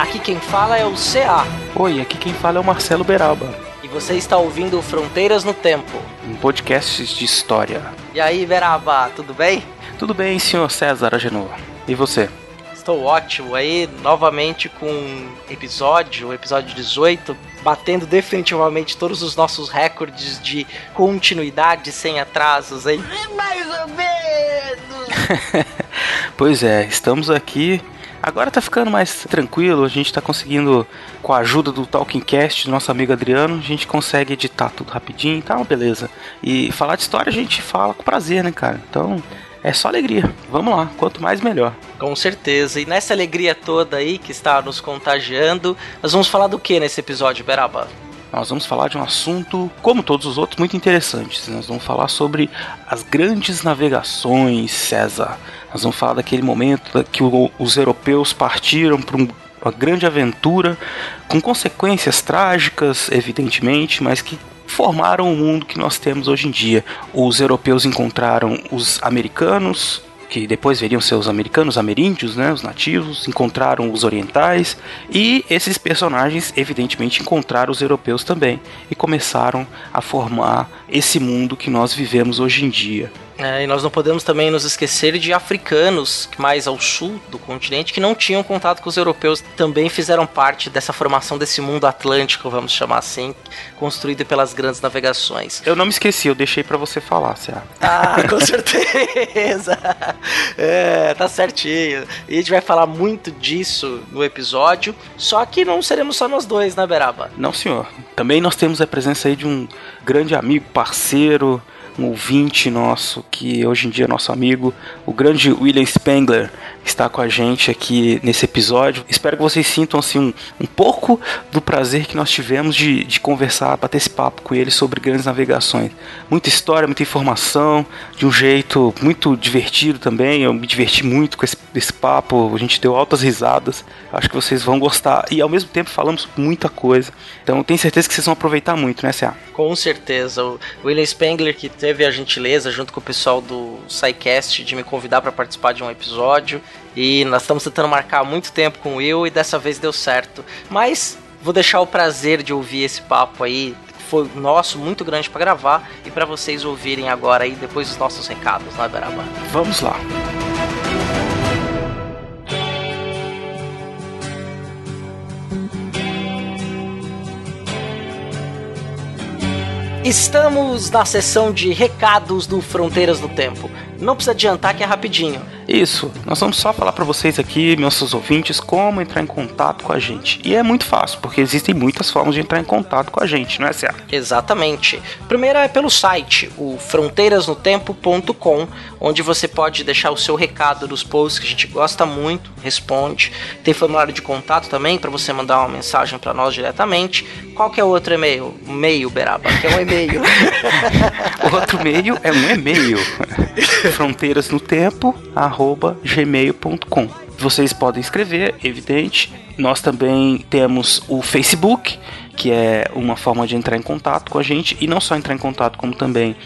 Aqui quem fala é o CA. Oi, aqui quem fala é o Marcelo Beraba. E você está ouvindo Fronteiras no Tempo. Um podcast de história. E aí, Beraba, tudo bem? Tudo bem, senhor César Agenor. E você? Estou ótimo aí, novamente com um episódio, o episódio 18, batendo definitivamente todos os nossos recordes de continuidade sem atrasos, hein? Mais ou menos! pois é, estamos aqui. Agora tá ficando mais tranquilo, a gente tá conseguindo, com a ajuda do Talking Cast, do nosso amigo Adriano, a gente consegue editar tudo rapidinho, tá uma beleza. E falar de história a gente fala com prazer, né, cara? Então, é só alegria. Vamos lá, quanto mais melhor. Com certeza. E nessa alegria toda aí que está nos contagiando, nós vamos falar do que nesse episódio, Beraba? Nós vamos falar de um assunto, como todos os outros, muito interessantes. Nós vamos falar sobre as grandes navegações, César. Nós vamos falar daquele momento que os europeus partiram para um uma grande aventura com consequências trágicas, evidentemente, mas que formaram o mundo que nós temos hoje em dia. Os europeus encontraram os americanos, que depois veriam ser os americanos, ameríndios, né, os nativos, encontraram os orientais e esses personagens evidentemente encontraram os europeus também e começaram a formar esse mundo que nós vivemos hoje em dia. É, e nós não podemos também nos esquecer de africanos mais ao sul do continente que não tinham contato com os europeus, também fizeram parte dessa formação desse mundo atlântico, vamos chamar assim, construído pelas grandes navegações. Eu não me esqueci, eu deixei para você falar, Céu. Ah, com certeza. É, tá certinho. E a gente vai falar muito disso no episódio, só que não seremos só nós dois, né, Beraba? Não, senhor. Também nós temos a presença aí de um grande amigo, parceiro, um ouvinte nosso, que hoje em dia é nosso amigo, o grande William Spengler, está com a gente aqui nesse episódio. Espero que vocês sintam assim, um, um pouco do prazer que nós tivemos de, de conversar, bater esse papo com ele sobre grandes navegações. Muita história, muita informação, de um jeito muito divertido também. Eu me diverti muito com esse, esse papo, a gente deu altas risadas. Acho que vocês vão gostar. E ao mesmo tempo falamos muita coisa. Então tenho certeza que vocês vão aproveitar muito, né, Cia? Com certeza. O William Spengler, que teve a gentileza, junto com o pessoal do SciCast, de me convidar para participar de um episódio. E nós estamos tentando marcar há muito tempo com o Will e dessa vez deu certo. Mas vou deixar o prazer de ouvir esse papo aí. Foi nosso, muito grande para gravar e para vocês ouvirem agora aí depois dos nossos recados, né, Beraba? Vamos lá. Estamos na sessão de recados do Fronteiras do Tempo. Não precisa adiantar que é rapidinho. Isso, nós vamos só falar para vocês aqui, nossos ouvintes, como entrar em contato com a gente. E é muito fácil, porque existem muitas formas de entrar em contato com a gente, não é, certo? Exatamente. Primeira é pelo site, o fronteirasnotempo.com, onde você pode deixar o seu recado nos posts que a gente gosta muito, responde. Tem formulário de contato também para você mandar uma mensagem para nós diretamente. Qual que é o outro e-mail? E-mail, Beraba, que é um e-mail. o outro e-mail é um e-mail. Fronteiras no tempo, arroba gmail.com. Vocês podem escrever, evidente. Nós também temos o Facebook, que é uma forma de entrar em contato com a gente e não só entrar em contato, como também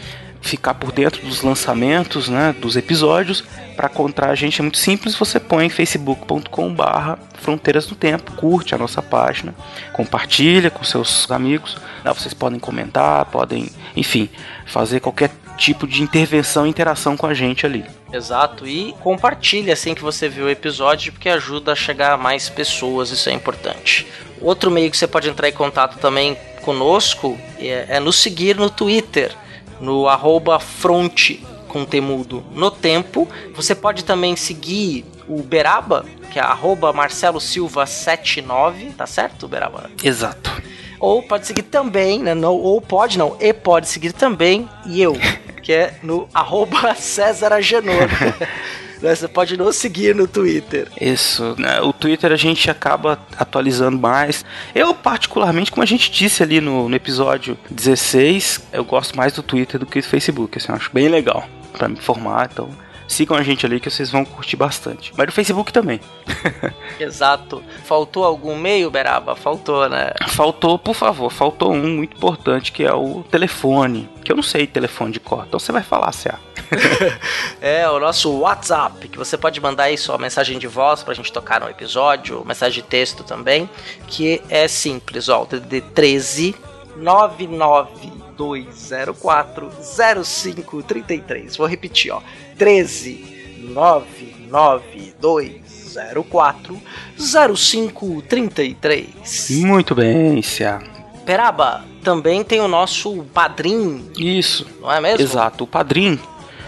ficar por dentro dos lançamentos, né, dos episódios. Para encontrar a gente é muito simples, você põe facebook.com/barra Fronteiras do Tempo, curte a nossa página, compartilha com seus amigos. Lá vocês podem comentar, podem, enfim, fazer qualquer tipo de intervenção e interação com a gente ali. Exato, e compartilhe assim que você viu o episódio, porque ajuda a chegar a mais pessoas, isso é importante. Outro meio que você pode entrar em contato também conosco é, é nos seguir no Twitter, no arroba fronte com temudo no tempo. Você pode também seguir o Beraba, que é arroba Marcelo Silva 79, tá certo, Beraba? Exato. Ou pode seguir também, né? Não, ou pode não, e pode seguir também e eu, que é no arroba César Agenor. Né? Você pode nos seguir no Twitter. Isso, né? O Twitter a gente acaba atualizando mais. Eu, particularmente, como a gente disse ali no, no episódio 16, eu gosto mais do Twitter do que do Facebook. Assim, eu acho bem legal para me informar, então sigam a gente ali que vocês vão curtir bastante. Mas no Facebook também. Exato. Faltou algum meio, Beraba? Faltou, né? Faltou, por favor, faltou um muito importante que é o telefone. Que eu não sei telefone de cor, então você vai falar, Cé. é, o nosso WhatsApp, que você pode mandar aí sua mensagem de voz pra gente tocar no episódio, mensagem de texto também, que é simples, ó, o DDD 13 99204 0533. Vou repetir, ó. 13 99204 0533. Muito bem, Cia. Peraba, também tem o nosso padrinho. Isso. Não é mesmo? Exato, o padrinho.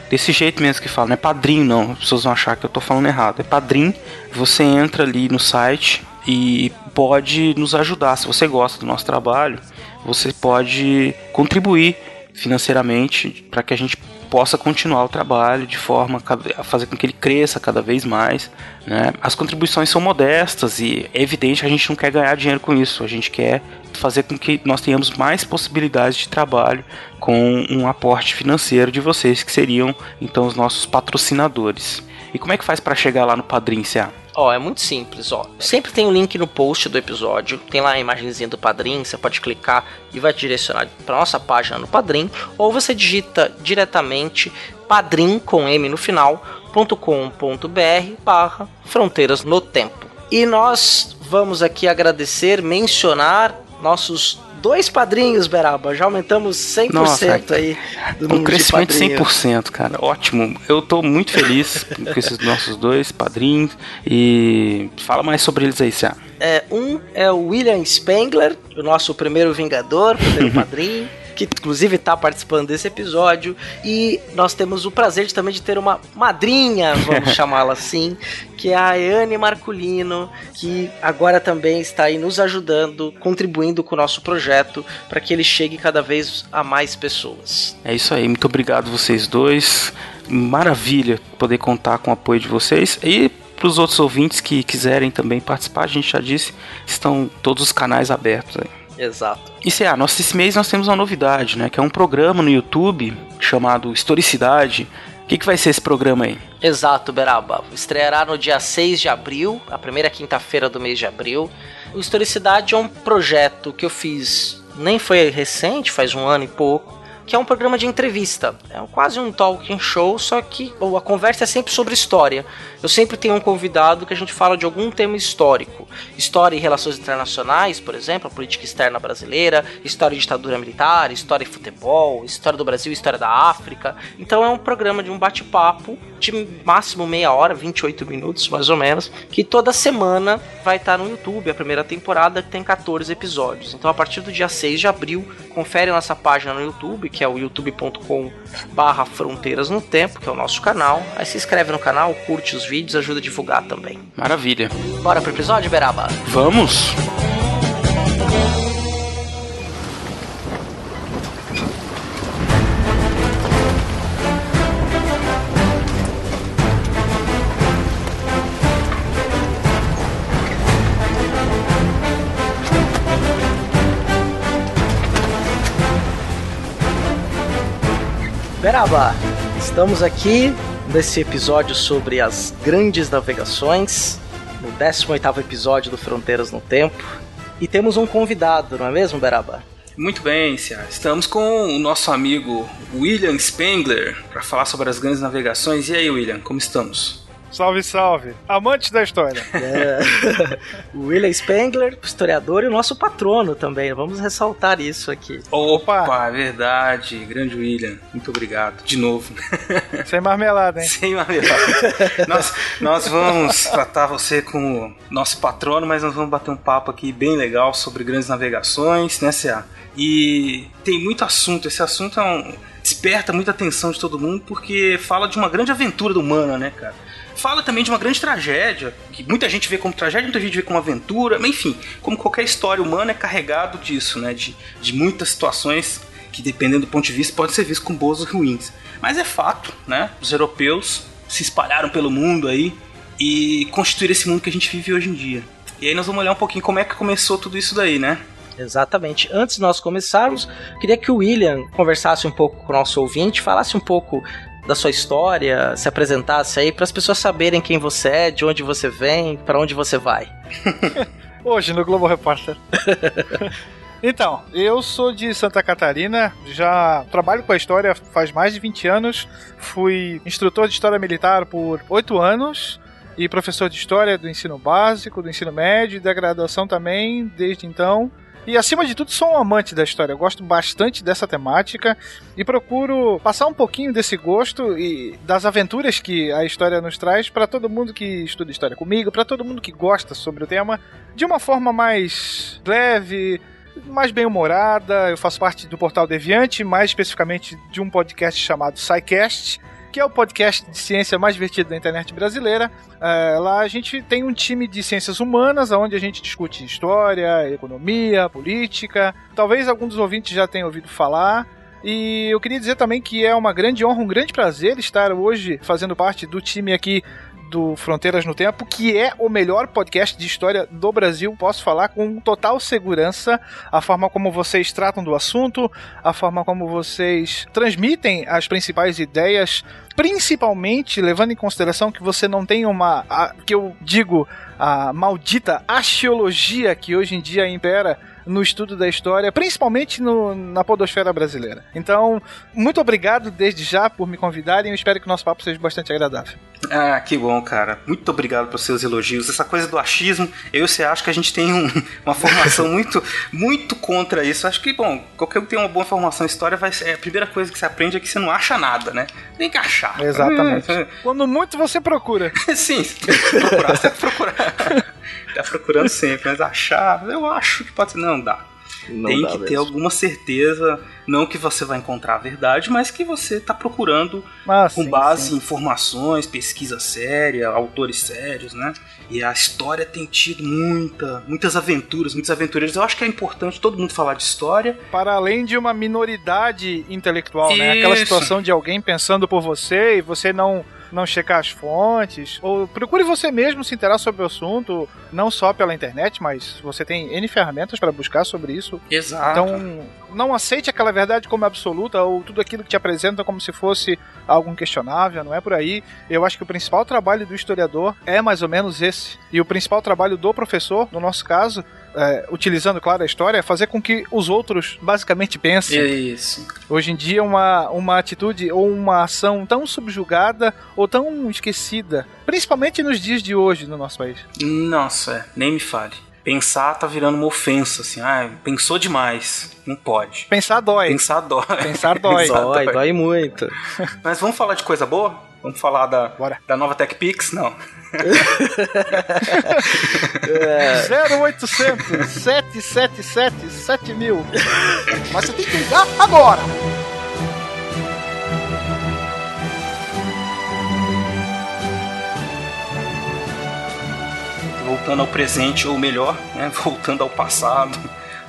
Desse jeito mesmo que fala, não é padrinho não, as pessoas vão achar que eu tô falando errado. É padrinho, você entra ali no site e pode nos ajudar. Se você gosta do nosso trabalho, você pode contribuir financeiramente para que a gente possa continuar o trabalho de forma a fazer com que ele cresça cada vez mais. Né? As contribuições são modestas e é evidente que a gente não quer ganhar dinheiro com isso, a gente quer fazer com que nós tenhamos mais possibilidades de trabalho com um aporte financeiro de vocês, que seriam então os nossos patrocinadores. E como é que faz para chegar lá no Padrim? Ó, é muito simples, ó. Sempre tem o um link no post do episódio, tem lá a imagenzinha do Padrim, você pode clicar e vai direcionar para nossa página no Padrim, ou você digita diretamente padrim com m no final.com.br barra fronteiras no tempo. E nós vamos aqui agradecer, mencionar nossos dois padrinhos, Beraba. Já aumentamos 100% Nossa, aí do número um crescimento de 100%, cara. Ótimo. Eu tô muito feliz com esses nossos dois padrinhos. E fala mais sobre eles aí, Cia. É, um é o William Spengler, o nosso primeiro Vingador, primeiro padrinho que inclusive está participando desse episódio. E nós temos o prazer de, também de ter uma madrinha, vamos chamá-la assim, que é a Ayane Marculino, que agora também está aí nos ajudando, contribuindo com o nosso projeto para que ele chegue cada vez a mais pessoas. É isso aí, muito obrigado vocês dois. Maravilha poder contar com o apoio de vocês e para os outros ouvintes que quiserem também participar, a gente já disse, estão todos os canais abertos aí. Exato. E se nós, esse mês nós temos uma novidade, né? Que é um programa no YouTube chamado Historicidade. O que, que vai ser esse programa aí? Exato, Beraba. Estreará no dia 6 de abril, a primeira quinta-feira do mês de abril. O Historicidade é um projeto que eu fiz, nem foi recente, faz um ano e pouco que é um programa de entrevista. É quase um talking show, só que a conversa é sempre sobre história. Eu sempre tenho um convidado que a gente fala de algum tema histórico. História e relações internacionais, por exemplo, a política externa brasileira, história e ditadura militar, história e futebol, história do Brasil, história da África. Então é um programa de um bate-papo de máximo meia hora, 28 minutos mais ou menos, que toda semana vai estar no YouTube, a primeira temporada que tem 14 episódios. Então a partir do dia 6 de abril, confere nossa página no YouTube, que é o youtube.com barra fronteiras no tempo, que é o nosso canal. Aí se inscreve no canal, curte os vídeos, ajuda a divulgar também. Maravilha. Bora pro episódio, Beraba? Vamos! Beraba, estamos aqui nesse episódio sobre as grandes navegações, no 18º episódio do Fronteiras no Tempo, e temos um convidado, não é mesmo, Beraba? Muito bem, Cia. Estamos com o nosso amigo William Spengler para falar sobre as grandes navegações. E aí, William, como estamos? Salve, salve. Amantes da história. É. William Spengler, historiador e o nosso patrono também. Vamos ressaltar isso aqui. Opa, Opa verdade. Grande William. Muito obrigado. De novo. Sem marmelada, hein? Sem marmelada. nós, nós vamos tratar você como nosso patrono, mas nós vamos bater um papo aqui bem legal sobre grandes navegações, né, Cia? E tem muito assunto. Esse assunto é um desperta muita atenção de todo mundo porque fala de uma grande aventura humana, né, cara? Fala também de uma grande tragédia, que muita gente vê como tragédia, muita gente vê como aventura, mas enfim, como qualquer história humana é carregado disso, né? De, de muitas situações que, dependendo do ponto de vista, podem ser vistas como boas ou ruins. Mas é fato, né? Os europeus se espalharam pelo mundo aí e constituíram esse mundo que a gente vive hoje em dia. E aí nós vamos olhar um pouquinho como é que começou tudo isso daí, né? Exatamente. Antes de nós começarmos, queria que o William conversasse um pouco com o nosso ouvinte, falasse um pouco da sua história, se apresentasse aí para as pessoas saberem quem você é, de onde você vem, para onde você vai. Hoje no Globo Repórter. Então, eu sou de Santa Catarina, já trabalho com a história faz mais de 20 anos, fui instrutor de história militar por 8 anos e professor de história do ensino básico, do ensino médio e da graduação também, desde então. E acima de tudo, sou um amante da história. Eu gosto bastante dessa temática e procuro passar um pouquinho desse gosto e das aventuras que a história nos traz para todo mundo que estuda história comigo, para todo mundo que gosta sobre o tema, de uma forma mais leve, mais bem-humorada. Eu faço parte do Portal Deviante, mais especificamente de um podcast chamado SciCast, que é o podcast de ciência mais divertido da internet brasileira. É, lá a gente tem um time de ciências humanas, onde a gente discute história, economia, política. Talvez algum dos ouvintes já tenham ouvido falar. E eu queria dizer também que é uma grande honra, um grande prazer estar hoje fazendo parte do time aqui do Fronteiras no Tempo, que é o melhor podcast de história do Brasil. Posso falar com total segurança a forma como vocês tratam do assunto, a forma como vocês transmitem as principais ideias, principalmente levando em consideração que você não tem uma, a, que eu digo, a maldita axiologia que hoje em dia impera no estudo da história, principalmente no, na podosfera brasileira. Então, muito obrigado desde já por me convidarem. Eu espero que o nosso papo seja bastante agradável. Ah, que bom, cara. Muito obrigado pelos seus elogios. Essa coisa do achismo, eu e você acho que a gente tem um, uma formação muito, muito contra isso. Acho que, bom, qualquer um que tem uma boa formação em história, vai ser, é a primeira coisa que você aprende é que você não acha nada, né? Tem que achar. Exatamente. Quando muito você procura. Sim, você tem que procurar, você tem que procurar. tá procurando sempre, mas achar, eu acho que pode ser. Não dá. Não tem dá que ter mesmo. alguma certeza, não que você vai encontrar a verdade, mas que você tá procurando Ah, com sim, base sim. em informações, pesquisa séria, autores sérios, né? E a história tem tido muita, muitas aventuras, muitos aventureiros. Eu acho que é importante todo mundo falar de história. Para além de uma minoridade intelectual, né? Aquela Isso. situação de alguém pensando por você e você não não checar as fontes, ou procure você mesmo se interar sobre o assunto, não só pela internet, mas você tem N ferramentas para buscar sobre isso. Exato. Então, não aceite aquela verdade como absoluta ou tudo aquilo que te apresenta como se fosse algo inquestionável, não é por aí. Eu acho que o principal trabalho do historiador é mais ou menos esse. E o principal trabalho do professor, no nosso caso, é, utilizando, claro, a história, é fazer com que os outros basicamente pensem. Isso. Hoje em dia, uma, uma atitude ou uma ação tão subjugada ou tão esquecida, principalmente nos dias de hoje no nosso país. Nossa, é, nem me fale. Pensar tá virando uma ofensa, assim. Ah, pensou demais. Não pode. Pensar dói. Pensar dói. Pensar dói. Pensar Dói, dói muito. Mas vamos falar de coisa boa? Vamos falar da, Bora. da nova TechPix? Não. 0800 777 7000. Mas você tem que ligar agora. Voltando ao presente, ou melhor, né, voltando ao passado,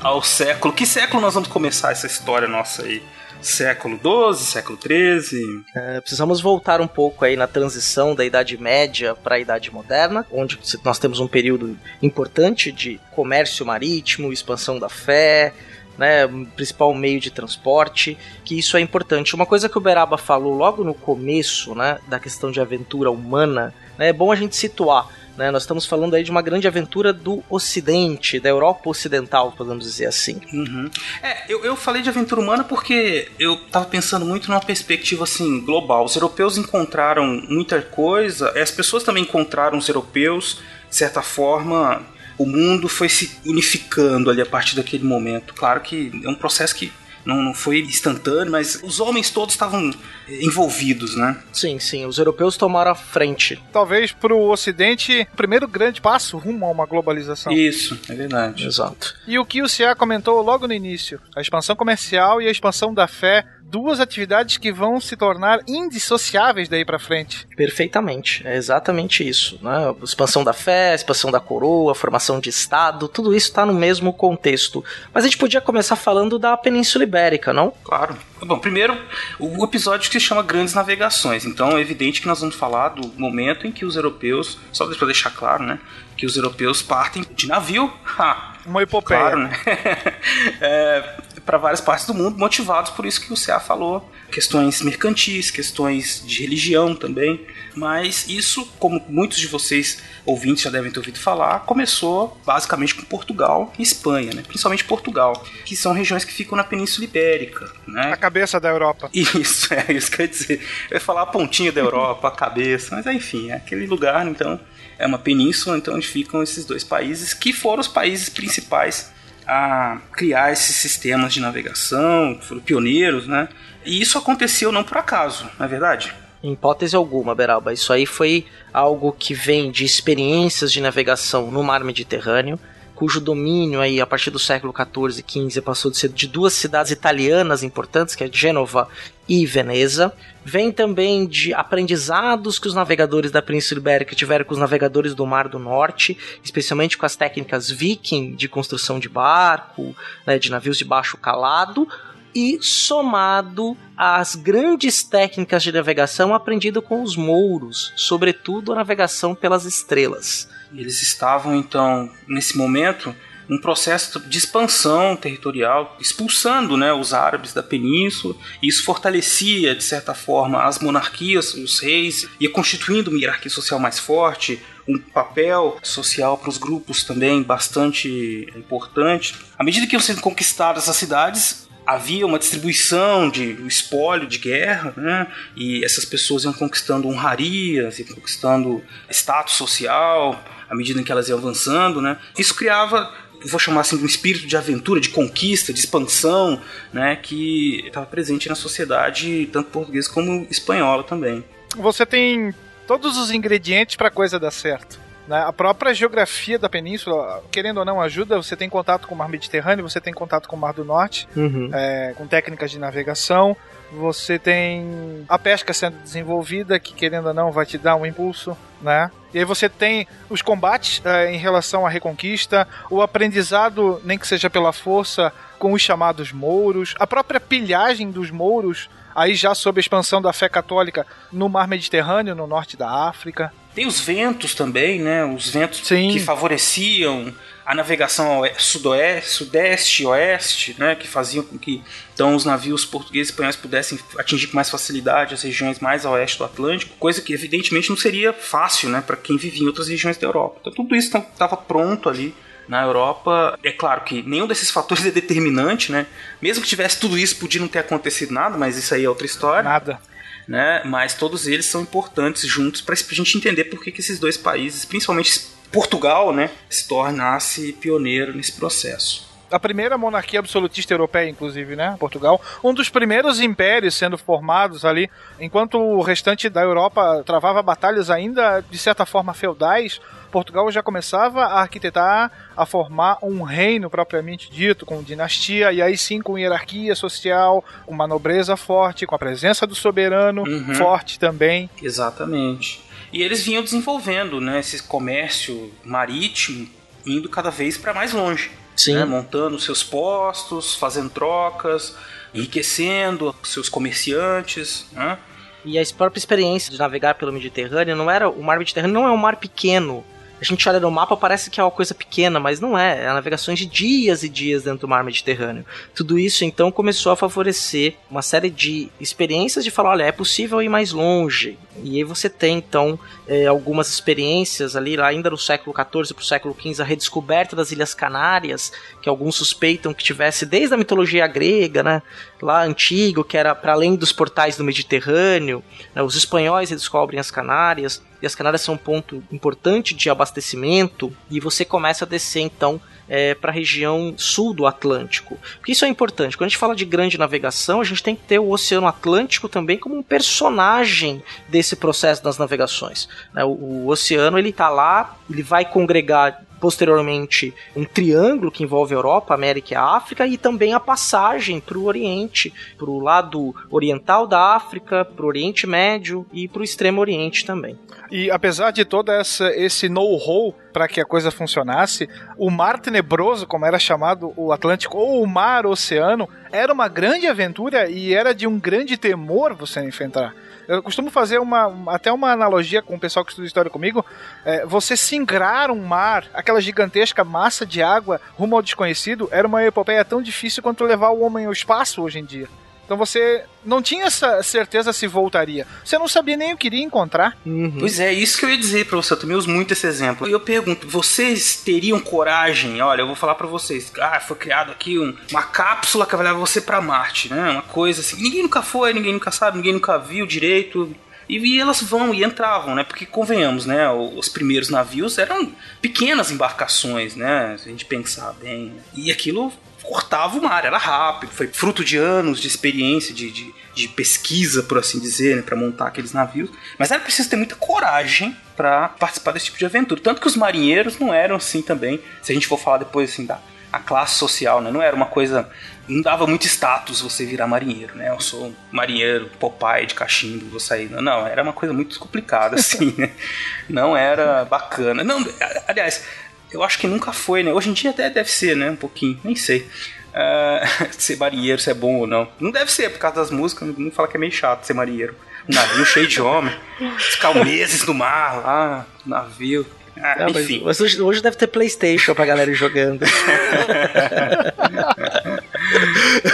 ao século. Que século nós vamos começar essa história nossa aí? Século XII, século XIII? É, precisamos voltar um pouco aí na transição da Idade Média para a Idade Moderna, onde nós temos um período importante de comércio marítimo, expansão da fé, né, principal meio de transporte, que isso é importante. Uma coisa que o Beraba falou logo no começo, né, da questão de aventura humana, né, é bom a gente situar. Né, nós estamos falando aí de uma grande aventura do Ocidente, da Europa Ocidental, podemos dizer assim. Uhum. É, eu, eu falei de aventura humana porque eu tava pensando muito numa perspectiva assim global. Os europeus encontraram muita coisa, as pessoas também encontraram os europeus, de certa forma, o mundo foi se unificando ali a partir daquele momento. Claro que é um processo que não, não foi instantâneo, mas os homens todos estavam eh, envolvidos, né? Sim, sim, os europeus tomaram a frente. Talvez para o Ocidente, o primeiro grande passo rumo a uma globalização. Isso, é verdade. Exato. E o que o Cia comentou logo no início, a expansão comercial e a expansão da fé duas atividades que vão se tornar indissociáveis daí para frente. Perfeitamente, é exatamente isso. Né? Expansão da fé, expansão da coroa, formação de Estado, tudo isso está no mesmo contexto. Mas a gente podia começar falando da Península Ibérica, não? Claro. Bom, primeiro, o episódio que se chama Grandes Navegações. Então é evidente que nós vamos falar do momento em que os europeus, só para deixar claro, né? Que os europeus partem de navio. Ha, Uma epopeia. Claro, né? é, para várias partes do mundo, motivados por isso que o CA falou. Questões mercantis, questões de religião também. Mas isso, como muitos de vocês ouvintes já devem ter ouvido falar, começou basicamente com Portugal e Espanha, né? principalmente Portugal, que são regiões que ficam na Península Ibérica. Né? A cabeça da Europa. Isso, é isso que eu ia dizer. Eu ia falar a pontinha da Europa, a cabeça, mas enfim, é aquele lugar, então, é uma península, então onde ficam esses dois países, que foram os países principais a criar esses sistemas de navegação, foram pioneiros, né? E isso aconteceu não por acaso, não é verdade? Em hipótese alguma, Beralba. Isso aí foi algo que vem de experiências de navegação no mar Mediterrâneo, cujo domínio aí a partir do século XIV e XV passou de ser de duas cidades italianas importantes, que é Gênova e Veneza. Vem também de aprendizados que os navegadores da Península Ibérica tiveram com os navegadores do Mar do Norte, especialmente com as técnicas viking de construção de barco, né, de navios de baixo calado, e somado às grandes técnicas de navegação aprendido com os mouros, sobretudo a navegação pelas estrelas. Eles estavam então nesse momento um processo de expansão territorial, expulsando né, os árabes da península. E isso fortalecia, de certa forma, as monarquias, os reis, ia constituindo uma hierarquia social mais forte, um papel social para os grupos também bastante importante. À medida que iam sendo conquistadas as cidades, havia uma distribuição de espólio de guerra, né? E essas pessoas iam conquistando honrarias, iam conquistando status social à medida em que elas iam avançando, né? Isso criava vou chamar assim de um espírito de aventura, de conquista, de expansão, né, que estava presente na sociedade tanto portuguesa como espanhola também. Você tem todos os ingredientes para a coisa dar certo. Né? A própria geografia da península, querendo ou não, ajuda. Você tem contato com o mar Mediterrâneo, você tem contato com o mar do Norte, Uhum. é, com técnicas de navegação. Você tem a pesca sendo desenvolvida, que querendo ou não vai te dar um impulso, né? E aí você tem os combates é, em relação à reconquista, o aprendizado, nem que seja pela força, com os chamados mouros, a própria pilhagem dos mouros, aí já sob a expansão da fé católica no mar Mediterrâneo, no norte da África. Tem os ventos também, né? Os ventos Sim. que favoreciam a navegação ao sudoeste, sudeste, oeste, né? Que faziam com que então os navios portugueses e espanhóis pudessem atingir com mais facilidade as regiões mais a oeste do Atlântico, coisa que evidentemente não seria fácil, né? Para quem vivia em outras regiões da Europa. Então tudo isso estava pronto ali na Europa. É claro que nenhum desses fatores é determinante, né? Mesmo que tivesse tudo isso, podia não ter acontecido nada, mas isso aí é outra história. Nada. Né? Mas todos eles são importantes juntos para a gente entender por que, que esses dois países, principalmente Portugal, né, se tornasse pioneiro nesse processo. A primeira monarquia absolutista europeia, inclusive, né? Portugal. Um dos primeiros impérios sendo formados ali, enquanto o restante da Europa travava batalhas ainda, de certa forma, feudais. Portugal já começava a arquitetar, a formar um reino propriamente dito, com dinastia, e aí sim com hierarquia social, uma nobreza forte, com a presença do soberano Uhum. forte também. Exatamente. E eles vinham desenvolvendo né, esse comércio marítimo, indo cada vez para mais longe. Sim. né, montando seus postos, fazendo trocas, enriquecendo seus comerciantes. Né? E a própria experiência de navegar pelo Mediterrâneo não era. O mar Mediterrâneo não é um mar pequeno. A gente olha no mapa, parece que é uma coisa pequena, mas não é. É navegações de dias e dias dentro do mar Mediterrâneo. Tudo isso então começou a favorecer uma série de experiências de falar: olha, é possível ir mais longe. E aí você tem então eh, algumas experiências ali, lá ainda no século XIV para o século XV, a redescoberta das Ilhas Canárias, que alguns suspeitam que tivesse desde a mitologia grega, né? Lá antigo, que era para além dos portais do Mediterrâneo. né, Os espanhóis redescobrem as Canárias e as Canárias são um ponto importante de abastecimento e você começa a descer então para a região sul do Atlântico. Porque isso é importante. Quando a gente fala de grande navegação, a gente tem que ter o Oceano Atlântico também como um personagem desse processo das navegações. né? O, o oceano ele está lá, ele vai congregar posteriormente um triângulo que envolve a Europa, a América e a África, e também a passagem para o Oriente, para o lado oriental da África, para o Oriente Médio e para o Extremo Oriente também. E apesar de todo essa, esse know-how para que a coisa funcionasse, o mar tenebroso, como era chamado o Atlântico, ou o mar oceano, era uma grande aventura e era de um grande temor você enfrentar. Eu costumo fazer uma, até uma analogia com o pessoal que estuda história comigo. É, você singrar um mar, aquela gigantesca massa de água rumo ao desconhecido, era uma epopeia tão difícil quanto levar o homem ao espaço hoje em dia. Então você não tinha essa certeza se voltaria. Você não sabia nem o que iria encontrar. Uhum. Pois é, isso que eu ia dizer para você. Eu também uso muito esse exemplo. E eu pergunto, vocês teriam coragem? Olha, eu vou falar para vocês. Ah, foi criado aqui um, uma cápsula que vai levar você para Marte, né? Uma coisa assim. Ninguém nunca foi, ninguém nunca sabe, ninguém nunca viu direito. E, elas vão e entravam, né? Porque convenhamos, né? Os primeiros navios eram pequenas embarcações, né? Se a gente pensar bem. E aquilo cortava o mar, era rápido, foi fruto de anos de experiência, de, de, de pesquisa, por assim dizer, né, para montar aqueles navios. Mas era preciso ter muita coragem para participar desse tipo de aventura. Tanto que os marinheiros não eram assim também, se a gente for falar depois assim da a classe social, né? Não era uma coisa. Não dava muito status você virar marinheiro, né? Eu sou marinheiro, Popeye de cachimbo, vou sair. Não, era uma coisa muito complicada, assim, né? Não era bacana. Não, aliás, eu acho que nunca foi, né? Hoje em dia até deve ser, né? Um pouquinho, nem sei. Uh, ser marinheiro, se é bom ou não. Não deve ser, por causa das músicas, não fala que é meio chato ser marinheiro. Um navio cheio de homem, ficar meses no mar lá, navio. Ah, não, enfim. Mas, mas hoje, hoje, deve ter Playstation pra galera ir jogando.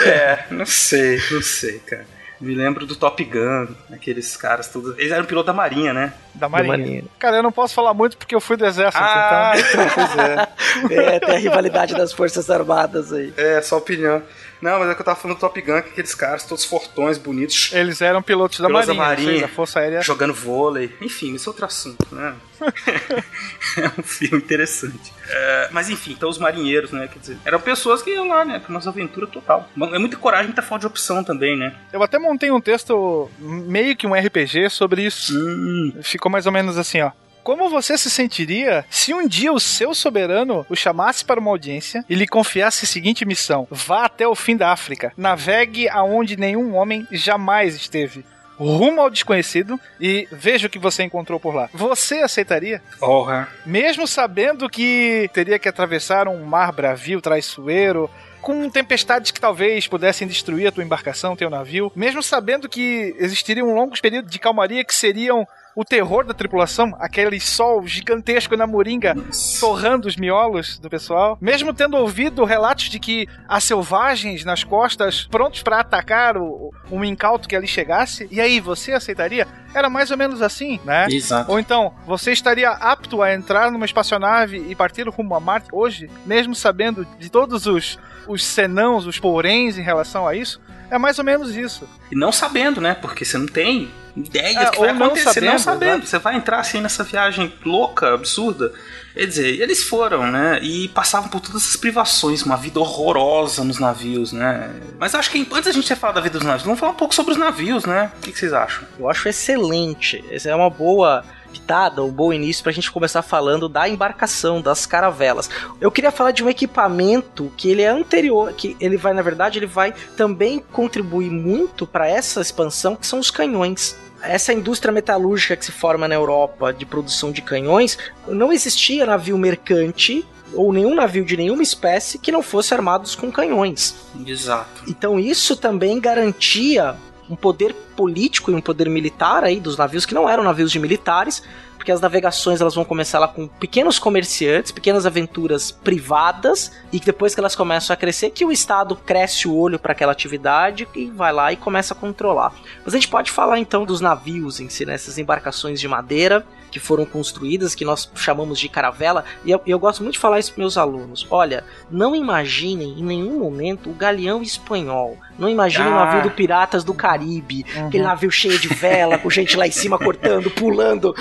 é, não sei, não sei, cara. Me lembro do Top Gun, aqueles caras todos. Eles eram piloto da Marinha, né? Da Marinha. da Marinha. Cara, eu não posso falar muito porque eu fui do Exército, ah, então. então pois é. é, tem a rivalidade das Forças Armadas aí. É, só opinião. Não, mas é que eu tava falando do Top Gun, que aqueles caras todos fortões, bonitos. Eles eram pilotos da pilotos Marinha, da Marinha da Força Aérea. Jogando vôlei. Enfim, esse é outro assunto, né? é um filme interessante. É, mas enfim, então os marinheiros, né? Quer dizer, eram pessoas que iam lá, né? Com uma aventura total. É muita coragem, muita falta de opção também, né? Eu até montei um texto, meio que um RPG, sobre isso. Hum. Ficou mais ou menos assim, ó. Como você se sentiria se um dia o seu soberano o chamasse para uma audiência e lhe confiasse a seguinte missão: vá até o fim da África, navegue aonde nenhum homem jamais esteve rumo ao desconhecido e veja o que você encontrou por lá. Você aceitaria? Porra. Mesmo sabendo que teria que atravessar um mar bravio, traiçoeiro, com tempestades que talvez pudessem destruir a tua embarcação, teu navio, mesmo sabendo que existiriam longos períodos de calmaria que seriam o terror da tripulação, aquele sol gigantesco na moringa torrando os miolos do pessoal, mesmo tendo ouvido relatos de que há selvagens nas costas prontos para atacar o, um incauto que ali chegasse, e aí você aceitaria? Era mais ou menos assim, né? Exato. Ou então, você estaria apto a entrar numa espaçonave e partir rumo a Marte hoje, mesmo sabendo de todos os, os senãos, os poréns em relação a isso? É mais ou menos isso. E não sabendo, né? Porque você não tem ideia é, do que vai não acontecer. Sabendo, não sabendo. Você vai entrar assim nessa viagem louca, absurda. Quer dizer, eles foram, né? E passavam por todas essas privações, uma vida horrorosa nos navios, né? Mas acho que antes da gente ter falado da vida dos navios, vamos falar um pouco sobre os navios, né? O que, que vocês acham? Eu acho excelente. Essa é uma boa pitada, um bom início pra gente começar falando da embarcação, das caravelas. Eu queria falar de um equipamento que ele é anterior, que ele vai, na verdade, ele vai também contribuir muito para essa expansão, que são os canhões essa indústria metalúrgica que se forma na Europa de produção de canhões, não existia navio mercante ou nenhum navio de nenhuma espécie que não fosse armados com canhões. Exato. Então isso também garantia um poder político e um poder militar aí dos navios que não eram navios de militares, porque as navegações elas vão começar lá com pequenos comerciantes, pequenas aventuras privadas, e que depois que elas começam a crescer, que o Estado cresce o olho para aquela atividade e vai lá e começa a controlar. Mas a gente pode falar então dos navios em si, né? embarcações de madeira que foram construídas, que nós chamamos de caravela, e eu, eu gosto muito de falar isso para meus alunos. Olha, não imaginem em nenhum momento o galeão espanhol. Não imaginem ah. o navio do Piratas do Caribe, uhum. aquele navio cheio de vela, com gente lá em cima cortando, pulando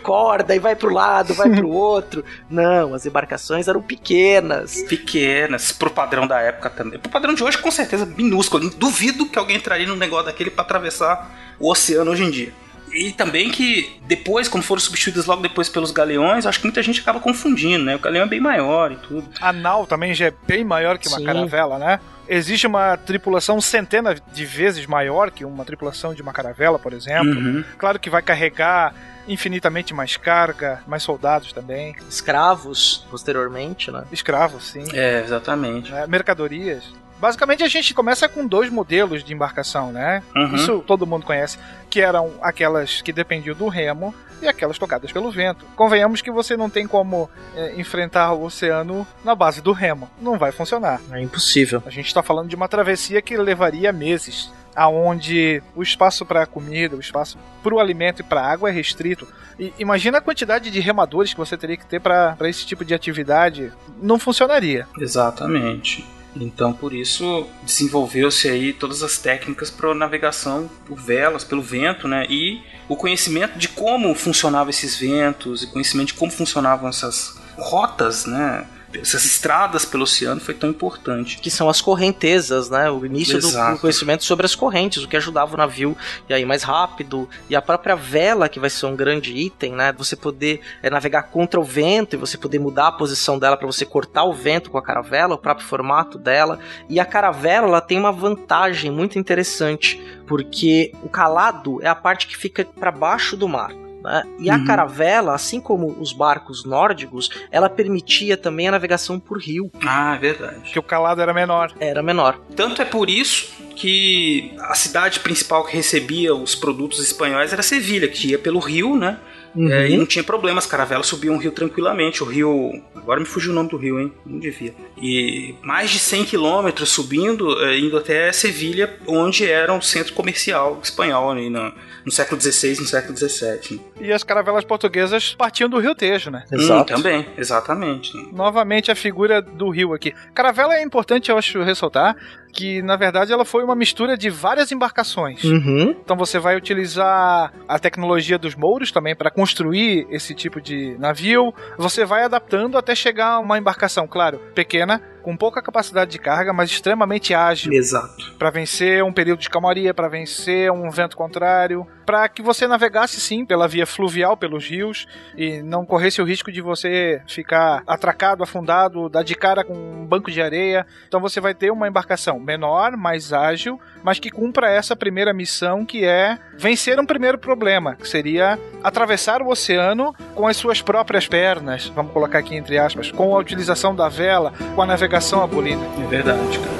corda e vai pro lado, vai pro outro. Não, as embarcações eram pequenas. Pequenas, pro padrão da época também. Pro padrão de hoje, com certeza, minúsculo. Duvido que alguém entraria num negócio daquele para atravessar o oceano hoje em dia E também que depois, quando foram substituídas logo depois pelos galeões, acho que muita gente acaba confundindo, né? O galeão é bem maior e tudo. A nau também já é bem maior que uma Sim. caravela, né? Existe uma tripulação centena de vezes maior que uma tripulação de uma caravela, por exemplo. Uhum. Claro que vai carregar infinitamente mais carga, mais soldados também, Escravos, posteriormente, né? escravos, sim, É, exatamente. né? mercadorias. Basicamente a gente começa com dois modelos de embarcação, né? Uhum. Isso todo mundo conhece, que eram aquelas que dependiam do remo e aquelas tocadas pelo vento. Convenhamos que você não tem como é, enfrentar o oceano na base do remo. Não vai funcionar. É impossível. A gente está falando de uma travessia que levaria meses, aonde o espaço para comida, o espaço para o alimento e para água é restrito. E imagina a quantidade de remadores que você teria que ter para esse tipo de atividade. Não funcionaria. Exatamente. Então, por isso, desenvolveu-se aí todas as técnicas para navegação por velas, pelo vento, né? E o conhecimento de como funcionavam esses ventos, e conhecimento de como funcionavam essas rotas, né? Essas estradas pelo oceano foi tão importante. Que são as correntezas, né? O início do, Exato. do conhecimento sobre as correntes, o que ajudava o navio a ir mais rápido. E a própria vela, que vai ser um grande item, né? Você poder é, navegar contra o vento e você poder mudar a posição dela para você cortar o vento com a caravela, o próprio formato dela. E a caravela, ela tem uma vantagem muito interessante, porque o calado é a parte que fica para baixo do mar. Né? E a Uhum. caravela, assim como os barcos nórdicos, ela permitia também a navegação por rio. Ah, é verdade. Que o calado era menor. Era menor. Tanto é por isso que a cidade principal que recebia os produtos espanhóis era Sevilha, que ia pelo rio, né? É, e não tinha problema, as caravelas subiam o rio tranquilamente. O rio. Agora me fugiu o nome do rio, hein? Não devia. E mais de 100 quilômetros subindo, é, indo até Sevilha, onde era um centro comercial espanhol ali no, no século XVI, no século XVII. E as caravelas portuguesas partiam do Rio Tejo, né? Hum, também, exatamente. Novamente a figura do rio aqui. Caravela é importante, eu acho, ressaltar que na verdade ela foi uma mistura de várias embarcações. Uhum. Então você vai utilizar a tecnologia dos mouros também para construir esse tipo de navio. Você vai adaptando até chegar a uma embarcação, claro, pequena, com pouca capacidade de carga, mas extremamente ágil Exato. para vencer um período de calmaria, para vencer um vento contrário, para que você navegasse sim pela via fluvial, pelos rios e não corresse o risco de você ficar atracado, afundado, dar de cara com um banco de areia. Então você vai ter uma embarcação menor, mais ágil, mas que cumpra essa primeira missão que é vencer um primeiro problema, que seria atravessar o oceano com as suas próprias pernas, vamos colocar aqui entre aspas, com a utilização da vela, com a navegação abolida. É verdade, cara.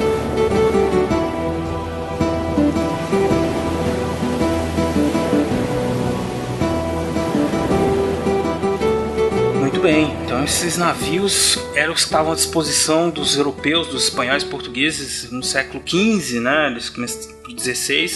Muito bem, então esses navios eram os que estavam à disposição dos europeus, dos espanhóis, portugueses no século XV, né? Eles começam XVI,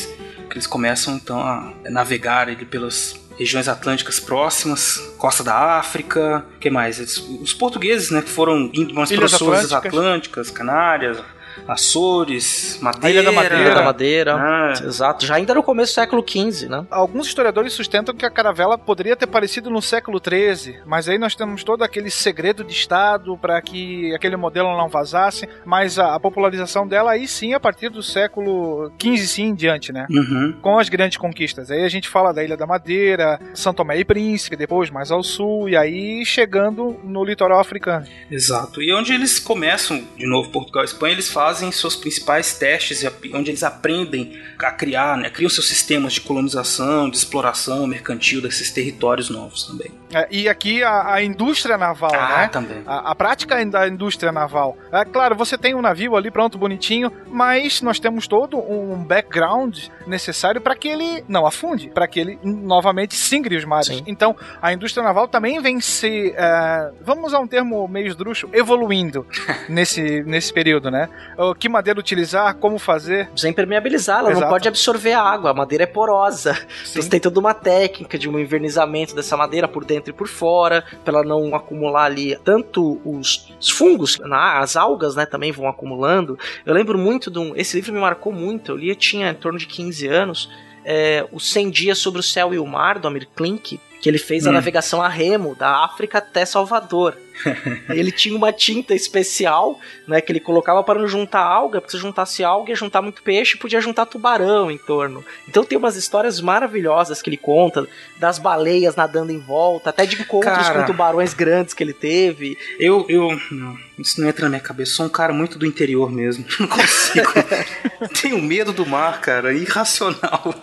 que eles começam então a navegar ali pelas regiões atlânticas próximas, costa da África, o que mais? Os portugueses, né, que foram indo mais para as. Atlânticas, Canárias, Açores, Madeira, Ilha da Madeira. Ilha da Madeira. Ah, Exato. Já ainda no começo do século XV, né? Alguns historiadores sustentam que a caravela poderia ter aparecido no século XIII, mas aí nós temos todo aquele segredo de Estado para que aquele modelo não vazasse, mas a, a popularização dela aí sim a partir do século XV sim em diante, né? Uhum. Com as grandes conquistas. Aí a gente fala da Ilha da Madeira, São Tomé e Príncipe, depois mais ao sul, e aí chegando no litoral africano. Exato. E onde eles começam, de novo, Portugal e Espanha, eles fazem seus principais testes, onde eles aprendem a criar, né, criam seus sistemas de colonização, de exploração mercantil desses territórios novos também. É, e aqui a, a indústria naval, Ah, né? também. A, a prática da indústria naval. É claro, você tem um navio ali pronto, bonitinho, mas nós temos todo um background necessário para que ele não afunde, para que ele novamente singre os mares. Sim. Então, a indústria naval também vem se, é, vamos usar um termo meio esdrúxulo, evoluindo nesse, nesse período, né? O Que madeira utilizar, como fazer. Precisa impermeabilizar, ela Exato. não pode absorver a água, a madeira é porosa. Então você tem toda uma técnica de um invernizamento dessa madeira por dentro e por fora, para ela não acumular ali tanto os, os fungos, as algas, né, também vão acumulando. Eu lembro muito de um. Esse livro me marcou muito, eu li, eu tinha em torno de 15 anos. É, os 100 Dias sobre o Céu e o Mar, do Amir Klink, que ele fez a Hum. navegação a remo da África até Salvador. ele tinha uma tinta especial, né, que ele colocava para não juntar alga, porque se juntasse alga ia juntar muito peixe, podia juntar tubarão em torno. Então tem umas histórias maravilhosas que ele conta, das baleias nadando em volta, até de encontros Cara. com tubarões grandes que ele teve. Eu, eu. Não, isso não entra na minha cabeça. Sou um cara muito do interior mesmo. Não consigo. Tenho medo do mar, cara. Irracional.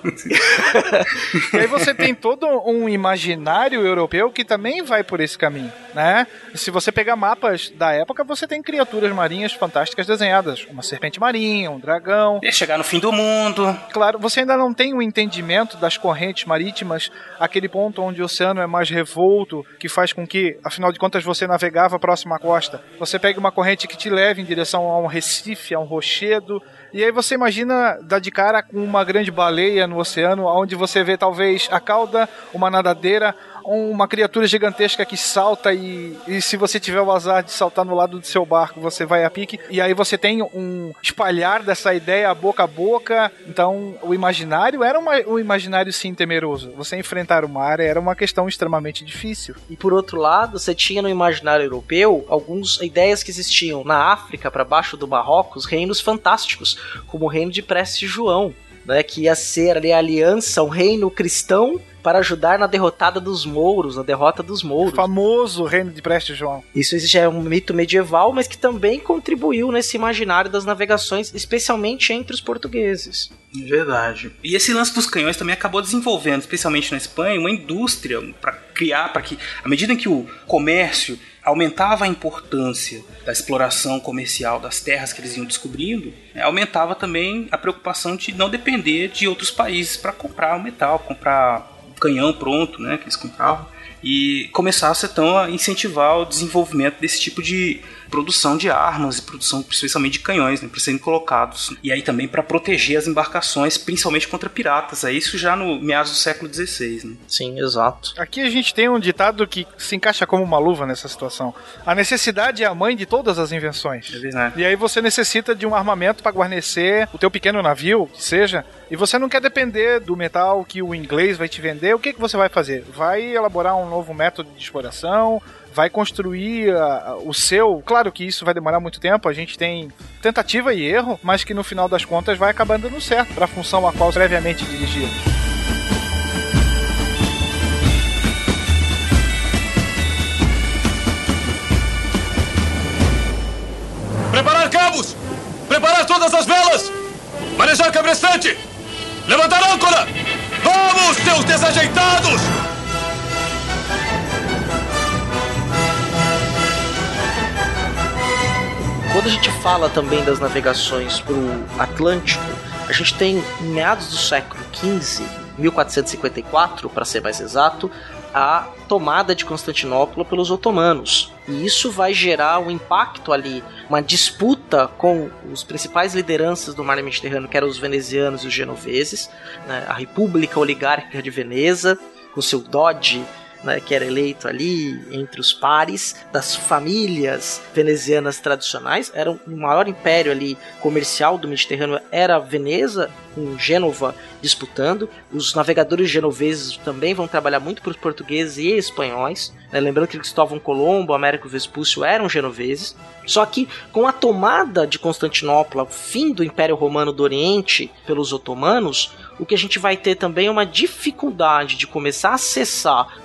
E aí você tem todo um imaginário europeu que também vai por esse caminho, né? Se você pegar mapas da época, você tem criaturas marinhas fantásticas desenhadas. Uma serpente marinha, um dragão. Ia chegar no fim do mundo. Claro, você ainda não tem o entendimento das correntes marítimas, aquele ponto onde o oceano é mais revolto, que faz com que, afinal de contas, você navegava próximo à costa. Você pega uma corrente que te leva em direção a um recife, a um rochedo, e aí você imagina dar de cara com uma grande baleia no oceano, onde você vê talvez a cauda, uma nadadeira, uma criatura gigantesca que salta e, e se você tiver o azar de saltar no lado do seu barco, você vai a pique. E aí você tem um espalhar dessa ideia boca a boca. Então, o imaginário era uma, um imaginário sim temeroso. Você enfrentar o mar era uma questão extremamente difícil. E por outro lado, você tinha no imaginário europeu algumas ideias que existiam na África, para baixo do Marrocos, reinos fantásticos, como o reino de Preste João, né, que ia ser ali a aliança, um reino cristão para ajudar na derrotada dos mouros, na derrota dos O mouros. famoso reino de Preste João. Isso já é um mito medieval, mas que também contribuiu nesse imaginário das navegações, especialmente entre os portugueses. É Verdade. E esse lance dos canhões também acabou desenvolvendo, especialmente na Espanha, uma indústria para criar, para que, à medida em que o comércio aumentava a importância da exploração comercial das terras que eles iam descobrindo, né, aumentava também a preocupação de não depender de outros países para comprar o metal, comprar o canhão pronto, né, que eles compravam, e começasse então a incentivar o desenvolvimento desse tipo de produção de armas e produção especialmente de canhões, né, para serem colocados. E aí também para proteger as embarcações, principalmente contra piratas. É isso já no meados do século XVI. Né? Sim, exato. Aqui a gente tem um ditado que se encaixa como uma luva nessa situação. A necessidade é a mãe de todas as invenções. É verdade. E aí você necessita de um armamento para guarnecer o teu pequeno navio, que seja, e você não quer depender do metal que o inglês vai te vender. O que, que você vai fazer? Vai elaborar um novo método de exploração, vai construir o seu. Claro que isso vai demorar muito tempo, a gente tem tentativa e erro, mas que no final das contas vai acabar dando certo para a função a qual previamente dirigia. Preparar cabos! Preparar todas as velas! Manejar cabrestante! Levantar âncora! Vamos, seus desajeitados! Quando a gente fala também das navegações para o Atlântico, a gente tem em meados do século XV, 1454 para ser mais exato, a tomada de Constantinopla pelos otomanos. E isso vai gerar um impacto ali, uma disputa com os principais lideranças do mar Mediterrâneo, que eram os venezianos e os genoveses, né? a República Oligárquica de Veneza, com seu Dodge né, que era eleito ali entre os pares das famílias venezianas tradicionais. Era o maior império ali comercial do Mediterrâneo era Veneza, com Gênova disputando. Os navegadores genoveses também vão trabalhar muito para os portugueses e espanhóis. né? Lembrando que Cristóvão Colombo, Américo Vespúcio eram genoveses. Só que com a tomada de Constantinopla, fim do Império Romano do Oriente pelos otomanos, o que a gente vai ter também é uma dificuldade de começar a acessar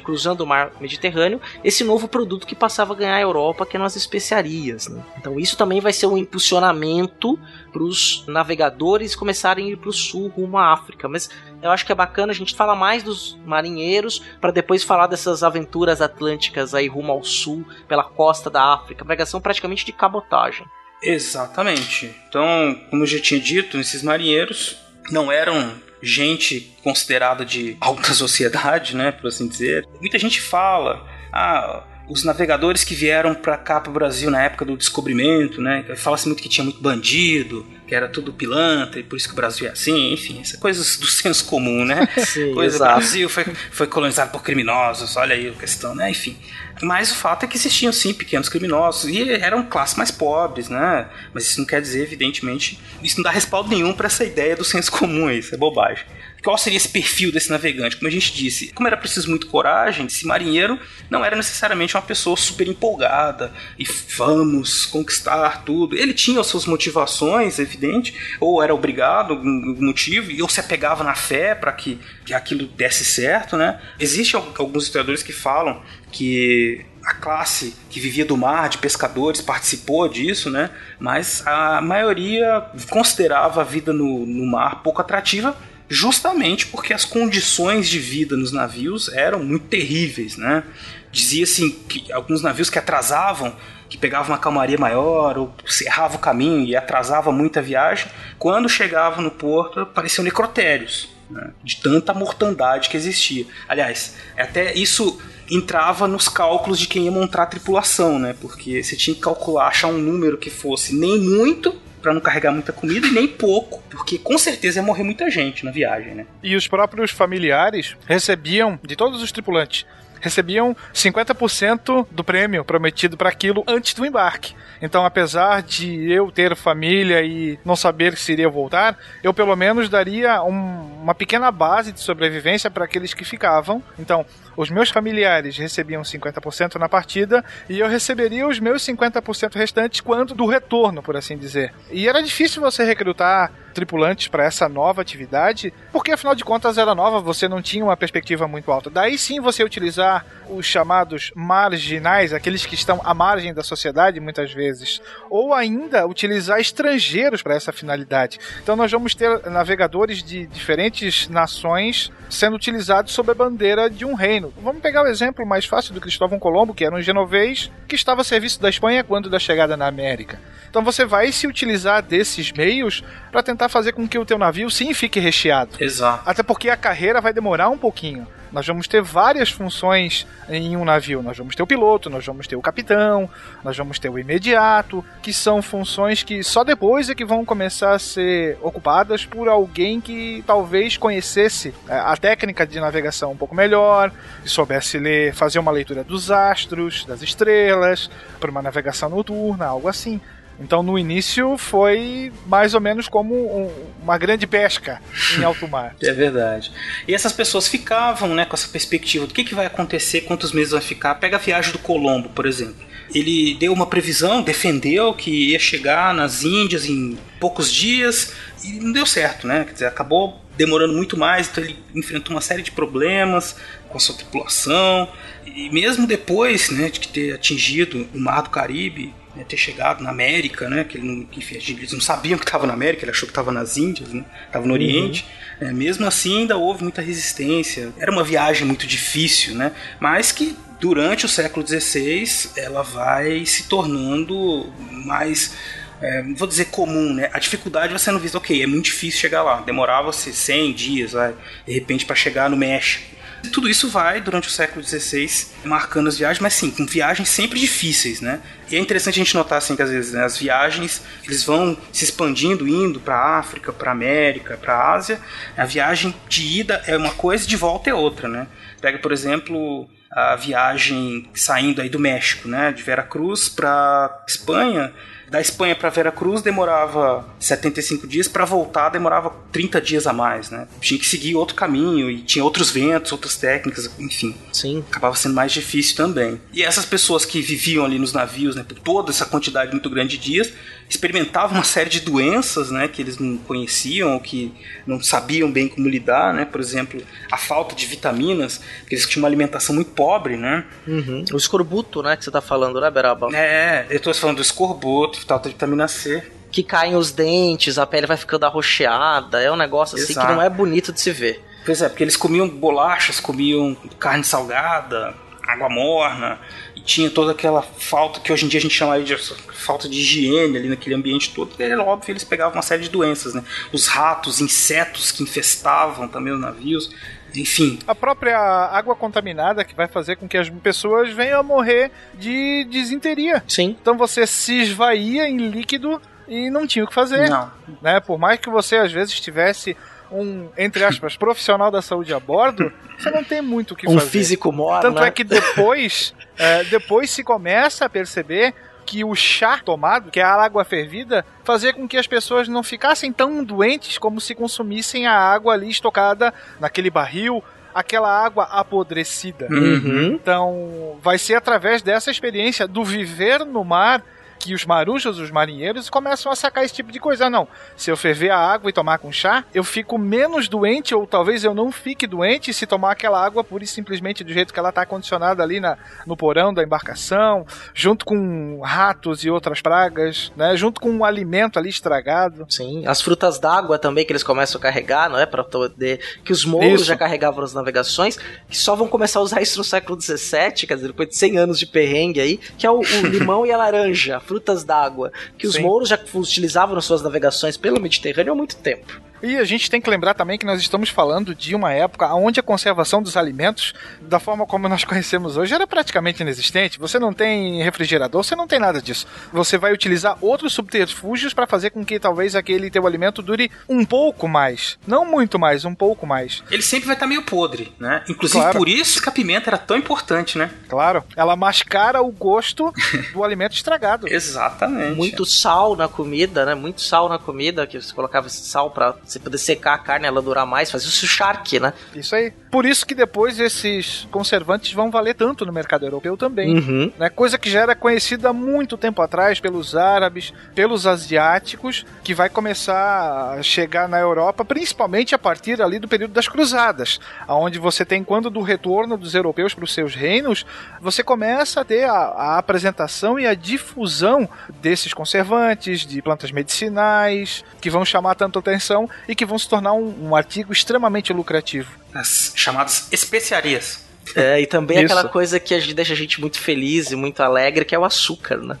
cruzando o mar Mediterrâneo, esse novo produto que passava a ganhar a Europa, que eram as especiarias. né? Então isso também vai ser um impulsionamento para os navegadores começarem a ir para o sul, rumo à África. Mas eu acho que é bacana a gente falar mais dos marinheiros para depois falar dessas aventuras atlânticas aí rumo ao sul, pela costa da África. Navegação praticamente de cabotagem. Exatamente. Então, como eu já tinha dito, esses marinheiros não eram gente considerada de alta sociedade, né, por assim dizer. Muita gente fala, ah, os navegadores que vieram para cá para o Brasil na época do descobrimento, né, fala-se muito que tinha muito bandido, que era tudo pilantra e por isso que o Brasil é assim, enfim, essas coisas do senso comum, né? Sim, Coisa do exato. Brasil foi, foi colonizado por criminosos, olha aí a questão, né? Enfim. Mas o fato é que existiam sim pequenos criminosos e eram classes mais pobres, né? Mas isso não quer dizer, evidentemente, isso não dá respaldo nenhum para essa ideia do senso comum, isso é bobagem. Qual seria esse perfil desse navegante? Como a gente disse, como era preciso muito coragem, esse marinheiro não era necessariamente uma pessoa super empolgada e vamos conquistar tudo. Ele tinha as suas motivações, evidente, ou era obrigado, algum motivo, ou se apegava na fé para que, que aquilo desse certo, né? Existem al- alguns historiadores que falam que a classe que vivia do mar, de pescadores, participou disso, né? Mas a maioria considerava a vida no, no mar pouco atrativa, justamente porque as condições de vida nos navios eram muito terríveis, né? Dizia-se que alguns navios que atrasavam, que pegavam uma calmaria maior, ou cerrava o caminho e atrasava muito a viagem, quando chegavam no porto pareciam necrotérios, né? de tanta mortandade que existia. Aliás, até isso entrava nos cálculos de quem ia montar a tripulação, né? Porque você tinha que calcular, achar um número que fosse nem muito para não carregar muita comida e nem pouco, porque com certeza ia morrer muita gente na viagem, né? E os próprios familiares recebiam, de todos os tripulantes, recebiam 50% do prêmio prometido para aquilo antes do embarque. Então, apesar de eu ter família e não saber se iria voltar, eu pelo menos daria um- uma pequena base de sobrevivência para aqueles que ficavam. Então, os meus familiares recebiam 50% na partida e eu receberia os meus 50% restantes quando do retorno, por assim dizer. E era difícil você recrutar tripulantes para essa nova atividade, porque afinal de contas era nova, você não tinha uma perspectiva muito alta. Daí sim você utilizar os chamados marginais, aqueles que estão à margem da sociedade muitas vezes, ou ainda utilizar estrangeiros para essa finalidade. Então nós vamos ter navegadores de diferentes nações sendo utilizados sob a bandeira de um reino. Vamos pegar o exemplo mais fácil do Cristóvão Colombo, que era um genovês que estava a serviço da Espanha quando da chegada na América. Então você vai se utilizar desses meios para tentar fazer com que o teu navio sim fique recheado. Exato. Até porque a carreira vai demorar um pouquinho. Nós vamos ter várias funções em um navio. Nós vamos ter o piloto, nós vamos ter o capitão, nós vamos ter o imediato, que são funções que só depois é que vão começar a ser ocupadas por alguém que talvez conhecesse é, a técnica de navegação um pouco melhor, que soubesse ler, fazer uma leitura dos astros, das estrelas, para uma navegação noturna, algo assim. Então, no início, foi mais ou menos como um- uma grande pesca em alto mar. É verdade. E essas pessoas ficavam, né, com essa perspectiva do que, que vai acontecer, quantos meses vai ficar. Pega a viagem do Colombo, por exemplo. Ele deu uma previsão, defendeu que ia chegar nas Índias em poucos dias e não deu certo, né? Quer dizer, acabou demorando muito mais, então ele enfrentou uma série de problemas com a sua tripulação. E mesmo depois né, de ter atingido o Mar do Caribe, né, ter chegado na América, né, que, ele não, enfim, eles não sabiam que estava na América, ele achou que estava nas Índias, né, estava no Oriente. É, mesmo assim, ainda houve muita resistência. Era uma viagem muito difícil, né, mas que durante o século XVI ela vai se tornando mais é, não vou dizer comum, né? A dificuldade vai sendo vista, ok, é muito difícil chegar lá. Demorava-se 100 dias, vai, de repente, para chegar no México. Tudo isso vai, durante o século XVI, marcando as viagens, mas sim, com viagens sempre difíceis, né? E é interessante a gente notar, assim, que às vezes né, as viagens, eles vão se expandindo, indo para África, para América, para Ásia. A viagem de ida é uma coisa, de volta é outra, né? Pega, por exemplo, a viagem saindo aí do México, né? De Veracruz para Espanha, da Espanha para Veracruz demorava 75 dias, para voltar demorava 30 dias a mais, né? Tinha que seguir outro caminho e tinha outros ventos, outras técnicas, enfim. Sim. Acabava sendo mais difícil também. E essas pessoas que viviam ali nos navios, né, por toda essa quantidade muito grande de dias, experimentavam uma série de doenças, né, que eles não conheciam, ou que não sabiam bem como lidar, né? Por exemplo, a falta de vitaminas, porque eles tinham uma alimentação muito pobre, né? Uhum. O escorbuto, né, que você tá falando, né, Beraba? É, eu tô falando do escorbuto, falta de vitamina C. Que caem os dentes, a pele vai ficando arroxeada, é um negócio assim Exato. que não é bonito de se ver. Pois é, porque eles comiam bolachas, comiam carne salgada, água morna, e tinha toda aquela falta que hoje em dia a gente chamaria de falta de higiene ali naquele ambiente todo. E era óbvio, eles pegavam uma série de doenças, né? Os ratos, insetos que infestavam também os navios. Enfim, A própria água contaminada que vai fazer com que as pessoas venham a morrer de desinteria. Sim. Então você se esvaía em líquido e não tinha o que fazer. Não. Né? Por mais que você às vezes tivesse um, entre aspas, profissional da saúde a bordo, você não tem muito o que Um fazer. físico mor, Tanto né? é que depois, é, depois se começa a perceber que o chá tomado, que é a água fervida, fazia com que as pessoas não ficassem tão doentes como se consumissem a água ali estocada naquele barril, aquela água apodrecida. Uhum. Então, vai ser através dessa experiência do viver no mar que os marujos, os marinheiros, começam a sacar esse tipo de coisa. Ah, Não, se eu ferver a água e tomar com chá, eu fico menos doente, ou talvez eu não fique doente se tomar aquela água pura e simplesmente do jeito que ela está condicionada ali na, no porão da embarcação, junto com ratos e outras pragas, né? Junto com um alimento ali estragado. Sim, as frutas d'água também que eles começam a carregar, não é? Pra poder. Que os mouros Isso. já carregavam nas navegações, que só vão começar a usar isso no século XVII, quer dizer, depois de 100 anos de perrengue aí, que é o, o limão e a laranja, frutas d'água, que os Sim. mouros já utilizavam nas suas navegações pelo Mediterrâneo há muito tempo. E a gente tem que lembrar também que nós estamos falando de uma época onde a conservação dos alimentos, da forma como nós conhecemos hoje, era praticamente inexistente. Você não tem refrigerador, você não tem nada disso. Você vai utilizar outros subterfúgios para fazer com que talvez aquele teu alimento dure um pouco mais. Não muito mais, um pouco mais. Ele sempre vai estar meio podre, né? Inclusive Claro. por isso que a pimenta era tão importante, né? Claro, ela mascara o gosto do alimento estragado. Exatamente. Muito sal na comida, né? Muito sal na comida, que você colocava esse sal pra você poder secar a carne, ela durar mais, fazia o charque, né? Isso aí. Por isso que depois esses conservantes vão valer tanto no mercado europeu também. Uhum. né? Coisa que já era conhecida há muito tempo atrás pelos árabes, pelos asiáticos, que vai começar a chegar na Europa, principalmente a partir ali do período das cruzadas, aonde você tem quando do retorno dos europeus para os seus reinos, você começa a ter a, a apresentação e a difusão desses conservantes, de plantas medicinais, que vão chamar tanto atenção e que vão se tornar um, um artigo extremamente lucrativo. As chamadas especiarias. É, e também Isso. aquela coisa que a gente deixa a gente muito feliz e muito alegre, que é o açúcar, né?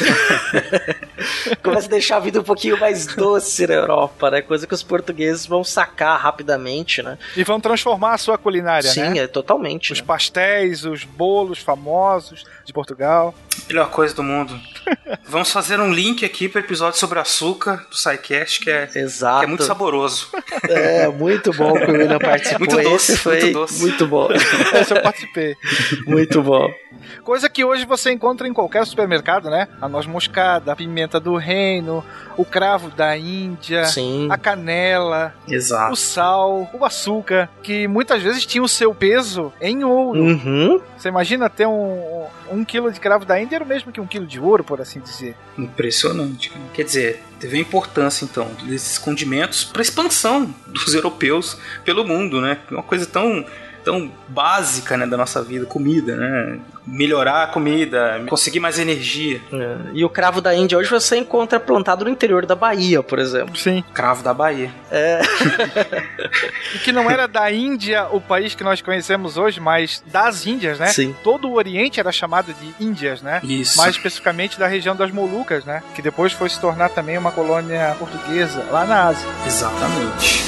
Começa a deixar a vida um pouquinho mais doce na Europa, né? Coisa que os portugueses vão sacar rapidamente, né? E vão transformar a sua culinária, Sim, né? é totalmente. Os né? pastéis, os bolos famosos de Portugal. Melhor coisa do mundo. Vamos fazer um link aqui para o episódio sobre açúcar do SciCast, que é, Exato. que é muito saboroso. É, muito bom que o William participou. Muito doce, Esse foi muito doce. muito bom. Esse eu participei. muito bom. Coisa que hoje você encontra em qualquer supermercado, né? A noz moscada, a pimenta do reino, o cravo da Índia, Sim. a canela, Exato. o sal, o açúcar, que muitas vezes tinha o seu peso em ouro. Uhum. Você imagina ter um, um quilo de cravo da Índia era o mesmo que um quilo de ouro, por assim dizer. Impressionante. cara. Quer dizer, teve a importância então desses condimentos para a expansão dos europeus pelo mundo, né? Uma coisa tão tão básica né, da nossa vida, comida, né? Melhorar a comida, conseguir mais energia. É, E o cravo da Índia hoje você encontra plantado no interior da Bahia, por exemplo. Sim. Cravo da Bahia. E que não era da Índia o país que nós conhecemos hoje, mas das Índias, né? Sim. Todo o Oriente era chamado de Índias, né? Isso. mais especificamente da região das Molucas, né? Que depois foi se tornar também uma colônia portuguesa lá na Ásia. Exatamente.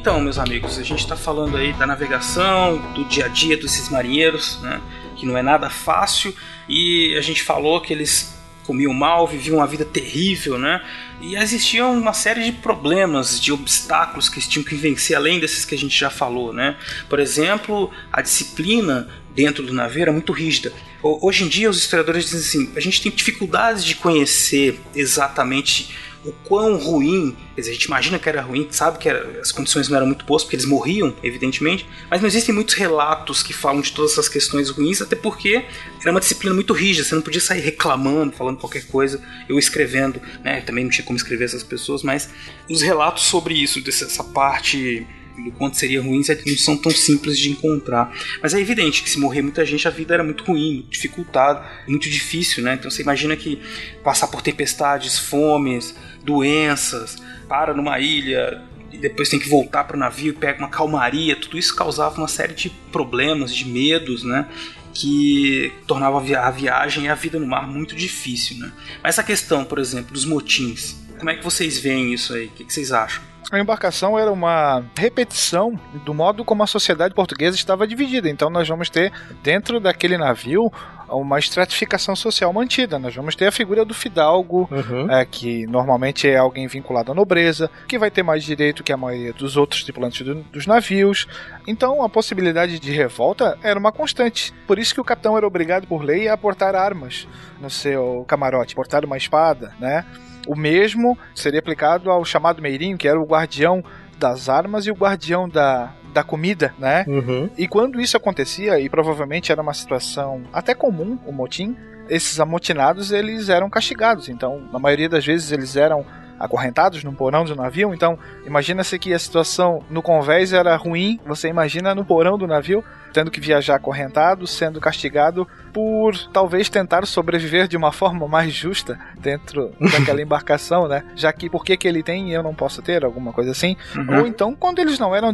Então, meus amigos, a gente está falando aí da navegação, do dia a dia desses marinheiros, né? Que não é nada fácil. E a gente falou que eles comiam mal, viviam uma vida terrível, né? E existiam uma série de problemas, de obstáculos que eles tinham que vencer, além desses que a gente já falou, né? Por exemplo, a disciplina dentro do navio era muito rígida. Ho- Hoje em dia, os historiadores dizem assim: a gente tem dificuldades de conhecer exatamente o quão ruim, quer dizer, a gente imagina que era ruim, sabe que era- as condições não eram muito boas, porque eles morriam, evidentemente, mas não existem muitos relatos que falam de todas essas questões ruins, até porque era uma disciplina muito rígida, você não podia sair reclamando, falando qualquer coisa, eu escrevendo, né, também não tinha como escrever essas pessoas, mas os relatos sobre isso, dessa parte do quanto seria ruim, não são tão simples de encontrar. Mas é evidente que se morrer muita gente, a vida era muito ruim, dificultada, muito difícil, né? Então você imagina que passar por tempestades, fomes, doenças, para numa ilha e depois tem que voltar para o navio e pega uma calmaria, tudo isso causava uma série de problemas, de medos, né? Que tornava a via- a viagem e a vida no mar muito difícil, né? Mas essa questão, por exemplo, dos motins, Como é que vocês veem isso aí? O que vocês acham? A embarcação era uma repetição do modo como a sociedade portuguesa estava dividida. Então nós vamos ter dentro daquele navio uma estratificação social mantida. Nós vamos ter a figura do fidalgo, Uhum. é, que normalmente é alguém vinculado à nobreza, que vai ter mais direito que a maioria dos outros tripulantes do- dos navios. Então a possibilidade de revolta era uma constante. Por isso que o capitão era obrigado por lei a portar armas no seu camarote, portar uma espada, né? O mesmo seria aplicado ao chamado meirinho, que era o guardião das armas e o guardião da, da comida, né? Uhum. E quando isso acontecia, e provavelmente era uma situação até comum, o motim, esses amotinados eles eram castigados. Então, na maioria das vezes eles eram acorrentados num porão do navio. Então, imagina-se que a situação no convés era ruim, você imagina no porão do navio, tendo que viajar acorrentado, sendo castigado por talvez tentar sobreviver de uma forma mais justa dentro daquela embarcação, né? Já que por que, que ele tem e eu não posso ter, alguma coisa assim. Ou então, quando eles não eram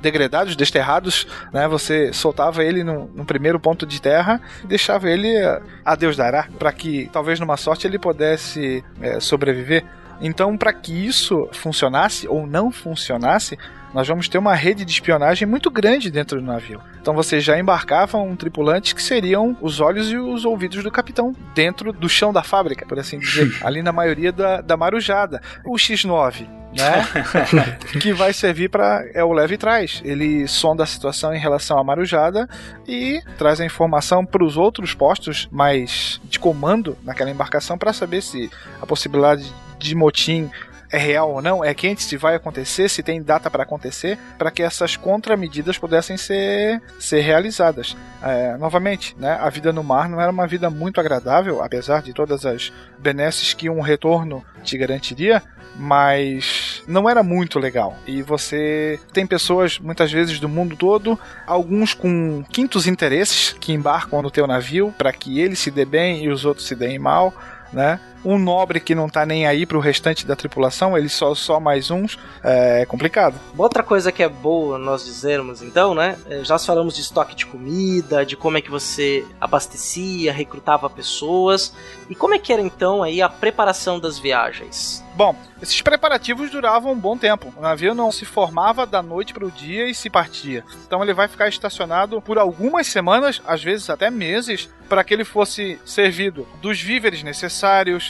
degradados, desterrados, né? Você soltava ele no, no primeiro ponto de terra e deixava ele eh, a Deus dará, para que talvez numa sorte ele pudesse eh, sobreviver. Então, para que isso funcionasse ou não funcionasse, nós vamos ter uma rede de espionagem muito grande dentro do navio. Então você já embarcava um tripulante que seriam os olhos e os ouvidos do capitão, dentro do chão da fábrica, por assim dizer, ali na maioria da, da marujada. O X9, né? que vai servir para é o leve traz. Ele sonda a situação em relação à marujada e traz a informação para os outros postos mais de comando naquela embarcação para saber se a possibilidade de motim é real ou não, é quente, se vai acontecer, se tem data para acontecer, para que essas contramedidas pudessem ser, ser realizadas. É, novamente, né, a vida no mar não era uma vida muito agradável, apesar de todas as benesses que um retorno te garantiria, mas não era muito legal. E você tem pessoas, muitas vezes, do mundo todo, alguns com quintos interesses que embarcam no teu navio para que ele se dê bem e os outros se deem mal, né? Um nobre que não tá nem aí pro restante da tripulação, ele só, só mais uns, é complicado. Outra coisa que é boa nós dizermos, então, né? é, Já falamos de estoque de comida, de como é que você abastecia, recrutava pessoas. E como é que era então aí a preparação das viagens? Bom, esses preparativos duravam um bom tempo. O navio não se formava da noite para o dia e se partia. Então ele vai ficar estacionado por algumas semanas, às vezes até meses, para que ele fosse servido dos víveres necessários,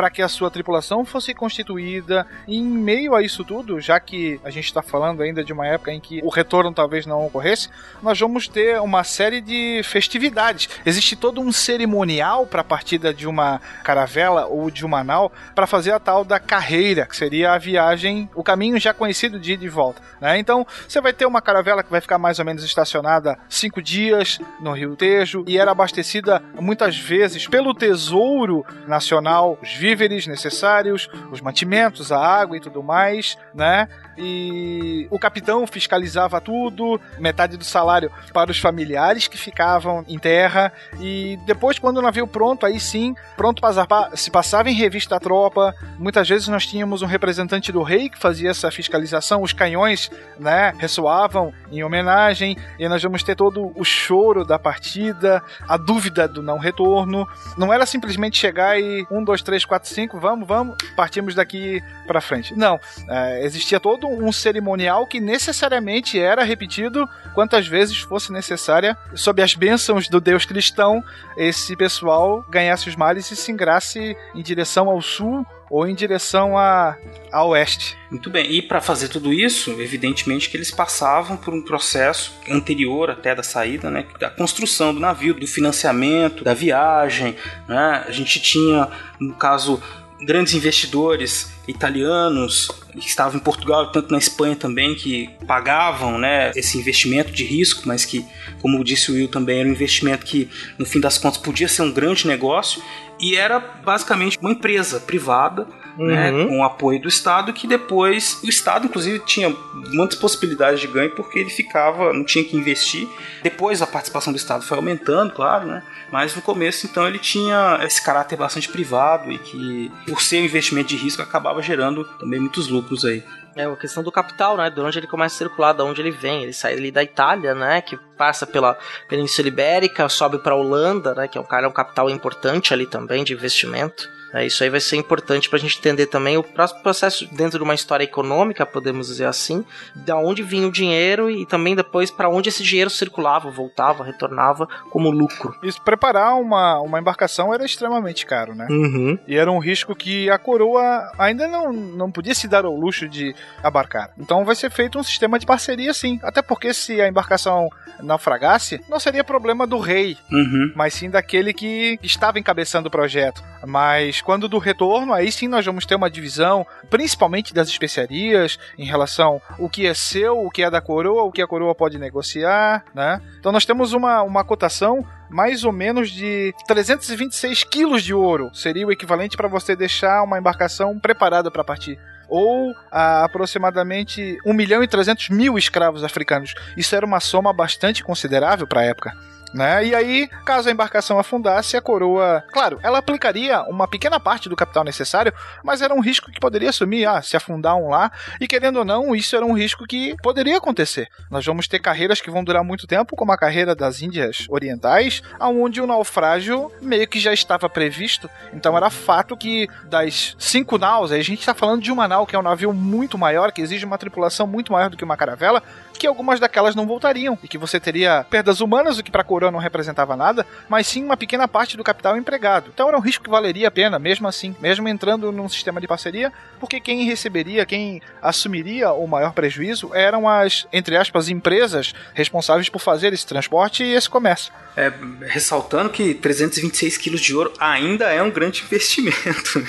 para que a sua tripulação fosse constituída. E em meio a isso tudo, já que a gente está falando ainda de uma época em que o retorno talvez não ocorresse, nós vamos ter uma série de festividades. Existe todo um cerimonial para a partida de uma caravela ou de uma nau para fazer a tal da carreira, que seria a viagem, o caminho já conhecido de ida e volta. Né? Então, você vai ter uma caravela que vai ficar mais ou menos estacionada cinco dias no Rio Tejo e era abastecida muitas vezes pelo Tesouro Nacional, os víveres necessários, os mantimentos, a água e tudo mais, né? E o capitão fiscalizava tudo, metade do salário para os familiares que ficavam em terra. E depois, quando o navio pronto, aí sim, pronto para zarpar, se passava em revista a tropa. Muitas vezes nós tínhamos um representante do rei que fazia essa fiscalização, os canhões, né, ressoavam em homenagem, e nós vamos ter todo o choro da partida, a dúvida do não retorno. Não era simplesmente chegar e um, dois, três, quatro, cinco, vamos, vamos, partimos daqui para frente. Não, é, existia todo um cerimonial que necessariamente era repetido quantas vezes fosse necessária, sob as bênçãos do Deus cristão, esse pessoal ganhasse os males e se ingrasse em direção ao sul ou em direção a, a oeste. Muito bem, e para fazer tudo isso, evidentemente que eles passavam por um processo anterior até da saída, né, da construção do navio, do financiamento, da viagem, né? A gente tinha, no caso, grandes investidores italianos que estavam em Portugal e tanto na Espanha também que pagavam né, esse investimento de risco, mas que, como disse o Will também, era um investimento que no fim das contas podia ser um grande negócio e era basicamente uma empresa privada né, Uhum. com o apoio do Estado, que depois o Estado, inclusive, tinha muitas possibilidades de ganho porque ele ficava, não tinha que investir. Depois a participação do Estado foi aumentando, claro, né? Mas no começo, então, ele tinha esse caráter bastante privado e que, por ser um investimento de risco, acabava gerando também muitos lucros aí É a questão do capital, né? De onde ele começa a circular, de onde ele vem. Ele sai ali da Itália, né? Que passa pela Península Ibérica, sobe para Holanda, né? Que é um cara, é um capital importante ali também de investimento. É, isso aí vai ser importante para a gente entender também o próximo processo dentro de uma história econômica, podemos dizer assim, da onde vinha o dinheiro e também depois para onde esse dinheiro circulava, voltava, retornava como lucro. Isso, preparar uma, uma embarcação era extremamente caro, né? Uhum. E era um risco que a coroa ainda não, não podia se dar ao luxo de abarcar. Então vai ser feito um sistema de parceria sim. Até porque se a embarcação naufragasse, não seria problema do rei, Uhum. mas sim daquele que estava encabeçando o projeto. Mas quando do retorno, aí sim nós vamos ter uma divisão, principalmente das especiarias, em relação o que é seu, o que é da coroa, o que a coroa pode negociar, né? Então nós temos uma, uma cotação mais ou menos de 326 quilos de ouro. Seria o equivalente para você deixar uma embarcação preparada para partir. Ou ah, aproximadamente 1 milhão e 300 mil escravos africanos. Isso era uma soma bastante considerável para a época. Né? E aí, caso a embarcação afundasse, a coroa. Claro, ela aplicaria uma pequena parte do capital necessário, mas era um risco que poderia assumir, ah, se afundar um lá. E querendo ou não, isso era um risco que poderia acontecer. Nós vamos ter carreiras que vão durar muito tempo, como a carreira das Índias Orientais, onde o naufrágio meio que já estava previsto. Então era fato que das cinco naus, a gente está falando de uma nau que é um navio muito maior, que exige uma tripulação muito maior do que uma caravela, que algumas daquelas não voltariam e que você teria perdas humanas, o que para a coroa não representava nada, mas sim uma pequena parte do capital empregado. Então era um risco que valeria a pena, mesmo assim, mesmo entrando num sistema de parceria, porque quem receberia, quem assumiria o maior prejuízo eram as, entre aspas, empresas responsáveis por fazer esse transporte e esse comércio. É, ressaltando que 326 quilos de ouro ainda é um grande investimento. né?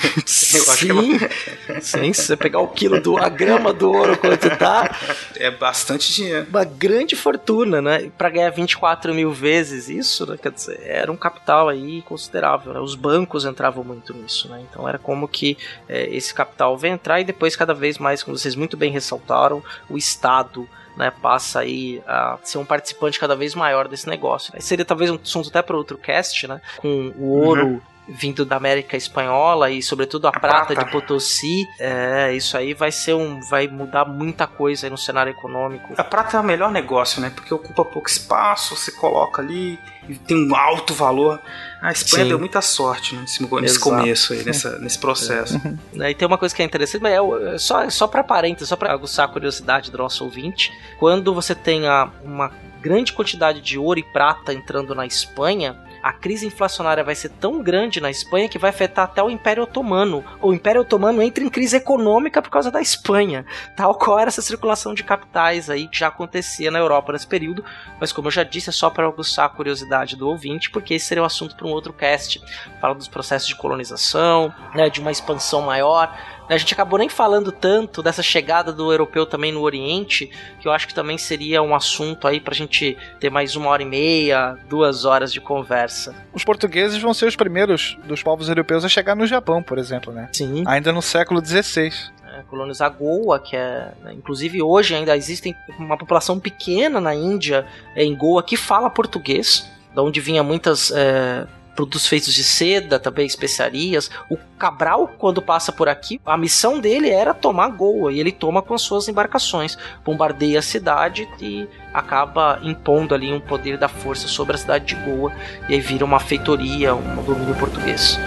Eu acho que é Sim, se você pegar o quilo do a grama do ouro quanto tá, é bastante dinheiro. Uma grande fortuna, né? Pra ganhar 24 mil vezes isso, né? Quer dizer, era um capital aí considerável. né? Os bancos entravam muito nisso, né? Então era como que é, esse capital vem entrar e depois cada vez mais, como vocês muito bem ressaltaram, o Estado né, passa aí a ser um participante cada vez maior desse negócio. Aí seria talvez um assunto até para outro cast, né? Com o ouro vindo da América Espanhola e sobretudo a, prata, prata. de Potosí. É, isso aí vai ser um vai mudar muita coisa no cenário econômico. A prata é o melhor negócio, né? Porque ocupa pouco espaço, você coloca ali e tem um alto valor. A Espanha Sim. deu muita sorte né, nesse, nesse começo aí, nessa, nesse processo. Né, E tem uma coisa que é interessante, mas é, é só, só para parênteses, só para aguçar a curiosidade do nosso ouvinte. Quando você tem a- uma grande quantidade de ouro e prata entrando na Espanha, a crise inflacionária vai ser tão grande na Espanha que vai afetar até o Império Otomano. O Império Otomano entra em crise econômica por causa da Espanha, tal qual era essa circulação de capitais aí que já acontecia na Europa nesse período. Mas como eu já disse, é só para aguçar a curiosidade do ouvinte, porque esse seria o assunto para um outro cast. Fala dos processos de colonização, né, de uma expansão maior. A gente acabou nem falando tanto dessa chegada do europeu também no Oriente, que eu acho que também seria um assunto aí pra gente ter mais uma hora e meia, duas horas de conversa. Os portugueses vão ser os primeiros dos povos europeus a chegar no Japão, por exemplo, né? Sim. Ainda no século XVI. É, colonizar Goa, que é. né, inclusive hoje ainda existem uma população pequena na Índia, é, em Goa, que fala português, da onde vinha muitas. é, Produtos feitos de seda, também especiarias. O Cabral, quando passa por aqui, a missão dele era tomar Goa e ele toma com as suas embarcações, bombardeia a cidade e acaba impondo ali um poder da força sobre a cidade de Goa e aí vira uma feitoria, um domínio português.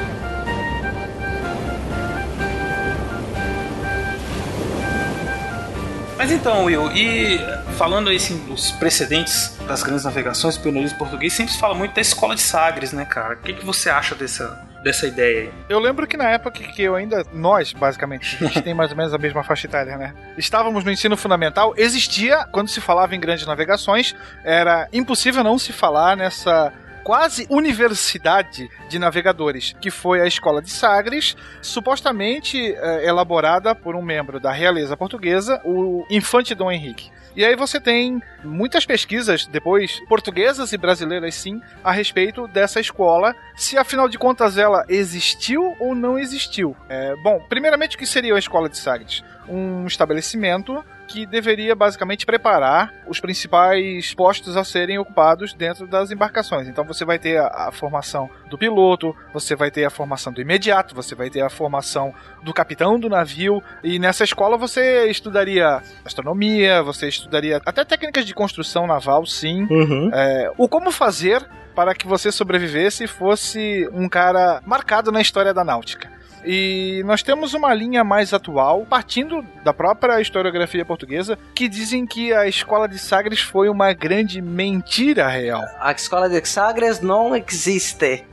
Mas então, Will, e falando aí assim, dos precedentes das grandes navegações, o pioneirismo português sempre se fala muito da escola de Sagres, né, cara? O que, que você acha dessa, dessa ideia aí? Eu lembro que na época que eu ainda, nós, basicamente, a gente tem mais ou menos a mesma faixa etária, né? Estávamos no ensino fundamental, existia, quando se falava em grandes navegações, era impossível não se falar nessa quase universidade de navegadores, que foi a Escola de Sagres, supostamente eh, elaborada por um membro da realeza portuguesa, o Infante Dom Henrique. E aí você tem muitas pesquisas depois, portuguesas e brasileiras sim, a respeito dessa escola, se afinal de contas ela existiu ou não existiu. É, bom, primeiramente o que seria a Escola de Sagres? Um estabelecimento que deveria basicamente preparar os principais postos a serem ocupados dentro das embarcações. Então você vai ter a, a formação do piloto, você vai ter a formação do imediato, você vai ter a formação do capitão do navio, e nessa escola você estudaria astronomia, você estudaria até técnicas de construção naval, sim. Uhum. É, o como fazer para que você sobrevivesse e fosse um cara marcado na história da náutica. E nós temos uma linha mais atual, partindo da própria historiografia portuguesa, que dizem que a escola de Sagres foi uma grande mentira real. A escola de Sagres não existe.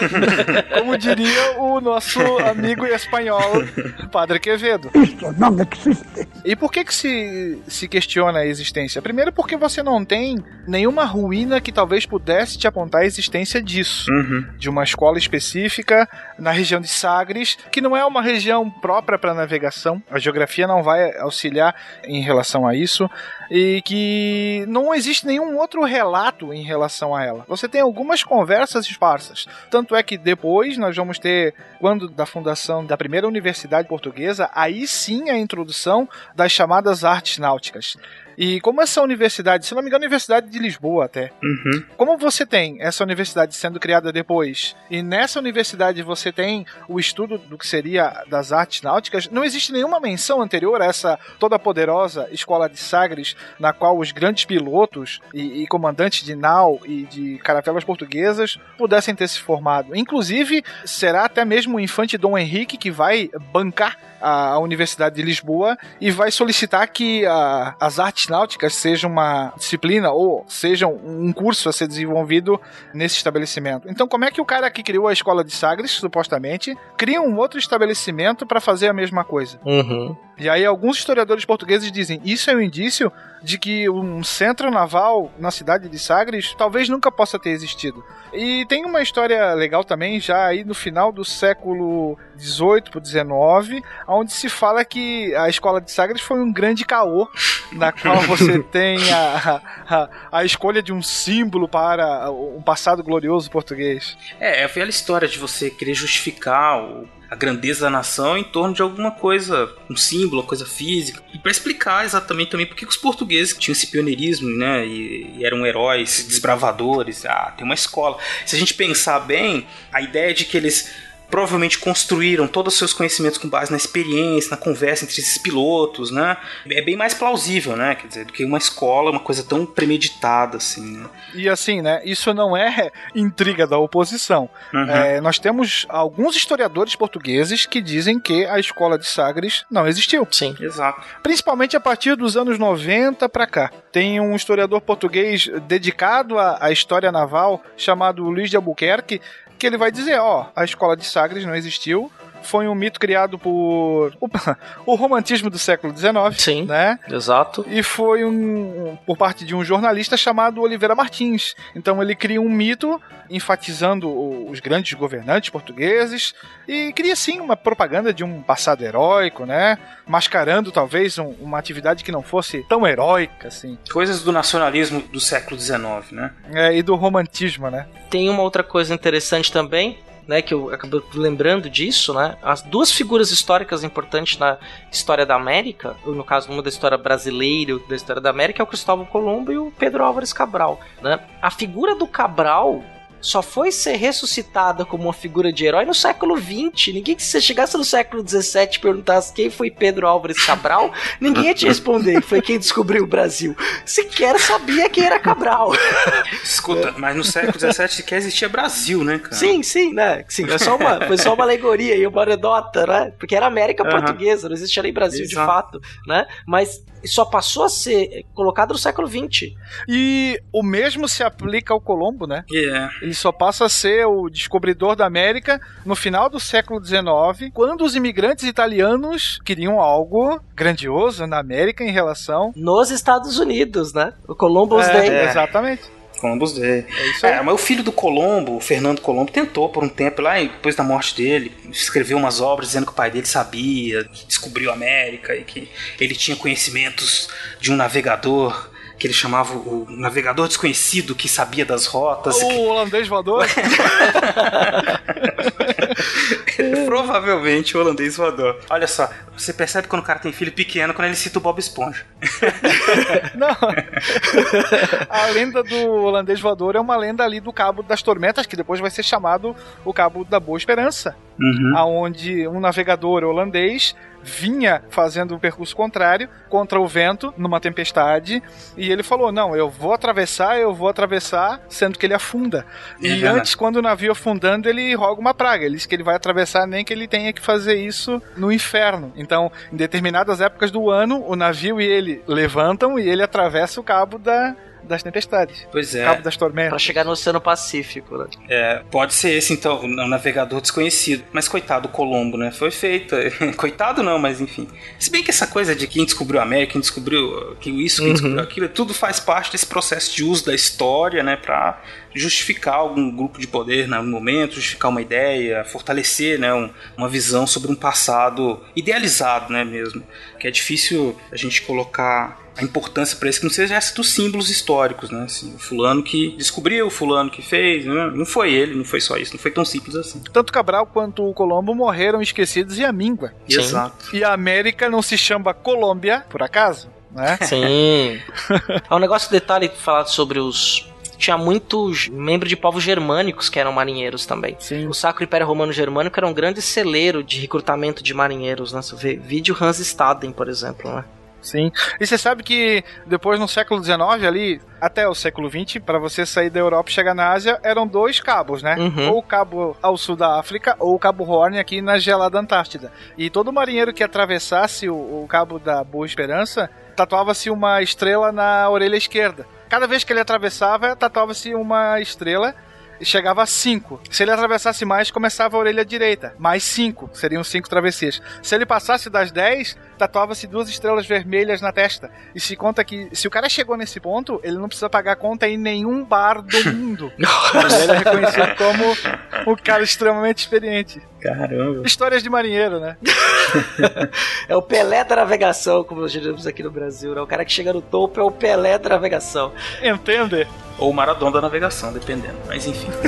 Como diria o nosso amigo espanhol, Padre Quevedo. Isso não existe. E por que que se, se questiona a existência? Primeiro porque você não tem nenhuma ruína que talvez pudesse te apontar a existência disso. Uhum. De uma escola específica na região de Sagres, que não é uma região própria para navegação. A geografia não vai auxiliar em relação a isso. E que não existe nenhum outro relato em relação a ela. Você tem algumas conversas esparsas. Tanto é que depois nós vamos ter, quando da fundação da primeira universidade portuguesa, aí sim a introdução das chamadas artes náuticas. E como essa universidade, se não me engano, a Universidade de Lisboa até, Uhum. como você tem essa universidade sendo criada depois, e nessa universidade você tem o estudo do que seria das artes náuticas, não existe nenhuma menção anterior a essa toda poderosa escola de Sagres, na qual os grandes pilotos e, e comandantes de nau e de caravelas portuguesas pudessem ter se formado. Inclusive, será até mesmo o infante Dom Henrique que vai bancar a, a Universidade de Lisboa e vai solicitar que a- as artes náuticas sejam uma disciplina ou sejam um curso a ser desenvolvido nesse estabelecimento. Então, como é que o cara que criou a escola de Sagres, supostamente, cria um outro estabelecimento para fazer a mesma coisa? Uhum. E aí alguns historiadores portugueses dizem isso é um indício de que um centro naval na cidade de Sagres talvez nunca possa ter existido. E tem uma história legal também, já aí no final do século XVIII para XIX, onde se fala que a escola de Sagres foi um grande caô, na qual você tem a, a, a escolha de um símbolo para um passado glorioso português. É, é a velha história de você querer justificar o- a grandeza da nação em torno de alguma coisa, um símbolo, coisa física. E para explicar exatamente também por que os portugueses tinham esse pioneirismo, né? E, e eram heróis, desbravadores. Ah, tem uma escola. Se a gente pensar bem, a ideia de que eles provavelmente construíram todos os seus conhecimentos com base na experiência, na conversa entre esses pilotos, né? É bem mais plausível, né? Quer dizer, do que uma escola, uma coisa tão premeditada assim, né? E assim, né? Isso não é intriga da oposição. Uhum. É, nós temos alguns historiadores portugueses que dizem que a escola de Sagres não existiu. Sim. Exato. Principalmente a partir dos anos 90 para cá. Tem um historiador português dedicado à, à história naval chamado Luiz de Albuquerque que ele vai dizer, ó, a escola de Sagres não existiu. Foi um mito criado por o, o romantismo do século XIX, Sim. né? Exato. E foi um, por parte de um jornalista chamado Oliveira Martins. Então ele cria um mito enfatizando os grandes governantes portugueses e cria sim uma propaganda de um passado heróico, né? Mascarando talvez um- uma atividade que não fosse tão heróica assim. Coisas do nacionalismo do século XIX, né? É, e do romantismo, né? Tem uma outra coisa interessante também, né, que eu acabei lembrando disso, né? As duas figuras históricas importantes na história da América, ou no caso uma da história brasileira da história da América, é o Cristóvão Colombo e o Pedro Álvares Cabral, né? A figura do Cabral só foi ser ressuscitada como uma figura de herói no século XX. Ninguém, se você chegasse no século XVII e perguntasse quem foi Pedro Álvares Cabral, ninguém ia te responder. Foi quem descobriu o Brasil. Sequer sabia quem era Cabral. Escuta, mas no século XVII sequer existia Brasil, né, cara? Sim, sim, né? Sim, é só uma, foi só uma alegoria e uma anedota, né? Porque era América Aham. Portuguesa, não existia nem Brasil de Exato. fato, né? Mas só passou a ser colocado no século XX. E o mesmo se aplica ao Colombo, né? É. Ele só passa a ser o descobridor da América no final do século XIX, quando os imigrantes italianos queriam algo grandioso na América em relação. Nos Estados Unidos, né? O Columbus É, Day. Exatamente. Columbus Day. É isso aí. É, mas o filho do Colombo, o Fernando Colombo, tentou por um tempo lá, e depois da morte dele, escreveu umas obras dizendo que o pai dele sabia, que descobriu a América e que ele tinha conhecimentos de um navegador que ele chamava o navegador desconhecido que sabia das rotas. O holandês voador. Provavelmente o holandês voador. Olha só, você percebe quando o cara tem filho pequeno quando ele cita o Bob Esponja. Não. A lenda do holandês voador é uma lenda ali do Cabo das Tormentas, que depois vai ser chamado o Cabo da Boa Esperança. Uhum. Aonde um navegador holandês vinha fazendo o percurso contrário contra o vento numa tempestade e ele falou: "Não, eu vou atravessar, eu vou atravessar", sendo que ele afunda. É e verdade. antes quando o navio afundando, ele roga uma praga. Ele diz que ele vai atravessar nem que ele tenha que fazer isso no inferno. Então, em determinadas épocas do ano, o navio e ele levantam e ele atravessa o cabo da das tempestades. Pois é. Cabo das Pra tormentas. chegar no Oceano Pacífico, né? É, pode ser esse então, o navegador desconhecido. Mas coitado do Colombo, né? Foi feito. coitado não, mas enfim. Se bem que essa coisa de quem descobriu a América, quem descobriu que isso, quem descobriu aquilo, tudo faz parte desse processo de uso da história, né? Pra justificar algum grupo de poder no momento, justificar uma ideia, fortalecer, né? um- uma visão sobre um passado idealizado, né? Mesmo. Que é difícil a gente colocar a importância para isso que não seja essa dos símbolos históricos, né? Assim, o fulano que descobriu, o fulano que fez, né? não foi ele, não foi só isso, não foi tão simples assim. Tanto Cabral quanto o Colombo morreram esquecidos e a míngua. Exato. E a América não se chama Colômbia, por acaso, né? Sim. Há um negócio detalhe falado sobre os. Tinha muitos membros de povos germânicos que eram marinheiros também. Sim. O Sacro Império Romano Germânico era um grande celeiro de recrutamento de marinheiros, né? Você vê vídeo Hans Staden, por exemplo, né? Sim. E você sabe que depois no século XIX ali, até o século XX, para você sair da Europa e chegar na Ásia, eram dois cabos, né? Uhum. Ou o cabo ao sul da África, ou o cabo Horn aqui na gelada Antártida. E todo marinheiro que atravessasse o, o cabo da Boa Esperança, tatuava-se uma estrela na orelha esquerda. Cada vez que ele atravessava, tatuava-se uma estrela chegava a 5. Se ele atravessasse mais, começava a orelha direita. Mais 5. Seriam 5 travessias. Se ele passasse das 10, tatuava-se duas estrelas vermelhas na testa. E se conta que, se o cara chegou nesse ponto, ele não precisa pagar conta em nenhum bar do mundo. ele é reconhecido como um cara extremamente experiente. Caramba. Histórias de marinheiro, né? É o Pelé da navegação, como nós diríamos aqui no Brasil, né? O cara que chega no topo é o Pelé da navegação. Entende? Ou o Maradona da navegação, dependendo. Mas enfim.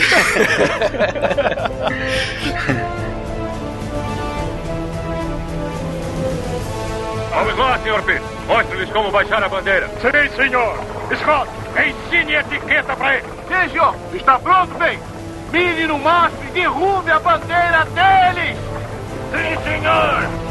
Vamos lá, Sr. Pitt. Mostre-lhes como baixar a bandeira. Sim, senhor. Scott, ensine a etiqueta para ele. Sim, senhor. Está pronto, bem? Mire no mastro e derrube a bandeira deles. Sim, senhor.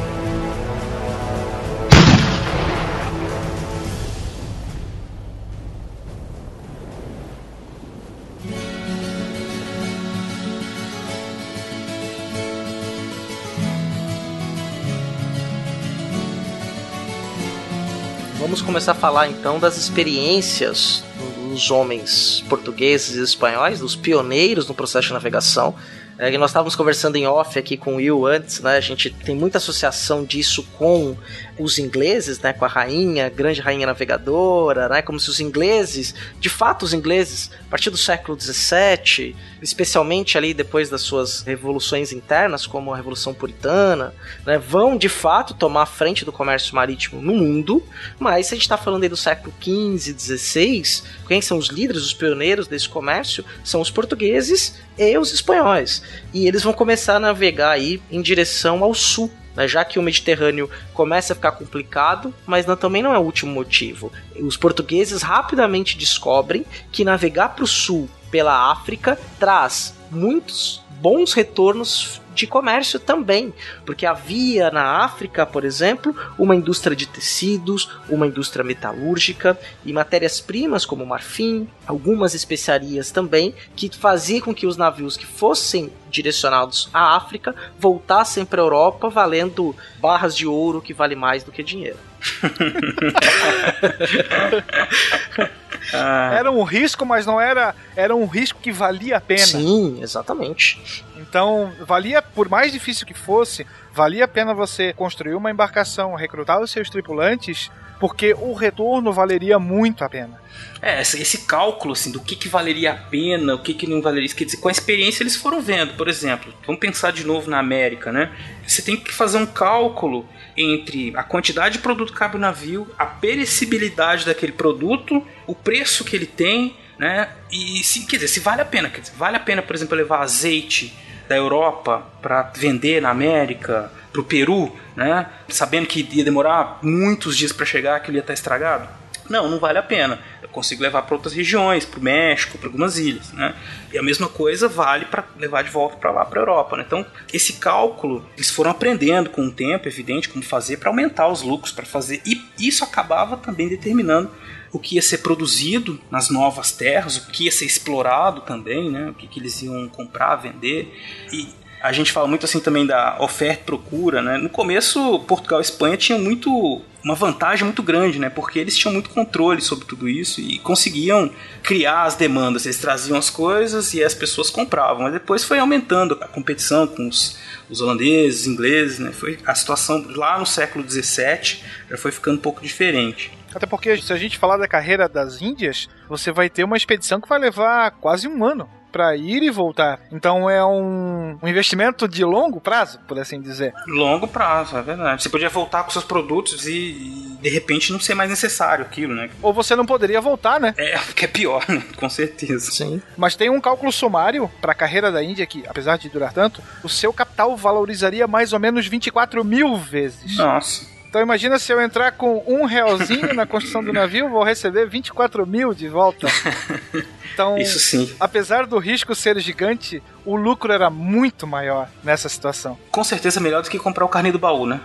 Vamos começar a falar então das experiências dos homens portugueses e espanhóis, dos pioneiros no processo de navegação. É, nós estávamos conversando em off aqui com o Will antes, né? A gente tem muita associação disso com os ingleses, né? Com a rainha, grande rainha navegadora, né? Como se os ingleses, de fato os ingleses, a partir do século XVII, especialmente ali depois das suas revoluções internas, como a Revolução Puritana, né? Vão de fato tomar a frente do comércio marítimo no mundo, mas se a gente está falando aí do século XV, XVI, quem são os líderes, os pioneiros desse comércio? São os portugueses e os espanhóis. E eles vão começar a navegar aí em direção ao sul. Né, Já que o Mediterrâneo começa a ficar complicado, mas não- também não é o último motivo. Os portugueses rapidamente descobrem que navegar para o sul pela África traz muitos bons retornos de comércio também, porque havia na África, por exemplo, uma indústria de tecidos, uma indústria metalúrgica e matérias-primas como marfim, algumas especiarias também, que fazia com que os navios que fossem direcionados à África voltassem para a Europa valendo barras de ouro que vale mais do que dinheiro. Ah, Era um risco, mas não era. Era um risco que valia a pena. Sim, exatamente. Então, valia, por mais difícil que fosse, valia a pena você construir uma embarcação, recrutar os seus tripulantes, porque o retorno valeria muito a pena. É, esse, cálculo assim, do que, que valeria a pena, o que, que não valeria. Quer dizer, com a experiência eles foram vendo, por exemplo. Vamos pensar de novo na América, né? Você tem que fazer um cálculo entre a quantidade de produto que cabe no navio, a perecibilidade daquele produto, o preço que ele tem, né? E se, quer dizer, se vale a pena. Quer dizer, vale a pena, por exemplo, levar azeite da Europa para vender na América, pro Peru, né? Sabendo que ia demorar muitos dias para chegar, que ele ia estar estragado. Não, não vale a pena. Eu consigo levar para outras regiões, para o México, para algumas ilhas, né? E a mesma coisa vale para levar de volta para lá, para a Europa. Né? Então, esse cálculo eles foram aprendendo com o tempo, evidente, como fazer para aumentar os lucros, para fazer. E isso acabava também determinando o que ia ser produzido nas novas terras, o que ia ser explorado também, né? O que, que eles iam comprar, vender. E a gente fala muito assim também da oferta e procura, né? No começo, Portugal e Espanha tinham muito uma vantagem muito grande, né? Porque eles tinham muito controle sobre tudo isso e conseguiam criar as demandas. Eles traziam as coisas e as pessoas compravam. Mas depois foi aumentando a competição com os, os holandeses, ingleses, né? Foi a situação lá no século XVII já foi ficando um pouco diferente. Até porque se a gente falar da carreira das Índias, você vai ter uma expedição que vai levar quase um ano para ir e voltar. Então é um, um, investimento de longo prazo, por assim dizer. Longo prazo, é verdade. Você podia voltar com seus produtos e, e, de repente não ser mais necessário aquilo, né? Ou você não poderia voltar, né? É, que é pior, né? Com certeza. Sim. Mas tem um cálculo sumário para a carreira da Índia que, apesar de durar tanto, o seu capital valorizaria mais ou menos 24 mil vezes. Nossa. Então imagina se eu entrar com um realzinho na construção do navio, vou receber 24 mil de volta. Então, Isso sim. apesar do risco ser gigante, o lucro era muito maior nessa situação. Com certeza melhor do que comprar o carne do baú, né?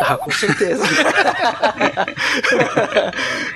Ah, com certeza.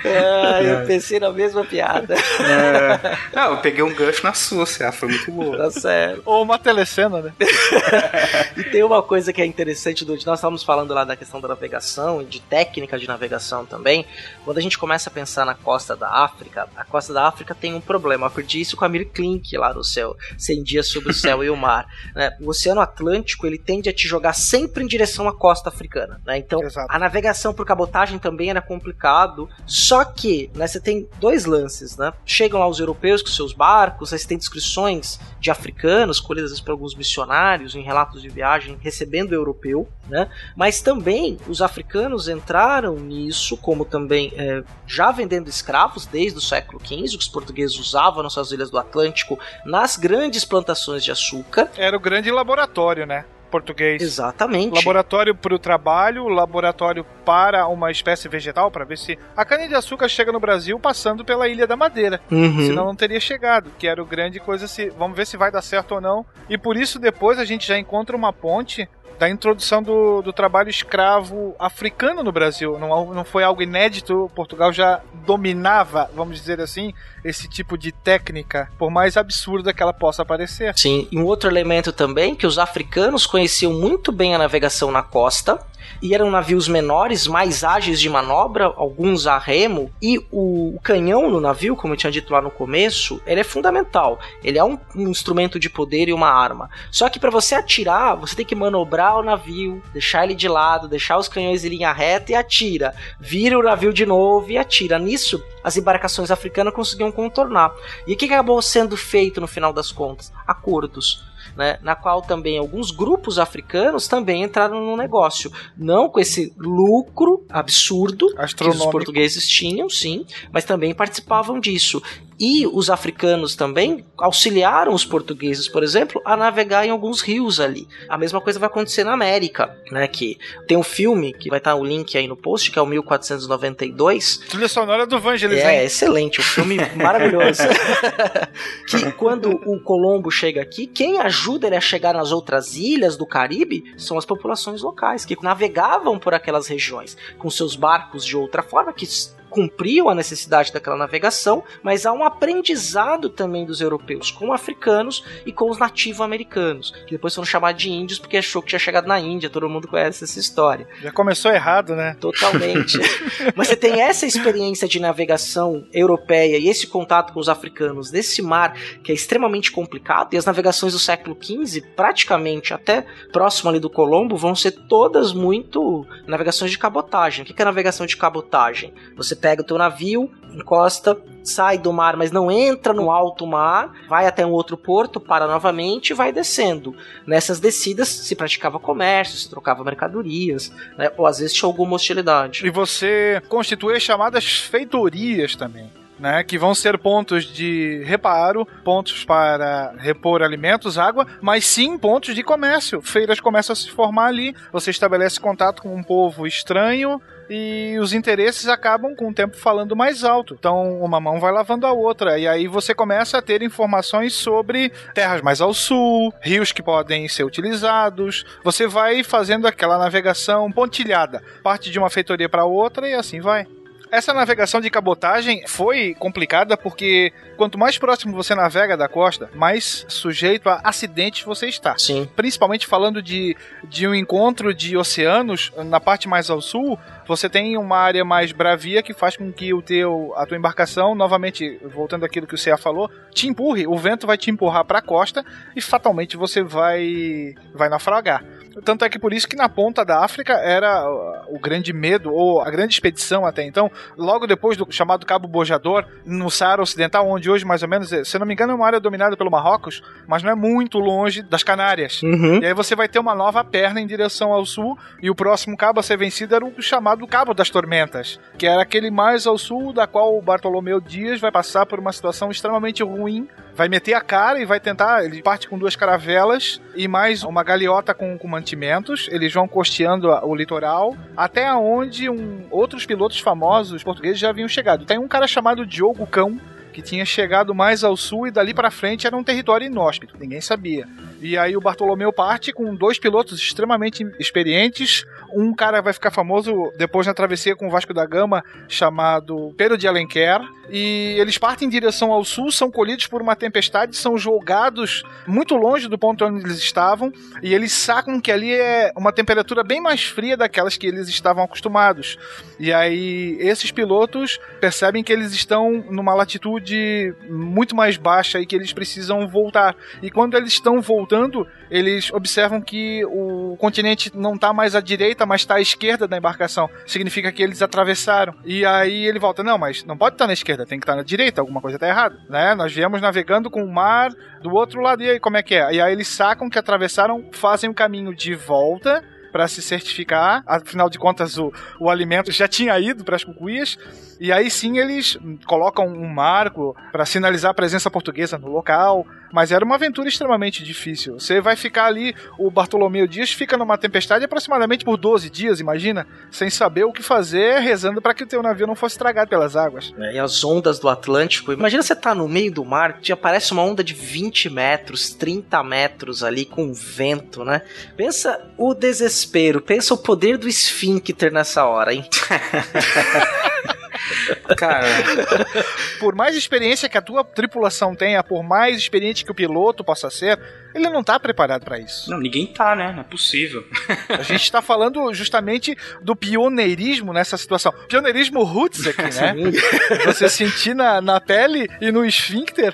ah, eu pensei na mesma piada. É. Não, eu peguei um gancho na sua, foi muito boa. Tá certo. Ou uma telecena, né? e tem uma coisa que é interessante, do nós estávamos falando lá da questão da navegação e de técnica de navegação também. Quando a gente começa a pensar na costa da África, a costa da África tem um problema. Eu aprendi isso com a Mir Klink lá no céu, 100 dias sobre o céu e o mar. Né? O Oceano Atlântico ele tende a te jogar sempre em direção à costa africana. Né? Então Exato. a navegação por cabotagem também era complicado. Só que né, você tem dois lances. Né? Chegam lá os europeus com seus barcos, aí você tem descrições de africanos, colhidas por alguns missionários em relatos de viagem, recebendo o europeu. Né? Mas também os africanos entraram nisso, como também é, já vendendo escravos desde o século XV, que os portugueses usavam nas suas ilhas do Atlântico, nas grandes plantações de açúcar. Era o grande laboratório, né? Português. Exatamente. Laboratório para o trabalho, laboratório para uma espécie vegetal, para ver se a cana-de-açúcar chega no Brasil passando pela Ilha da Madeira. Uhum. Senão não teria chegado, que era o grande coisa se. Vamos ver se vai dar certo ou não. E por isso depois a gente já encontra uma ponte da introdução do, do trabalho escravo africano no Brasil. Não, não foi algo inédito, Portugal já dominava, vamos dizer assim, esse tipo de técnica, por mais absurda que ela possa parecer. Sim, e um outro elemento também que os africanos conheciam muito bem a navegação na costa e eram navios menores, mais ágeis de manobra, alguns a remo, e o, o canhão no navio, como eu tinha dito lá no começo, ele é fundamental. Ele é um, um instrumento de poder e uma arma. Só que para você atirar, você tem que manobrar o navio, deixar ele de lado, deixar os canhões em linha reta e atira. Vira o navio de novo e atira. Nisso, as embarcações africanas conseguiam contornar. E o que acabou sendo feito no final das contas? Acordos né, na qual também alguns grupos africanos também entraram no negócio. Não com esse lucro absurdo que os portugueses tinham, sim, mas também participavam disso. E os africanos também auxiliaram os portugueses, por exemplo, a navegar em alguns rios ali. A mesma coisa vai acontecer na América, né? Que tem um filme que vai estar o link aí no post, que é o 1492. Trilha sonora do Vangelis, É, hein? excelente, um filme maravilhoso. que quando o Colombo chega aqui, quem ajuda ele a chegar nas outras ilhas do Caribe são as populações locais, que navegavam por aquelas regiões com seus barcos de outra forma, que cumpriam a necessidade daquela navegação, mas há um aprendizado também dos europeus com africanos e com os nativo-americanos, que depois foram chamados de índios porque achou que tinha chegado na Índia, todo mundo conhece essa história. Já começou errado, né? Totalmente. mas você tem essa experiência de navegação europeia e esse contato com os africanos nesse mar que é extremamente complicado, e as navegações do século XV, praticamente até próximo ali do Colombo, vão ser todas muito navegações de cabotagem. O que é navegação de cabotagem? Você pega o teu navio, encosta, sai do mar, mas não entra no alto mar, vai até um outro porto, para novamente e vai descendo. Nessas descidas se praticava comércio, se trocava mercadorias, né? ou às vezes tinha alguma hostilidade. E você constitui chamadas feitorias também. né? Que vão ser pontos de reparo, pontos para repor alimentos, água, mas sim pontos de comércio. Feiras começam a se formar ali, você estabelece contato com um povo estranho, e os interesses acabam com o tempo falando mais alto. Então uma mão vai lavando a outra e aí você começa a ter informações sobre terras mais ao sul, rios que podem ser utilizados. Você vai fazendo aquela navegação pontilhada, parte de uma feitoria para outra e assim vai. Essa navegação de cabotagem foi complicada porque quanto mais próximo você navega da costa, mais sujeito a acidentes você está. Sim. Principalmente falando de, de um encontro de oceanos na parte mais ao sul, você tem uma área mais bravia que faz com que o teu, a tua embarcação, novamente, voltando àquilo que o Cea falou, te empurre, o vento vai te empurrar para a costa e fatalmente você vai vai naufragar. Tanto é que por isso que na ponta da África era o grande medo, ou a grande expedição até então, logo depois do chamado Cabo Bojador, no Saara Ocidental, onde hoje mais ou menos, se não me engano, é uma área dominada pelo Marrocos, mas não é muito longe das Canárias. Uhum. E aí você vai ter uma nova perna em direção ao sul, e o próximo cabo a ser vencido era o chamado Cabo das Tormentas, que era aquele mais ao sul, da qual o Bartolomeu Dias vai passar por uma situação extremamente ruim, vai meter a cara e vai tentar. Ele parte com duas caravelas e mais uma galeota com, com mantimentos. Eles vão costeando o litoral até onde um, outros pilotos famosos portugueses já haviam chegado. Tem um cara chamado Diogo Cão que tinha chegado mais ao sul e dali para frente era um território inóspito, ninguém sabia. E aí o Bartolomeu parte com dois pilotos extremamente experientes. Um cara vai ficar famoso depois na travessia com o Vasco da Gama, chamado Pedro de Alenquer. E eles partem em direção ao sul, são colhidos por uma tempestade, são jogados muito longe do ponto onde eles estavam. E eles sacam que ali é uma temperatura bem mais fria daquelas que eles estavam acostumados. E aí esses pilotos percebem que eles estão numa latitude muito mais baixa e que eles precisam voltar. E quando eles estão voltando, eles observam que o continente não está mais à direita, mas está à esquerda da embarcação. Significa que eles atravessaram. E aí ele volta: não, mas não pode estar na esquerda, tem que estar na direita, alguma coisa está errada. Né? Nós viemos navegando com o mar do outro lado, e aí como é que é? E aí eles sacam que atravessaram, fazem o caminho de volta para se certificar. Afinal de contas, o, o alimento já tinha ido para as cucuias. E aí sim eles colocam um marco para sinalizar a presença portuguesa no local. Mas era uma aventura extremamente difícil. Você vai ficar ali, o Bartolomeu Dias fica numa tempestade aproximadamente por 12 dias, imagina, sem saber o que fazer, rezando para que o teu navio não fosse estragado pelas águas. É, e as ondas do Atlântico. Imagina você tá no meio do mar, te aparece uma onda de 20 metros, 30 metros ali com vento, né? Pensa o desespero, pensa o poder do esfíncter nessa hora, hein? Cara, Por mais experiência que a tua tripulação tenha, por mais experiente que o piloto possa ser, ele não tá preparado para isso. não, ninguém tá, né? Não é possível. A gente está falando justamente do pioneirismo nessa situação. Pioneirismo roots aqui, né? Você sentir na, na pele e no esfíncter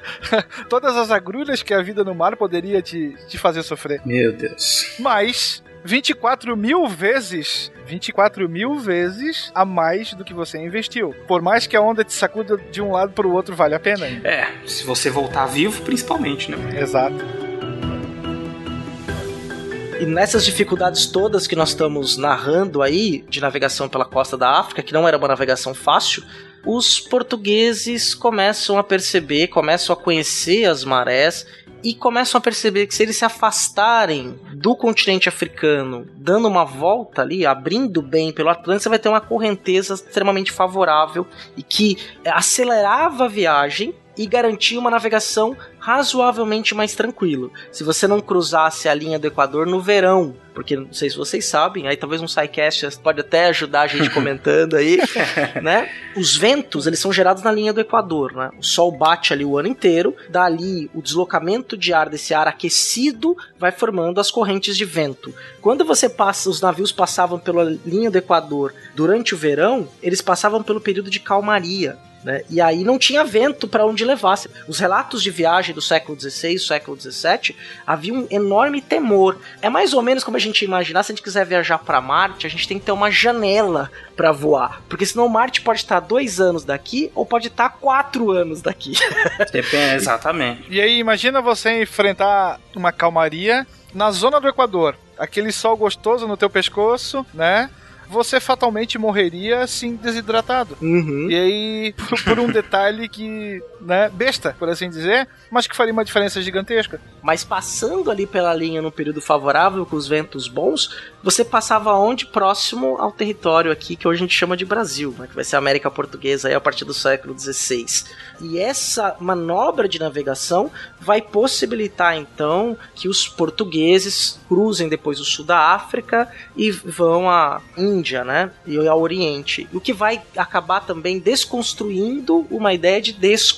todas as agruras que a vida no mar poderia te, te fazer sofrer. Meu Deus. Mas 24 mil vezes 24 mil vezes a mais do que você investiu. Por mais que a onda te sacuda de um lado para o outro, vale a pena. hein? É, se você voltar vivo, principalmente, né? Exato. E nessas dificuldades todas que nós estamos narrando aí, de navegação pela costa da África, que não era uma navegação fácil, os portugueses começam a perceber, começam a conhecer as marés e começam a perceber que se eles se afastarem do continente africano, dando uma volta ali, abrindo bem pelo Atlântico, você vai ter uma correnteza extremamente favorável e que acelerava a viagem e garantia uma navegação razoavelmente mais tranquilo. Se você não cruzasse a linha do Equador no verão, porque não sei se vocês sabem, aí talvez um sidecast pode até ajudar a gente comentando aí, né? Os ventos, eles são gerados na linha do Equador, né? O sol bate ali o ano inteiro, dali o deslocamento de ar desse ar aquecido vai formando as correntes de vento. Quando você passa, os navios passavam pela linha do Equador durante o verão, eles passavam pelo período de calmaria. Né? E aí não tinha vento para onde levasse. Os relatos de viagem do século XVI, século XVII, havia um enorme temor. É mais ou menos como a gente imaginar se a gente quiser viajar para Marte, a gente tem que ter uma janela para voar, porque senão Marte pode estar dois anos daqui ou pode estar quatro anos daqui. Depende, exatamente. E aí, imagina você enfrentar uma calmaria na zona do Equador. Aquele sol gostoso no teu pescoço, né? Você fatalmente morreria assim desidratado. Uhum. E aí, por, por um detalhe que, né, besta, por assim dizer, mas que faria uma diferença gigantesca. Mas passando ali pela linha no período favorável, com os ventos bons, você passava onde? Próximo ao território aqui, que hoje a gente chama de Brasil, né? que vai ser a América Portuguesa aí a partir do século XVI. E essa manobra de navegação vai possibilitar então que os portugueses cruzem depois o sul da África e vão à Índia, né? E ao Oriente. O que vai acabar também desconstruindo uma ideia de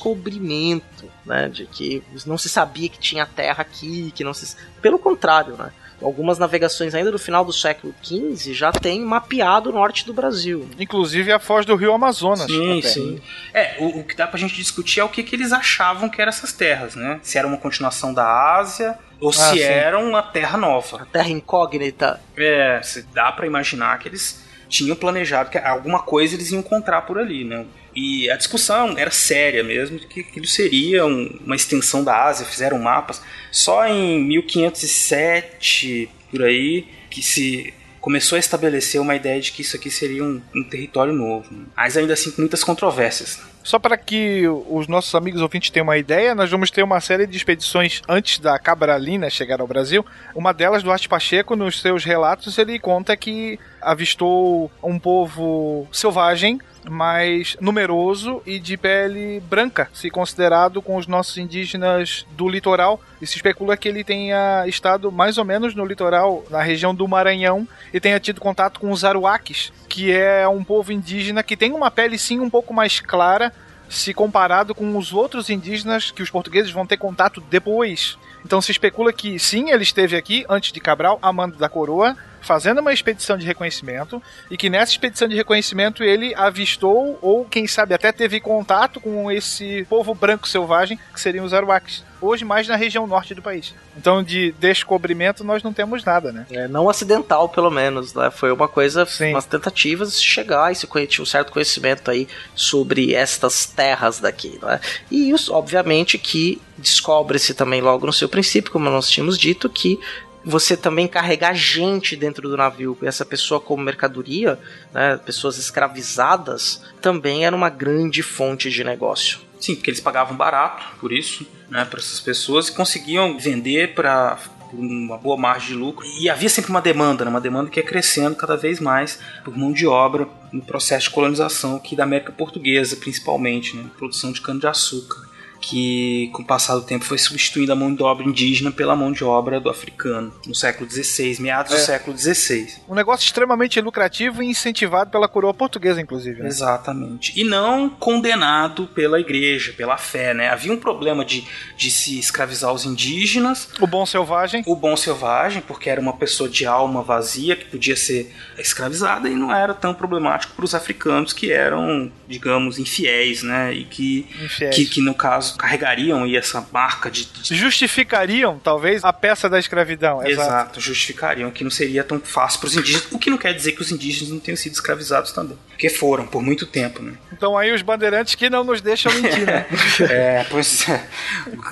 descobrimento, né? De que não se sabia que tinha terra aqui, que não se. Pelo contrário, né? Algumas navegações ainda do final do século XV já tem mapeado o norte do Brasil. Inclusive a foz do rio Amazonas. Sim, até. sim. É, o, o que dá pra gente discutir é o que, que eles achavam que eram essas terras, né? Se era uma continuação da Ásia ou se sim. era uma terra nova. Terra incógnita. É, se dá pra imaginar que eles tinham planejado que alguma coisa eles iam encontrar por ali, né? E a discussão era séria mesmo, que aquilo seria um- uma extensão da Ásia, fizeram mapas. Só em 1507, por aí, que se começou a estabelecer uma ideia de que isso aqui seria um, um território novo. Mas ainda assim com muitas controvérsias. Só para que os nossos amigos ouvintes tenham uma ideia, nós vamos ter uma série de expedições antes da Cabralina chegar ao Brasil. Uma delas, do Arte Pacheco, nos seus relatos, ele conta que avistou um povo selvagem, mas numeroso e de pele branca, se considerado com os nossos indígenas do litoral. E se especula que ele tenha estado mais ou menos no litoral, na região do Maranhão, e tenha tido contato com os Aruaques, que é um povo indígena que tem uma pele sim um pouco mais clara, se comparado com os outros indígenas que os portugueses vão ter contato depois. Então se especula que sim, ele esteve aqui antes de Cabral, a mando da coroa, fazendo uma expedição de reconhecimento, e que nessa expedição de reconhecimento ele avistou, ou quem sabe até teve contato com esse povo branco selvagem, que seriam os Aruaques. Hoje mais na região norte do país. Então de descobrimento nós não temos nada, né? É, não acidental, pelo menos, né? Foi uma coisa, Sim. umas tentativas de chegar e se tinha um certo conhecimento aí sobre estas terras daqui, né? E isso, obviamente, que descobre-se também logo no seu princípio, como nós tínhamos dito, que você também carregar gente dentro do navio, essa pessoa como mercadoria, né, pessoas escravizadas, também era uma grande fonte de negócio. Sim, porque eles pagavam barato por isso, né, para essas pessoas e conseguiam vender para uma boa margem de lucro. E havia sempre uma demanda, né, uma demanda que ia crescendo cada vez mais por mão de obra no processo de colonização aqui da América Portuguesa, principalmente, né, produção de cana-de-açúcar, que com o passar do tempo foi substituindo a mão de obra indígena pela mão de obra do africano, no século XVI, meados do É. século XVI. Um negócio extremamente lucrativo e incentivado pela coroa portuguesa, inclusive. Né? Exatamente. E não condenado pela igreja, pela fé, né? Havia um problema de, de se escravizar os indígenas, O bom selvagem. o bom selvagem, porque era uma pessoa de alma vazia que podia ser escravizada e não era tão problemático para os africanos que eram, digamos, infiéis, né? E que, Infiéis. que, que no caso carregariam aí essa marca de, Justificariam, talvez, a peça da escravidão. Exato. Exato, justificariam que não seria tão fácil para os indígenas, o que não quer dizer que os indígenas não tenham sido escravizados também, porque foram por muito tempo, né? Então aí os bandeirantes que não nos deixam mentir, né? É, pois é,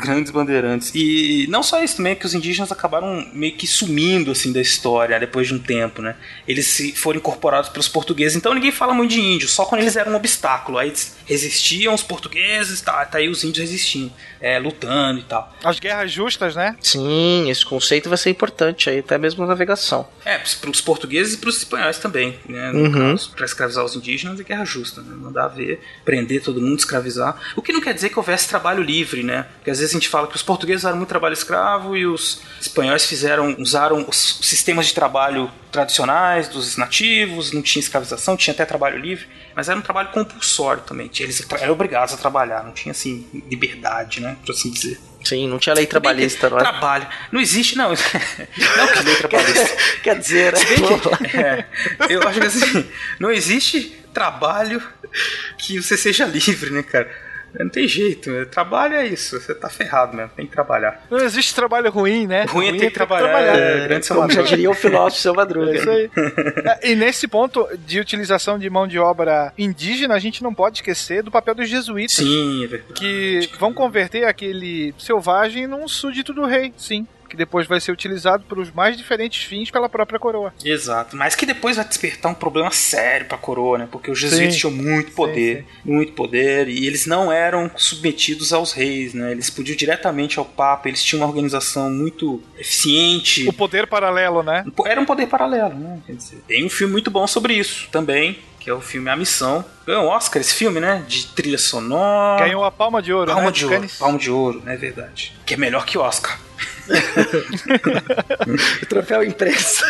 grandes bandeirantes. E não só isso também, é que os indígenas acabaram meio que sumindo assim da história depois de um tempo, né? Eles se foram incorporados pelos portugueses, então ninguém fala muito de índio, só quando eles eram um obstáculo. Aí resistiam os portugueses, tá, tá aí os índios resistindo, é, lutando e tal. As guerras justas, né? Sim, esse conceito vai ser importante aí, até mesmo na navegação. É, para os portugueses e para os espanhóis também, né? Uhum. Para escravizar os indígenas é guerra justa, né? Mandar ver, prender todo mundo, escravizar. O que não quer dizer que houvesse trabalho livre, né? Porque às vezes a gente fala que os portugueses usaram muito trabalho escravo e os espanhóis fizeram, usaram os sistemas de trabalho tradicionais dos nativos, não tinha escravização, tinha até trabalho livre, mas era um trabalho compulsório também. Eles eram obrigados a trabalhar, não tinha assim liberdade, né? Por assim dizer. Sim, não tinha lei trabalhista, não é? Trabalho. Não existe, não. Não que lei trabalhista. Quer dizer, né? É, eu acho que assim, não existe trabalho que você seja livre, né, cara? Não tem jeito, né? trabalho é isso, você tá ferrado mesmo, tem que trabalhar. Não existe trabalho ruim, né? Ruim é ter que trabalhar, é, grande Como já diria o filósofo seu Madruga. É isso aí. É, e nesse ponto de utilização de mão de obra indígena, a gente não pode esquecer do papel dos jesuítas. Sim, é verdade. Que vão converter aquele selvagem num súdito do rei, sim. Que depois vai ser utilizado para os mais diferentes fins pela própria coroa. Exato, mas que depois vai despertar um problema sério pra coroa, né? Porque os jesuítas Sim. tinham muito poder, muito poder, e eles não eram submetidos aos reis, né? Eles podiam diretamente ao Papa, eles tinham uma organização muito eficiente. O poder paralelo, né? Era um poder paralelo, né? Quer dizer, tem um filme muito bom sobre isso também, que é o filme A Missão. Ganhou um Oscar esse filme, né? De trilha sonora. Ganhou a palma de ouro, Palma né? de ouro, Cannes. palma de ouro, é verdade. Que é melhor que Oscar. O troféu impresso.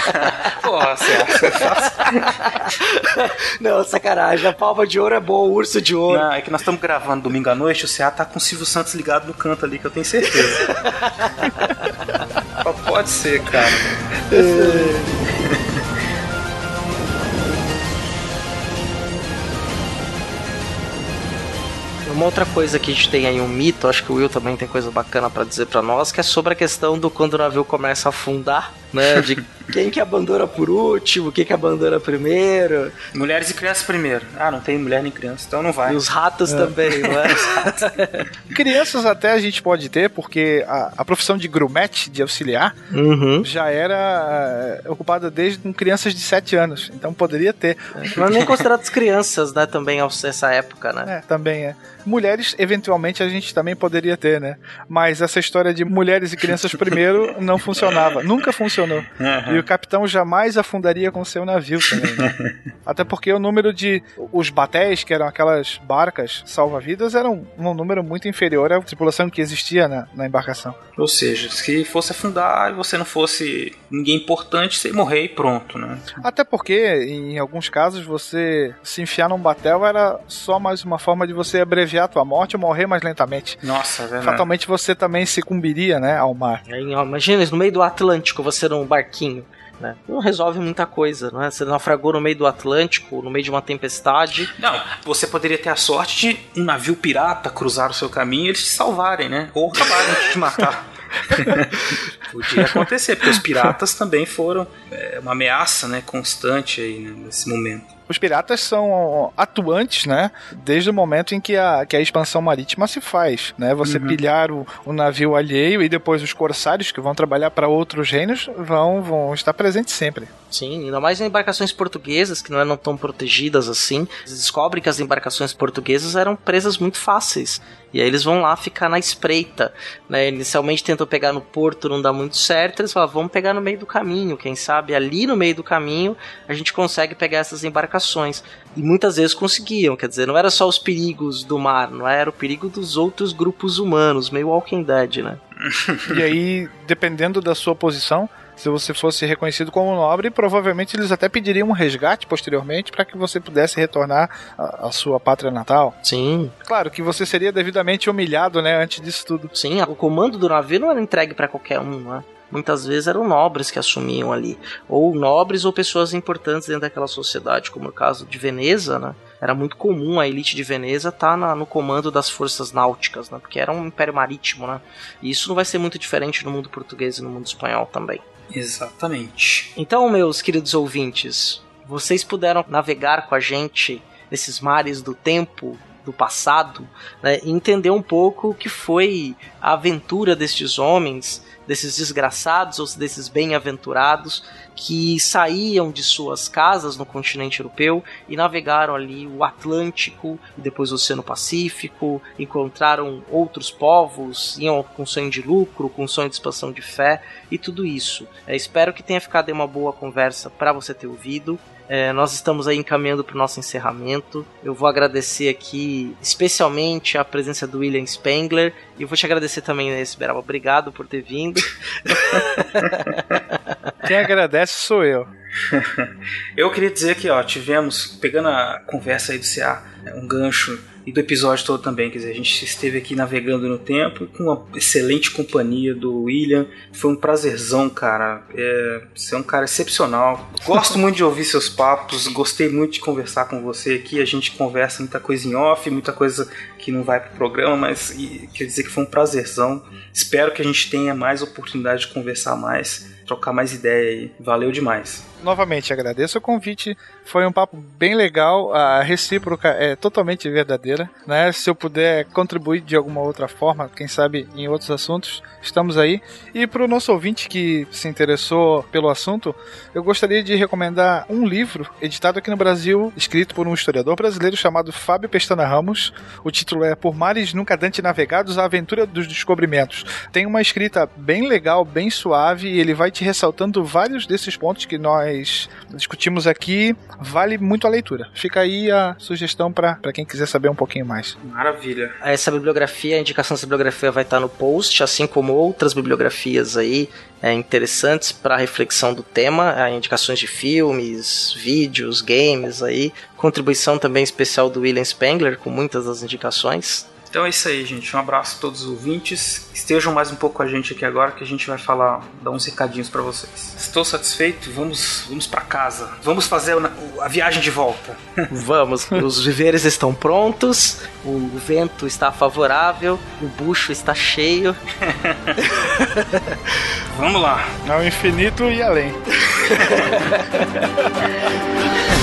Pô, você acha? Não, sacanagem. A palma de ouro é boa, o urso de ouro. Não, é que nós estamos gravando domingo à noite, o CA tá com o Silvio Santos ligado no canto ali, que eu tenho certeza. Só pode ser, cara. Uma outra coisa que a gente tem aí, um mito, acho que o Will também tem coisa bacana pra dizer pra nós, que é sobre a questão do quando o navio começa a afundar, né? De quem que abandona por último, quem que abandona primeiro, Mulheres e crianças primeiro. Ah, não tem mulher nem criança, então não vai. e os ratos também, não é? Crianças até a gente pode ter, porque a, a profissão de grumete, de auxiliar, Uhum. já era eh, ocupada desde com crianças de 7 anos. Então poderia ter. Mas nem considerados crianças, né, também ao- nessa época, né? É, também é. Mulheres, eventualmente, a gente também poderia ter, né? Mas essa história de mulheres e crianças primeiro não funcionava. Nunca funcionou. E o capitão jamais afundaria com seu navio também. né? Até porque o número de. Os batéis, que eram aquelas barcas salva-vidas, eram um número muito inferior à tripulação que existia na, na embarcação. Ou seja, se fosse afundar e você não fosse ninguém importante, você morrer e pronto, né? Até porque, em alguns casos, você se enfiar num batel era só mais uma forma de você abreviar a tua morte ou morrer mais lentamente. Nossa, é verdade. Fatalmente você também sucumbiria, né, ao mar. Imagina isso, no meio do Atlântico, você num barquinho. Né? Não resolve muita coisa, não é? Você naufragou no meio do Atlântico, no meio de uma tempestade. Não, você poderia ter a sorte de um navio pirata cruzar o seu caminho e eles te salvarem, né? Ou acabarem de te matar. Podia acontecer, porque os piratas também foram é, uma ameaça né, constante aí né, nesse momento. Os piratas são atuantes, né? Desde o momento em que a, que a expansão marítima se faz, né? Você pilhar o, o navio alheio e depois os corsários que vão trabalhar para outros reinos vão, vão estar presentes sempre. Sim, ainda mais em embarcações portuguesas, que não eram tão protegidas assim. Eles descobrem que as embarcações portuguesas eram presas muito fáceis. E aí eles vão lá ficar na espreita. Né? Inicialmente tentam pegar no porto, não dá muito certo. Eles falam, vamos pegar no meio do caminho. Quem sabe ali no meio do caminho a gente consegue pegar essas embarcações. E muitas vezes conseguiam, quer dizer, não era só os perigos do mar, não era o perigo dos outros grupos humanos, meio Walking Dead, né? E aí, dependendo da sua posição, se você fosse reconhecido como nobre, provavelmente eles até pediriam um resgate posteriormente para que você pudesse retornar à sua pátria natal. Sim, Claro que você seria devidamente humilhado, né, antes disso tudo. Sim, o comando do navio não era entregue para qualquer um, né? Muitas vezes eram nobres que assumiam ali, ou nobres ou pessoas importantes dentro daquela sociedade, como no caso de Veneza, né? Era muito comum a elite de Veneza estar no comando das forças náuticas, né? Porque era um império marítimo, né? E isso não vai ser muito diferente no mundo português e no mundo espanhol também. Exatamente. Então, meus queridos ouvintes, vocês puderam navegar com a gente nesses mares do tempo, do passado, né, e entender um pouco o que foi a aventura destes homens, desses desgraçados ou desses bem-aventurados que saíam de suas casas no continente europeu e navegaram ali o Atlântico e depois o Oceano Pacífico, encontraram outros povos, iam com sonho de lucro, com sonho de expansão de fé e tudo isso. É, espero que tenha ficado uma boa conversa para você ter ouvido. É, nós estamos aí encaminhando para o nosso encerramento. Eu vou agradecer aqui especialmente a presença do William Spengler e eu vou te agradecer também, né, Esberaba. Obrigado por ter vindo. Quem agradece sou eu. Eu queria dizer que, ó, tivemos, pegando a conversa aí do CA, né, um gancho e do episódio todo também, quer dizer, a gente esteve aqui navegando no tempo com uma excelente companhia do William. Foi um prazerzão, cara. É, você é um cara excepcional. Gosto muito de ouvir seus papos, gostei muito de conversar com você aqui. A gente conversa muita coisa em off, muita coisa que não vai pro programa, mas e, quer dizer que foi um prazerzão. Espero que a gente tenha mais oportunidade de conversar mais. Trocar mais ideia aí. Valeu demais. Novamente, agradeço o convite. Foi um papo bem legal. A recíproca é totalmente verdadeira. Né? Se eu puder contribuir de alguma outra forma, quem sabe em outros assuntos, estamos aí. E para o nosso ouvinte que se interessou pelo assunto, eu gostaria de recomendar um livro editado aqui no Brasil, escrito por um historiador brasileiro chamado Fábio Pestana Ramos. O título é Por Mares Nunca Dante Navegados, a Aventura dos Descobrimentos. Tem uma escrita bem legal, bem suave, e ele vai te ressaltando vários desses pontos que nós discutimos aqui. Vale muito a leitura. Fica aí a sugestão para quem quiser saber um pouquinho mais. Maravilha. Essa bibliografia, a indicação dessa bibliografia vai estar no post, assim como outras bibliografias aí é, interessantes para reflexão do tema, é, indicações de filmes, vídeos, games aí, contribuição também especial do William Spengler com muitas das indicações. Então é isso aí, gente. Um abraço a todos os ouvintes. Estejam mais um pouco com a gente aqui agora que a gente vai falar, dar uns recadinhos para vocês. Estou satisfeito. Vamos, vamos para casa. Vamos fazer a, a viagem de volta. Vamos. Os viveres estão prontos. O vento está favorável. O bucho está cheio. vamos lá. Ao infinito e além.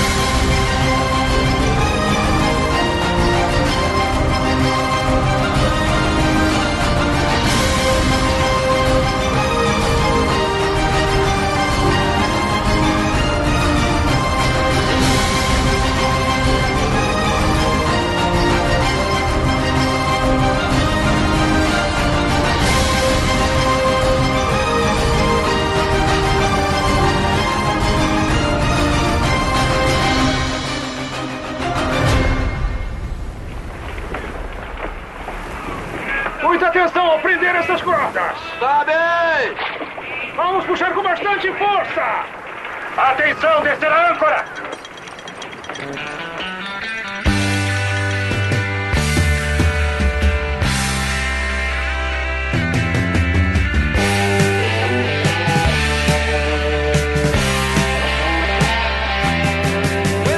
atenção ao prender essas cordas. Sabe! Vamos puxar com bastante força. Atenção, descer a âncora.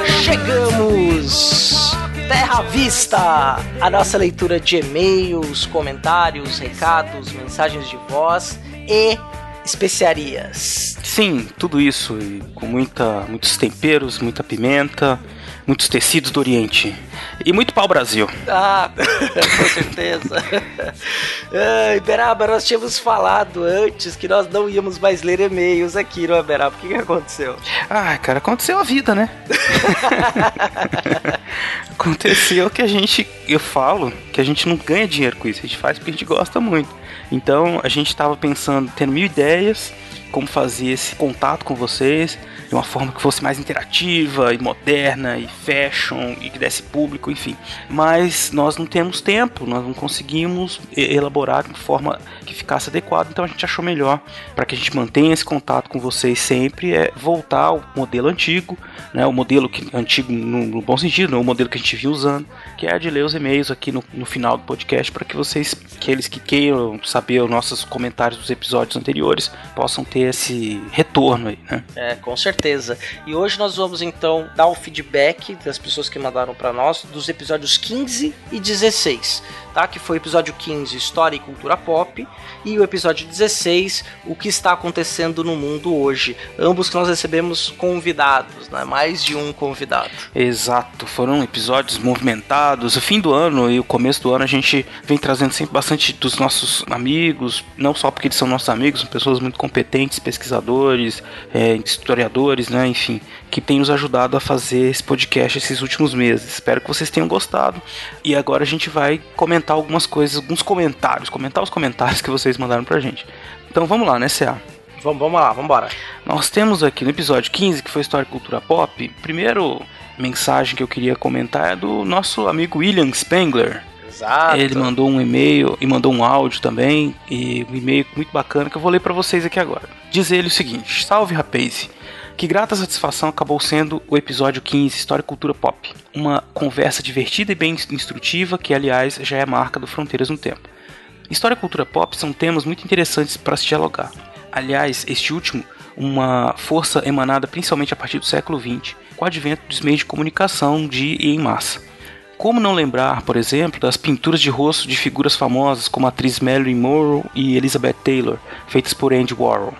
Chegamos! Terra à Vista! A nossa leitura de e-mails, comentários, recados, mensagens de voz e especiarias. Sim, tudo isso com muita, muitos temperos, muita pimenta, muitos tecidos do Oriente e muito pau Brasil. Ah, com certeza. Ai, Beraba, nós tínhamos falado antes que nós não íamos mais ler e-mails aqui, não é, Beraba? O que, que aconteceu? Ah, cara, aconteceu a vida, né? aconteceu que a gente, eu falo que a gente não ganha dinheiro com isso, a gente faz porque a gente gosta muito. Então a gente estava pensando, tendo mil ideias, como fazer esse contato com vocês de uma forma que fosse mais interativa e moderna e fashion e que desse público, enfim. Mas nós não temos tempo, nós não conseguimos elaborar de forma que ficasse adequada, então a gente achou melhor para que a gente mantenha esse contato com vocês sempre é voltar ao modelo antigo, né, o modelo que, antigo no, no bom sentido, o modelo que a gente vinha usando, que é de ler os e-mails aqui no, no final do podcast para que vocês, aqueles que queiram saber os nossos comentários dos episódios anteriores, possam ter esse retorno aí, né? É, com certeza. E hoje nós vamos então dar o feedback das pessoas que mandaram para nós dos episódios 15 e 16, tá? Que foi o episódio 15, História e Cultura Pop, e o episódio 16, O que está acontecendo no mundo hoje. Ambos que nós recebemos convidados, né? Mais de um convidado. Exato, foram episódios movimentados. O fim do ano e o começo do ano a gente vem trazendo sempre bastante dos nossos amigos, não só porque eles são nossos amigos, são pessoas muito competentes, pesquisadores, é, historiadores, né? Enfim, que tem nos ajudado a fazer esse podcast esses últimos meses. Espero que vocês tenham gostado. E agora a gente vai comentar algumas coisas, alguns comentários, comentar os comentários que vocês mandaram pra gente. Então vamos lá, né, CA? Vamos, vamos lá, vamos embora. Nós temos aqui no episódio 15, que foi História e Cultura Pop, primeiro mensagem que eu queria comentar é do nosso amigo William Spengler. Exato. Ele mandou um e-mail e mandou um áudio também, e um e-mail muito bacana que eu vou ler para vocês aqui agora. Diz ele o seguinte: Salve rapaz! Que grata satisfação acabou sendo o episódio 15, História e Cultura Pop. Uma conversa divertida e bem instrutiva, que aliás já é marca do Fronteiras no Tempo. História e cultura pop são temas muito interessantes para se dialogar. Aliás, este último, uma força emanada principalmente a partir do século XX, com o advento dos meios de comunicação de e em massa. Como não lembrar, por exemplo, das pinturas de rosto de figuras famosas como a atriz Marilyn Monroe e Elizabeth Taylor, feitas por Andy Warhol.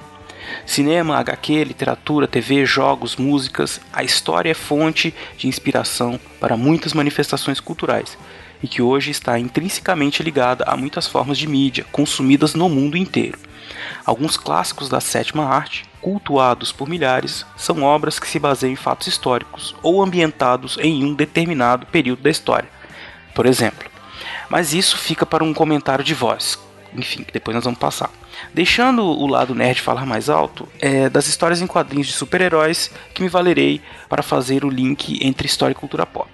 Cinema, HQ, literatura, TV, jogos, músicas, a história é fonte de inspiração para muitas manifestações culturais e que hoje está intrinsecamente ligada a muitas formas de mídia consumidas no mundo inteiro. Alguns clássicos da sétima arte, cultuados por milhares, são obras que se baseiam em fatos históricos ou ambientados em um determinado período da história. Por exemplo, mas isso fica para um comentário de voz. Enfim, depois nós vamos passar. Deixando o lado nerd falar mais alto, é das histórias em quadrinhos de super-heróis que me valerei para fazer o link entre história e cultura pop.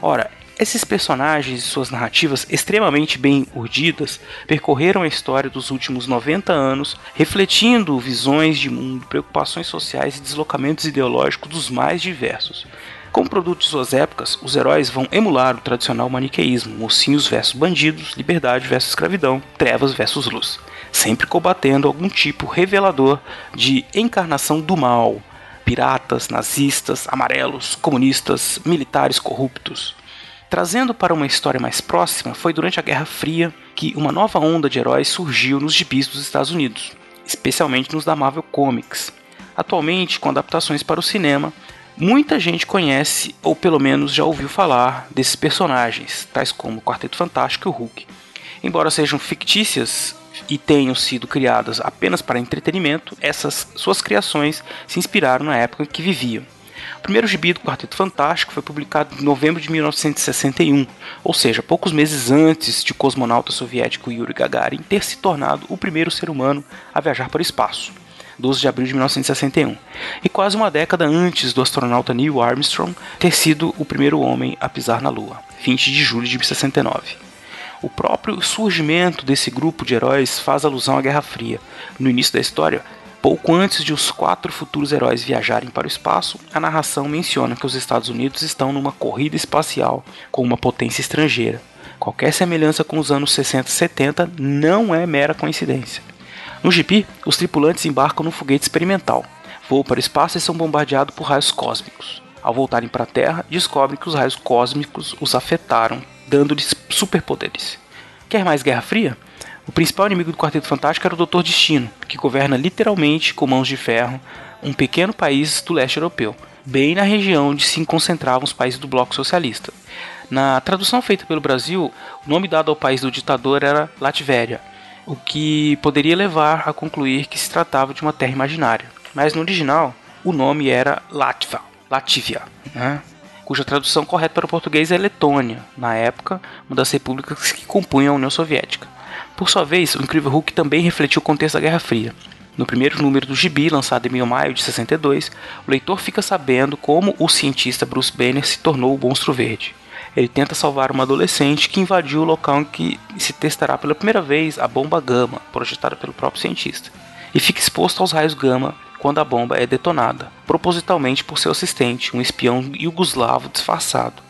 Ora, esses personagens e suas narrativas extremamente bem urdidas percorreram a história dos últimos 90 anos, refletindo visões de mundo, preocupações sociais e deslocamentos ideológicos dos mais diversos. Como produto de suas épocas, os heróis vão emular o tradicional maniqueísmo, mocinhos versus bandidos, liberdade versus escravidão, trevas versus luz, sempre combatendo algum tipo revelador de encarnação do mal, piratas, nazistas, amarelos, comunistas, militares corruptos. Trazendo para uma história mais próxima, foi durante a Guerra Fria que uma nova onda de heróis surgiu nos gibis dos Estados Unidos, especialmente nos da Marvel Comics. Atualmente, com adaptações para o cinema, muita gente conhece ou pelo menos já ouviu falar desses personagens, tais como o Quarteto Fantástico e o Hulk. Embora sejam fictícias e tenham sido criadas apenas para entretenimento, essas suas criações se inspiraram na época em que viviam. O primeiro gibi do Quarteto Fantástico foi publicado em novembro de 1961, ou seja, poucos meses antes de o cosmonauta soviético Yuri Gagarin ter se tornado o primeiro ser humano a viajar para o espaço. 12 de abril de 1961, e quase uma década antes do astronauta Neil Armstrong ter sido o primeiro homem a pisar na Lua, 20 de julho de 69. O próprio surgimento desse grupo de heróis faz alusão à Guerra Fria. No início da história, Pouco antes de os quatro futuros heróis viajarem para o espaço, a narração menciona que os Estados Unidos estão numa corrida espacial com uma potência estrangeira. Qualquer semelhança com os anos 60 e 70 não é mera coincidência. No GP, os tripulantes embarcam num foguete experimental, voam para o espaço e são bombardeados por raios cósmicos. Ao voltarem para a Terra, descobrem que os raios cósmicos os afetaram, dando-lhes superpoderes. Quer mais Guerra Fria? O principal inimigo do Quarteto Fantástico era o Doutor Destino, que governa literalmente com mãos de ferro um pequeno país do leste europeu, bem na região onde se concentravam os países do bloco socialista. Na tradução feita pelo Brasil, o nome dado ao país do ditador era Latvéria, o que poderia levar a concluir que se tratava de uma terra imaginária. Mas no original, o nome era Latva, Latvia, né? cuja tradução correta para o português é Letônia, na época, uma das repúblicas que compunham a União Soviética. Por sua vez, o Incrível Hulk também refletiu o contexto da Guerra Fria. No primeiro número do Gibi, lançado em maio de 62, o leitor fica sabendo como o cientista Bruce Banner se tornou o Monstro Verde. Ele tenta salvar uma adolescente que invadiu o local em que se testará pela primeira vez a bomba gama, projetada pelo próprio cientista, e fica exposto aos raios gama quando a bomba é detonada, propositalmente por seu assistente, um espião iugoslavo disfarçado.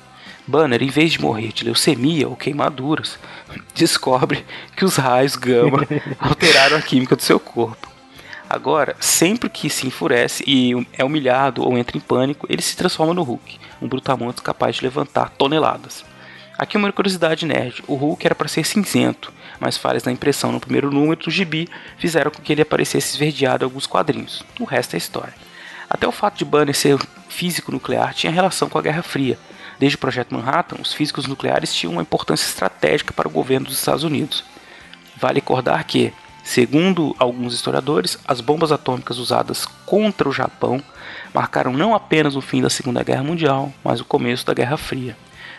Banner, em vez de morrer de leucemia ou queimaduras, descobre que os raios gama alteraram a química do seu corpo. Agora, sempre que se enfurece e é humilhado ou entra em pânico, ele se transforma no Hulk, um brutamontes capaz de levantar toneladas. Aqui uma curiosidade nerd: o Hulk era para ser cinzento, mas falhas na impressão no primeiro número do gibi fizeram com que ele aparecesse esverdeado em alguns quadrinhos. O resto é história. Até o fato de Banner ser físico nuclear tinha relação com a Guerra Fria, Desde o Projeto Manhattan, os físicos nucleares tinham uma importância estratégica para o governo dos Estados Unidos. Vale recordar que, segundo alguns historiadores, as bombas atômicas usadas contra o Japão marcaram não apenas o fim da Segunda Guerra Mundial, mas o começo da Guerra Fria.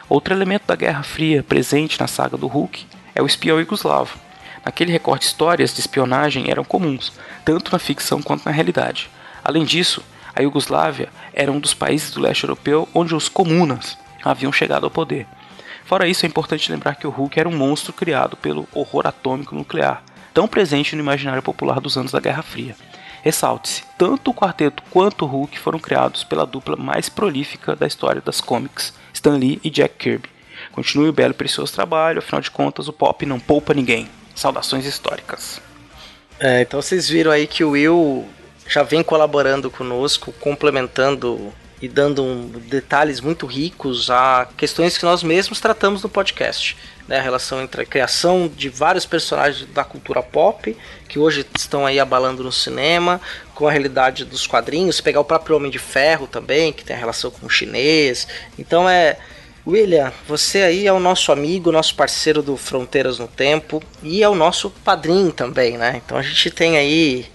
Outro elemento da Guerra Fria presente na saga do Hulk é o espião yugoslavo. Naquele recorte, histórias de espionagem eram comuns, tanto na ficção quanto na realidade. Além disso, a Iugoslávia era um dos países do leste europeu onde os comunas, haviam chegado ao poder. Fora isso, é importante lembrar que o Hulk era um monstro criado pelo horror atômico nuclear, tão presente no imaginário popular dos anos da Guerra Fria. Ressalte-se, tanto o quarteto quanto o Hulk foram criados pela dupla mais prolífica da história das comics, Stan Lee e Jack Kirby. Continue o belo e precioso trabalho, afinal de contas, o pop não poupa ninguém. Saudações históricas. É, então vocês viram aí que o Will já vem colaborando conosco, complementando e dando um, detalhes muito ricos a questões que nós mesmos tratamos no podcast. Né, a relação entre a criação de vários personagens da cultura pop, que hoje estão aí abalando no cinema, com a realidade dos quadrinhos, pegar o próprio Homem de Ferro também, que tem a relação com o chinês. Então é. William, você aí é o nosso amigo, nosso parceiro do Fronteiras no Tempo e é o nosso padrinho também, né? Então a gente tem aí,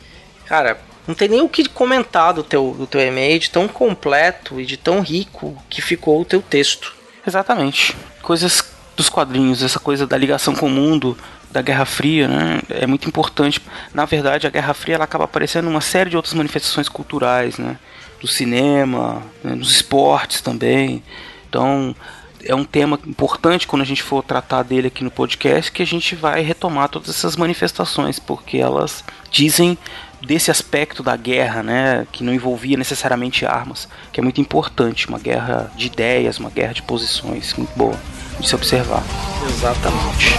cara, não tem nem o que comentar do teu, do teu e-mail, de tão completo e de tão rico que ficou o teu texto. Exatamente. Coisas dos quadrinhos, essa coisa da ligação com o mundo, da Guerra Fria, né, é muito importante. Na verdade, a Guerra Fria ela acaba aparecendo numa série de outras manifestações culturais, né, do cinema, né, nos esportes também. Então, é um tema importante quando a gente for tratar dele aqui no podcast, que a gente vai retomar todas essas manifestações, porque elas dizem desse aspecto da guerra, né, que não envolvia necessariamente armas, que é muito importante, uma guerra de ideias, uma guerra de posições, muito boa de se observar. Exatamente.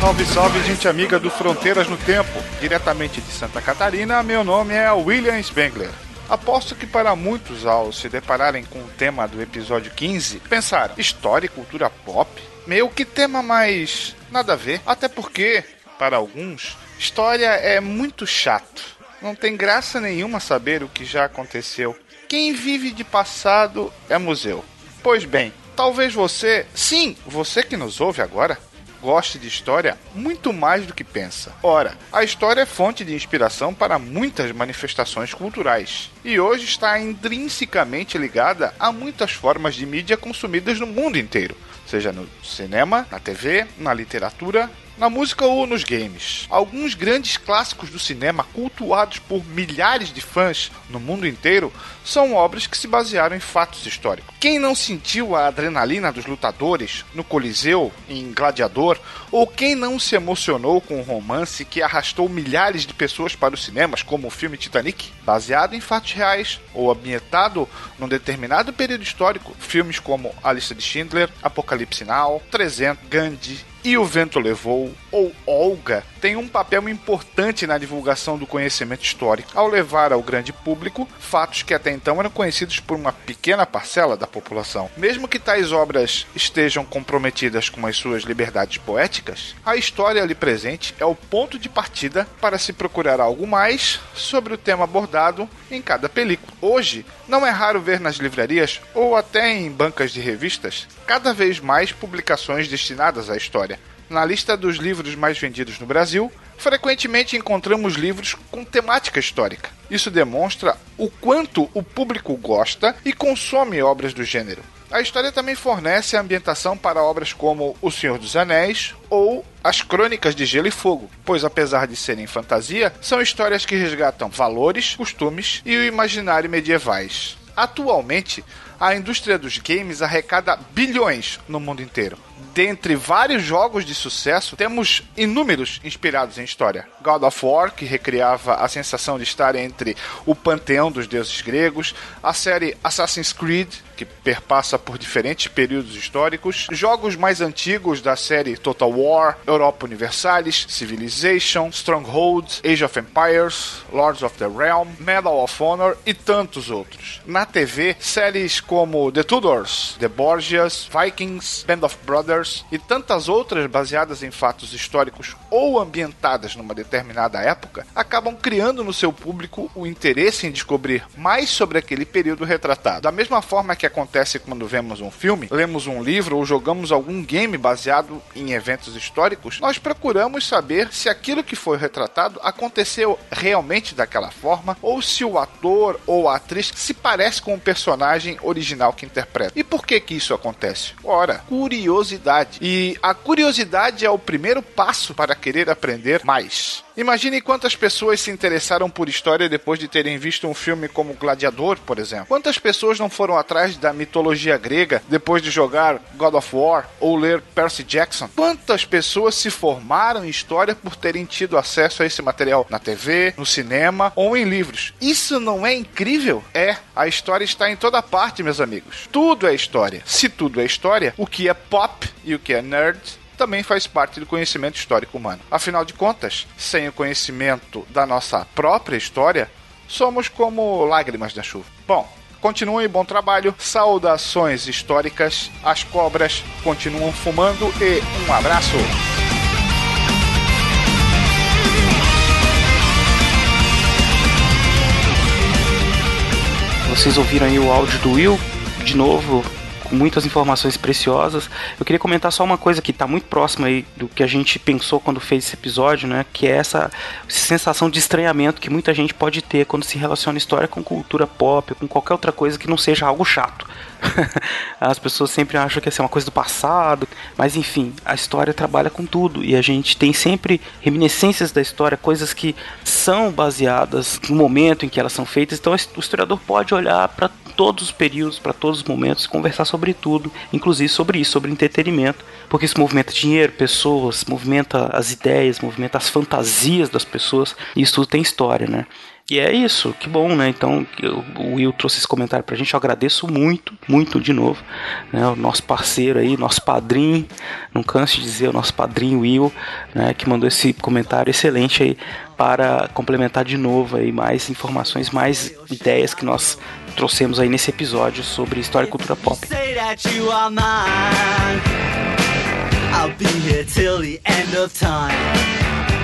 Salve, salve, gente amiga do Fronteiras no Tempo. Diretamente de Santa Catarina, meu nome é William Spengler. Aposto que para muitos, ao se depararem com o tema do episódio 15, pensaram: história e cultura pop? Meu, que tema mais nada a ver. Até porque, para alguns, história é muito chato. Não tem graça nenhuma saber o que já aconteceu. Quem vive de passado é museu. Pois bem, talvez você, sim, você que nos ouve agora, goste de história muito mais do que pensa. Ora, a história é fonte de inspiração para muitas manifestações culturais e hoje está intrinsecamente ligada a muitas formas de mídia consumidas no mundo inteiro, seja no cinema, na TV, na literatura na música ou nos games. Alguns grandes clássicos do cinema, cultuados por milhares de fãs no mundo inteiro, são obras que se basearam em fatos históricos. Quem não sentiu a adrenalina dos lutadores no Coliseu, em Gladiador, ou quem não se emocionou com o romance que arrastou milhares de pessoas para os cinemas, como o filme Titanic, baseado em fatos reais ou ambientado num determinado período histórico, filmes como A Lista de Schindler, Apocalipse Now, 300, Gandhi, e o Vento Levou, ou Olga, tem um papel importante na divulgação do conhecimento histórico, ao levar ao grande público fatos que até então eram conhecidos por uma pequena parcela da população. Mesmo que tais obras estejam comprometidas com as suas liberdades poéticas, a história ali presente é o ponto de partida para se procurar algo mais sobre o tema abordado em cada película. Hoje, não é raro ver nas livrarias ou até em bancas de revistas cada vez mais publicações destinadas à história. Na lista dos livros mais vendidos no Brasil, frequentemente encontramos livros com temática histórica. Isso demonstra o quanto o público gosta e consome obras do gênero. A história também fornece a ambientação para obras como O Senhor dos Anéis ou As Crônicas de Gelo e Fogo, pois apesar de serem fantasia, são histórias que resgatam valores, costumes e o imaginário medievais. Atualmente, a indústria dos games arrecada bilhões no mundo inteiro. Dentre vários jogos de sucesso, temos inúmeros inspirados em história. God of War, que recriava a sensação de estar entre o panteão dos deuses gregos, a série Assassin's Creed, que perpassa por diferentes períodos históricos, jogos mais antigos da série Total War, Europa Universalis, Civilization, Stronghold, Age of Empires, Lords of the Realm, Medal of Honor e tantos outros. Na TV, séries como The Tudors, The Borgias, Vikings, Band of Brothers e tantas outras baseadas em fatos históricos ou ambientadas numa determinada época acabam criando no seu público o interesse em descobrir mais sobre aquele período retratado. Da mesma forma que acontece quando vemos um filme, lemos um livro ou jogamos algum game baseado em eventos históricos, nós procuramos saber se aquilo que foi retratado aconteceu realmente daquela forma ou se o ator ou a atriz se parece com o personagem original que interpreta. E por que que isso acontece? Ora, curiosidade. E a curiosidade é o primeiro passo para querer aprender mais. Imagine quantas pessoas se interessaram por história depois de terem visto um filme como Gladiador, por exemplo. Quantas pessoas não foram atrás da mitologia grega depois de jogar God of War ou ler Percy Jackson? Quantas pessoas se formaram em história por terem tido acesso a esse material na TV, no cinema ou em livros? Isso não é incrível? É, a história está em toda parte, meus amigos. Tudo é história. Se tudo é história, o que é pop e o que é nerd também faz parte do conhecimento histórico humano. Afinal de contas, sem o conhecimento da nossa própria história, somos como lágrimas da chuva. Bom, Continue bom trabalho, saudações históricas, as cobras continuam fumando e um abraço! Vocês ouviram aí o áudio do Will, de novo, muitas informações preciosas. Eu queria comentar só uma coisa que está muito próxima aí do que a gente pensou quando fez esse episódio, né? Que é essa sensação de estranhamento que muita gente pode ter quando se relaciona história com cultura pop, com qualquer outra coisa que não seja algo chato. As pessoas sempre acham que é uma coisa do passado, mas enfim, a história trabalha com tudo e a gente tem sempre reminiscências da história, coisas que são baseadas no momento em que elas são feitas. Então o historiador pode olhar para todos os períodos, para todos os momentos, conversar sobre tudo, inclusive sobre isso, sobre entretenimento, porque isso movimenta dinheiro, pessoas, movimenta as ideias, movimenta as fantasias das pessoas, e isso tudo tem história, né? E é isso, que bom, né? Então, o Will trouxe esse comentário pra gente, eu agradeço muito, muito de novo, né? O nosso parceiro aí, nosso padrinho, não canso de dizer, o nosso padrinho Will, né? Que mandou esse comentário excelente aí para complementar de novo aí mais informações, mais ideias que nós trouxemos aí nesse episódio sobre história e cultura pop. I'll be here till the end of time.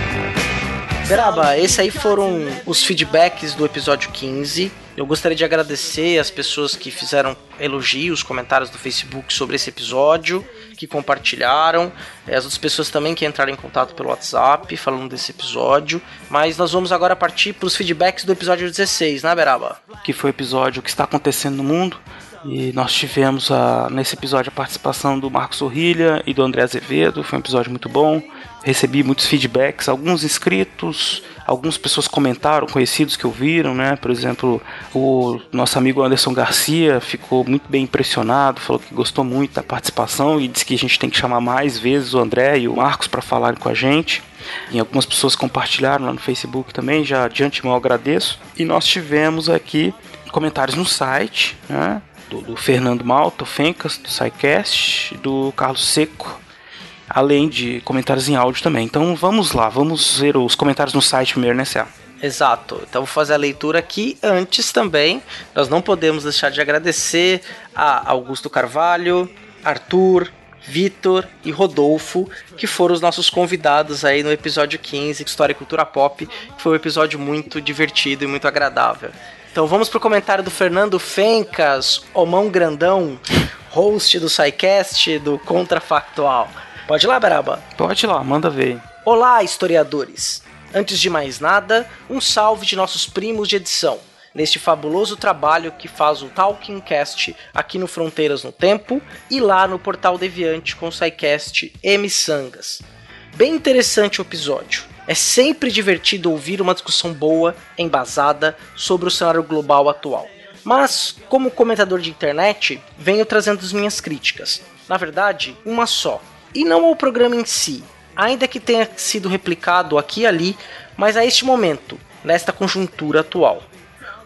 Beraba, esses aí foram os feedbacks do episódio 15. Eu gostaria de agradecer as pessoas que fizeram elogios, comentários do Facebook sobre esse episódio, que compartilharam, eh, as outras pessoas também que entraram em contato pelo WhatsApp falando desse episódio. Mas nós vamos agora partir para os feedbacks do episódio 16, né, Beraba? Que foi o episódio que está acontecendo no mundo. E nós tivemos a, nesse episódio a participação do Marcos Sorrilha e do André Azevedo. Foi um episódio muito bom recebi muitos feedbacks, alguns inscritos, algumas pessoas comentaram, conhecidos que ouviram, né? Por exemplo, o nosso amigo Anderson Garcia ficou muito bem impressionado, falou que gostou muito da participação e disse que a gente tem que chamar mais vezes o André e o Marcos para falarem com a gente. E algumas pessoas compartilharam lá no Facebook também, já de antemão agradeço. E nós tivemos aqui comentários no site, né? Do, do Fernando Malta, o Fencas, do SciCast, do Carlos Seco, além de comentários em áudio também. Então vamos lá, vamos ver os comentários no site primeiro, né, Cé? Exato. Então vou fazer a leitura aqui. Antes também, nós não podemos deixar de agradecer a Augusto Carvalho, Arthur, Vitor e Rodolfo, que foram os nossos convidados aí no episódio 15, História e Cultura Pop, que foi um episódio muito divertido e muito agradável. Então vamos pro comentário do Fernando Fencas, Omão Grandão, host do SciCast do Contrafactual. Pode ir lá, Braba? Pode ir lá, manda ver. Olá, historiadores! Antes de mais nada, um salve de nossos primos de edição, neste fabuloso trabalho que faz o Talking Cast aqui no Fronteiras no Tempo e lá no Portal Deviante com o SciCast M. Sangas. Bem interessante o episódio. É sempre divertido ouvir uma discussão boa, embasada, sobre o cenário global atual. Mas, como comentador de internet, venho trazendo as minhas críticas. Na verdade, uma só e não ao programa em si, ainda que tenha sido replicado aqui e ali, mas a este momento, nesta conjuntura atual.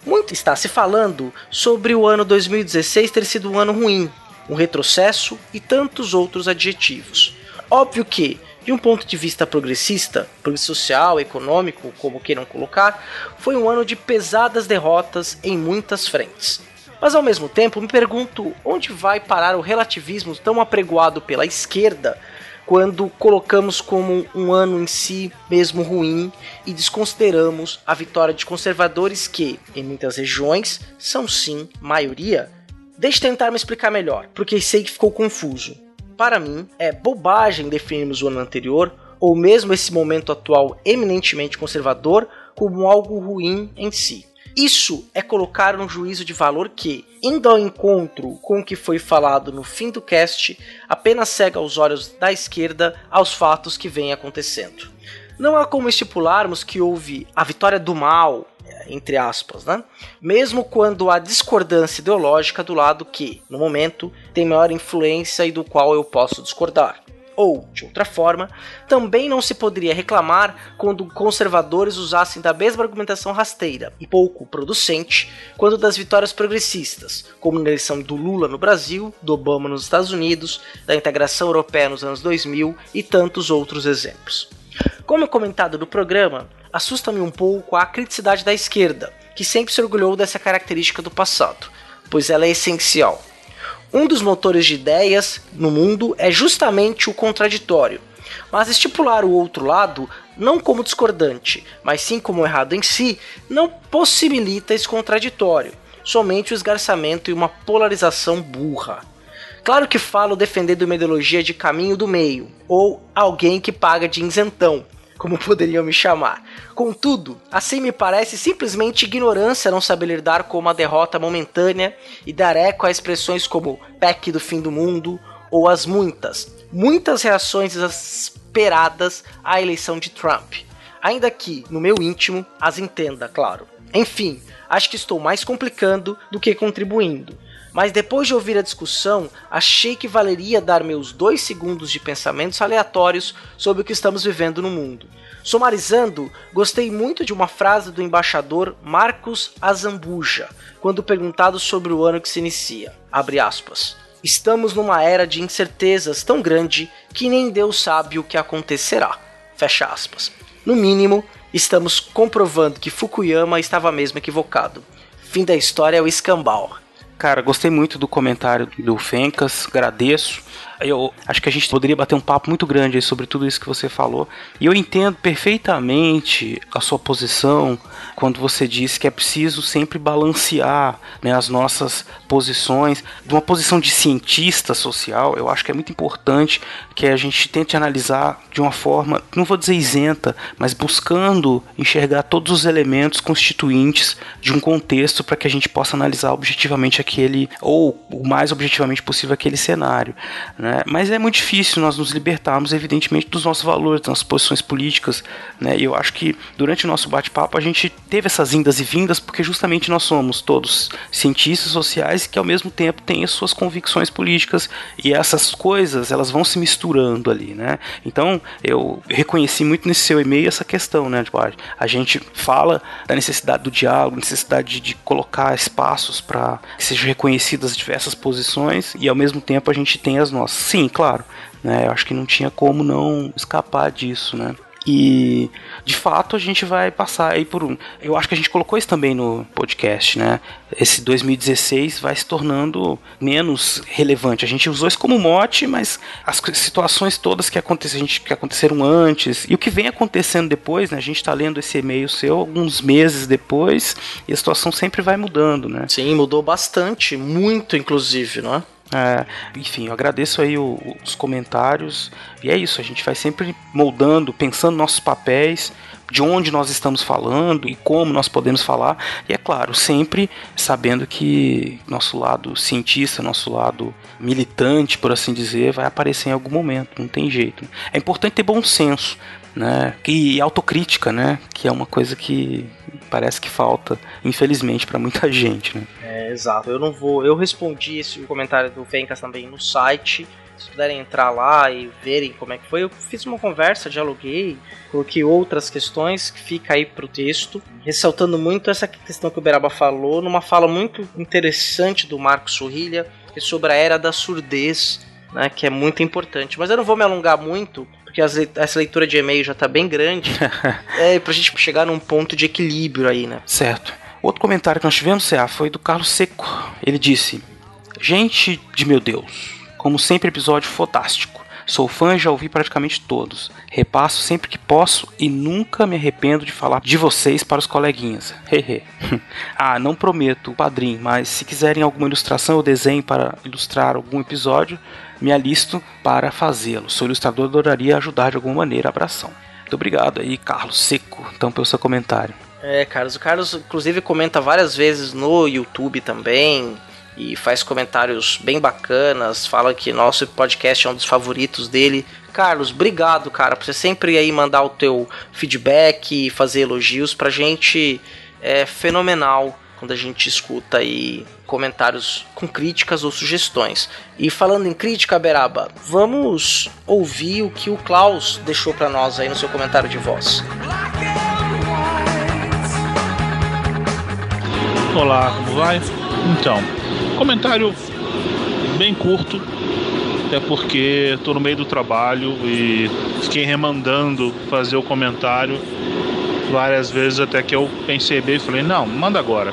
Muito está se falando sobre o ano 2016 ter sido um ano ruim, um retrocesso e tantos outros adjetivos. Óbvio que, de um ponto de vista progressista, social, econômico, como queiram colocar, foi um ano de pesadas derrotas em muitas frentes. Mas ao mesmo tempo, me pergunto onde vai parar o relativismo tão apregoado pela esquerda quando colocamos como um ano em si mesmo ruim e desconsideramos a vitória de conservadores que, em muitas regiões, são sim maioria? Deixe tentar me explicar melhor, porque sei que ficou confuso. Para mim, é bobagem definirmos o ano anterior, ou mesmo esse momento atual eminentemente conservador, como algo ruim em si. Isso é colocar um juízo de valor que, indo ao encontro com o que foi falado no fim do cast, apenas cega os olhos da esquerda aos fatos que vêm acontecendo. Não há como estipularmos que houve a vitória do mal, entre aspas, né? Mesmo quando há discordância ideológica do lado que, no momento, tem maior influência e do qual eu posso discordar. Ou, de outra forma, também não se poderia reclamar quando conservadores usassem da mesma argumentação rasteira e pouco producente quando das vitórias progressistas, como na eleição do Lula no Brasil, do Obama nos Estados Unidos, da integração europeia nos anos 2000 e tantos outros exemplos. Como comentado no programa, assusta-me um pouco a criticidade da esquerda, que sempre se orgulhou dessa característica do passado, pois ela é essencial. Um dos motores de ideias no mundo é justamente o contraditório, mas estipular o outro lado não como discordante, mas sim como errado em si, não possibilita esse contraditório, somente o esgarçamento e uma polarização burra. Claro que falo defendendo uma ideologia de caminho do meio, ou alguém que paga de isentão, como poderiam me chamar. Contudo, assim me parece simplesmente ignorância não saber lidar com uma derrota momentânea e dar eco a expressões como PEC do fim do mundo ou as muitas, muitas reações exasperadas à eleição de Trump. Ainda que, no meu íntimo, as entenda, claro. Enfim, acho que estou mais complicando do que contribuindo mas depois de ouvir a discussão, achei que valeria dar meus dois segundos de pensamentos aleatórios sobre o que estamos vivendo no mundo. Sumarizando, gostei muito de uma frase do embaixador Marcos Azambuja, quando perguntado sobre o ano que se inicia. Aspas. Estamos numa era de incertezas tão grande que nem Deus sabe o que acontecerá. Fecha aspas. No mínimo, estamos comprovando que Fukuyama estava mesmo equivocado. Fim da história é o escambau. Cara, gostei muito do comentário do Fencas, agradeço. Eu acho que a gente poderia bater um papo muito grande sobre tudo isso que você falou. E eu entendo perfeitamente a sua posição quando você diz que é preciso sempre balancear né, as nossas posições. De uma posição de cientista social, eu acho que é muito importante que a gente tente analisar de uma forma, não vou dizer isenta, mas buscando enxergar todos os elementos constituintes de um contexto para que a gente possa analisar objetivamente aquele, ou o mais objetivamente possível, aquele cenário. Né? Mas é muito difícil nós nos libertarmos, evidentemente, dos nossos valores, das nossas posições políticas. Né? E eu acho que durante o nosso bate-papo a gente teve essas indas e vindas porque justamente nós somos todos cientistas sociais que ao mesmo tempo têm as suas convicções políticas e essas coisas elas vão se misturando ali, né? Então eu reconheci muito nesse seu e-mail essa questão, né? Tipo, a gente fala da necessidade do diálogo, necessidade de, de colocar espaços para que sejam reconhecidas diversas posições e ao mesmo tempo a gente tem as nossas. Sim, claro. Né, eu acho que não tinha como não escapar disso, né? E de fato a gente vai passar aí por um. Eu acho que a gente colocou isso também no podcast, né? Esse 2016 vai se tornando menos relevante. A gente usou isso como mote, mas as situações todas que, aconteceram, que aconteceram antes e o que vem acontecendo depois, né? A gente está lendo esse e-mail seu alguns meses depois e a situação sempre vai mudando, né? Sim, mudou bastante, muito inclusive, não é? É, enfim, eu agradeço aí o, os comentários. E é isso, a gente vai sempre moldando, pensando nossos papéis, de onde nós estamos falando e como nós podemos falar. E é claro, sempre sabendo que nosso lado cientista, nosso lado militante, por assim dizer, vai aparecer em algum momento, não tem jeito. É importante ter bom senso, né? E autocrítica, né? Que é uma coisa que parece que falta, infelizmente, para muita gente, né? É, exato. Eu não vou. Eu respondi esse comentário do Fencas também no site. Se puderem entrar lá e verem como é que foi, eu fiz uma conversa, dialoguei, coloquei outras questões que fica aí pro texto, ressaltando muito essa questão que o Beraba falou, numa fala muito interessante do Marcos Sorrilha, é sobre a era da surdez, né, que é muito importante. Mas eu não vou me alongar muito, porque essa leitura de e-mail já tá bem grande, é pra gente chegar num ponto de equilíbrio aí, né? Certo. Outro comentário que nós tivemos, CA, foi do Carlos Seco. Ele disse: Gente de meu Deus, como sempre, episódio fantástico. Sou fã e já ouvi praticamente todos. Repasso sempre que posso e nunca me arrependo de falar de vocês para os coleguinhas. Hehe. ah, não prometo, padrinho, mas se quiserem alguma ilustração ou desenho para ilustrar algum episódio, me alisto para fazê-lo. Sou ilustrador adoraria ajudar de alguma maneira. Abração. Muito obrigado aí, Carlos Seco, então, pelo seu comentário. É, Carlos. O Carlos, inclusive, comenta várias vezes no YouTube também e faz comentários bem bacanas. Fala que nosso podcast é um dos favoritos dele. Carlos, obrigado, cara, por você sempre aí mandar o teu feedback e fazer elogios pra gente. É fenomenal quando a gente escuta aí comentários com críticas ou sugestões. E falando em crítica, Beraba, vamos ouvir o que o Klaus deixou para nós aí no seu comentário de voz. Olá, como vai? Então, comentário bem curto, até porque estou no meio do trabalho e fiquei remandando fazer o comentário várias vezes até que eu pensei bem e falei, não, manda agora.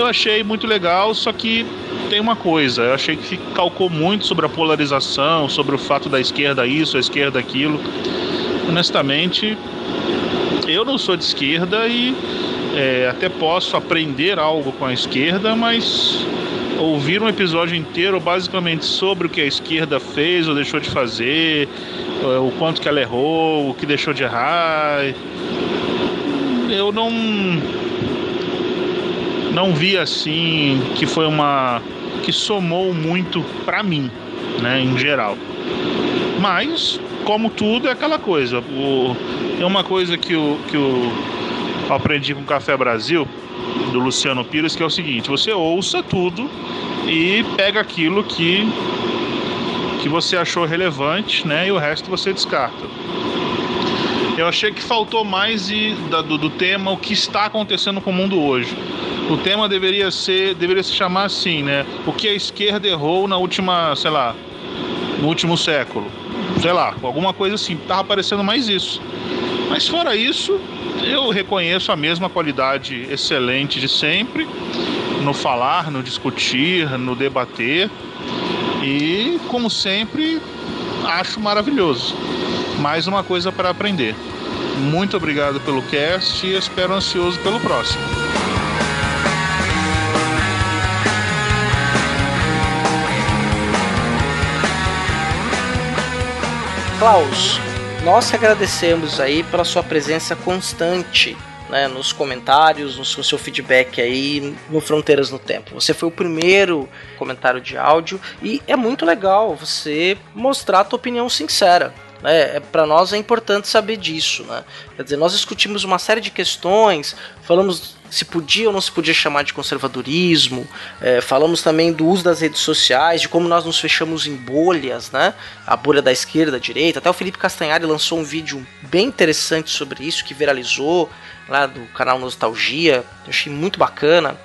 Eu achei muito legal, só que tem uma coisa, eu achei que calcou muito sobre a polarização, sobre o fato da esquerda isso, a esquerda aquilo. Honestamente, eu não sou de esquerda e é, até posso aprender algo com a esquerda, mas ouvir um episódio inteiro basicamente sobre o que a esquerda fez ou deixou de fazer, é, o quanto que ela errou, o que deixou de errar. Eu não não vi assim que foi uma que somou muito para mim, né, em geral. Mas como tudo é aquela coisa, o, é uma coisa que o que o aprendi com o Café Brasil do Luciano Pires, que é o seguinte: você ouça tudo e pega aquilo que que você achou relevante, né? E o resto você descarta. Eu achei que faltou mais de, da, do, do, tema o que está acontecendo com o mundo hoje. O tema deveria ser, deveria se chamar assim, né? O que a esquerda errou na última, sei lá, no último século. Sei lá, alguma coisa assim. Tava aparecendo mais isso. Mas fora isso, eu reconheço a mesma qualidade excelente de sempre no falar, no discutir, no debater e, como sempre, acho maravilhoso. Mais uma coisa para aprender. Muito obrigado pelo cast e espero ansioso pelo próximo. Klaus, nós agradecemos aí pela sua presença constante né, nos comentários, no seu feedback aí no Fronteiras no Tempo. Você foi o primeiro comentário de áudio e é muito legal você mostrar a tua opinião sincera. Né? É, para nós é importante saber disso. Né? Quer dizer, nós discutimos uma série de questões, falamos se podia ou não se podia chamar de conservadorismo, é, falamos também do uso das redes sociais, de como nós nos fechamos em bolhas, né? A bolha da esquerda, da direita. Até o Felipe Castanhari lançou um vídeo bem interessante sobre isso, que viralizou lá do canal Nostalgia. Eu achei muito bacana,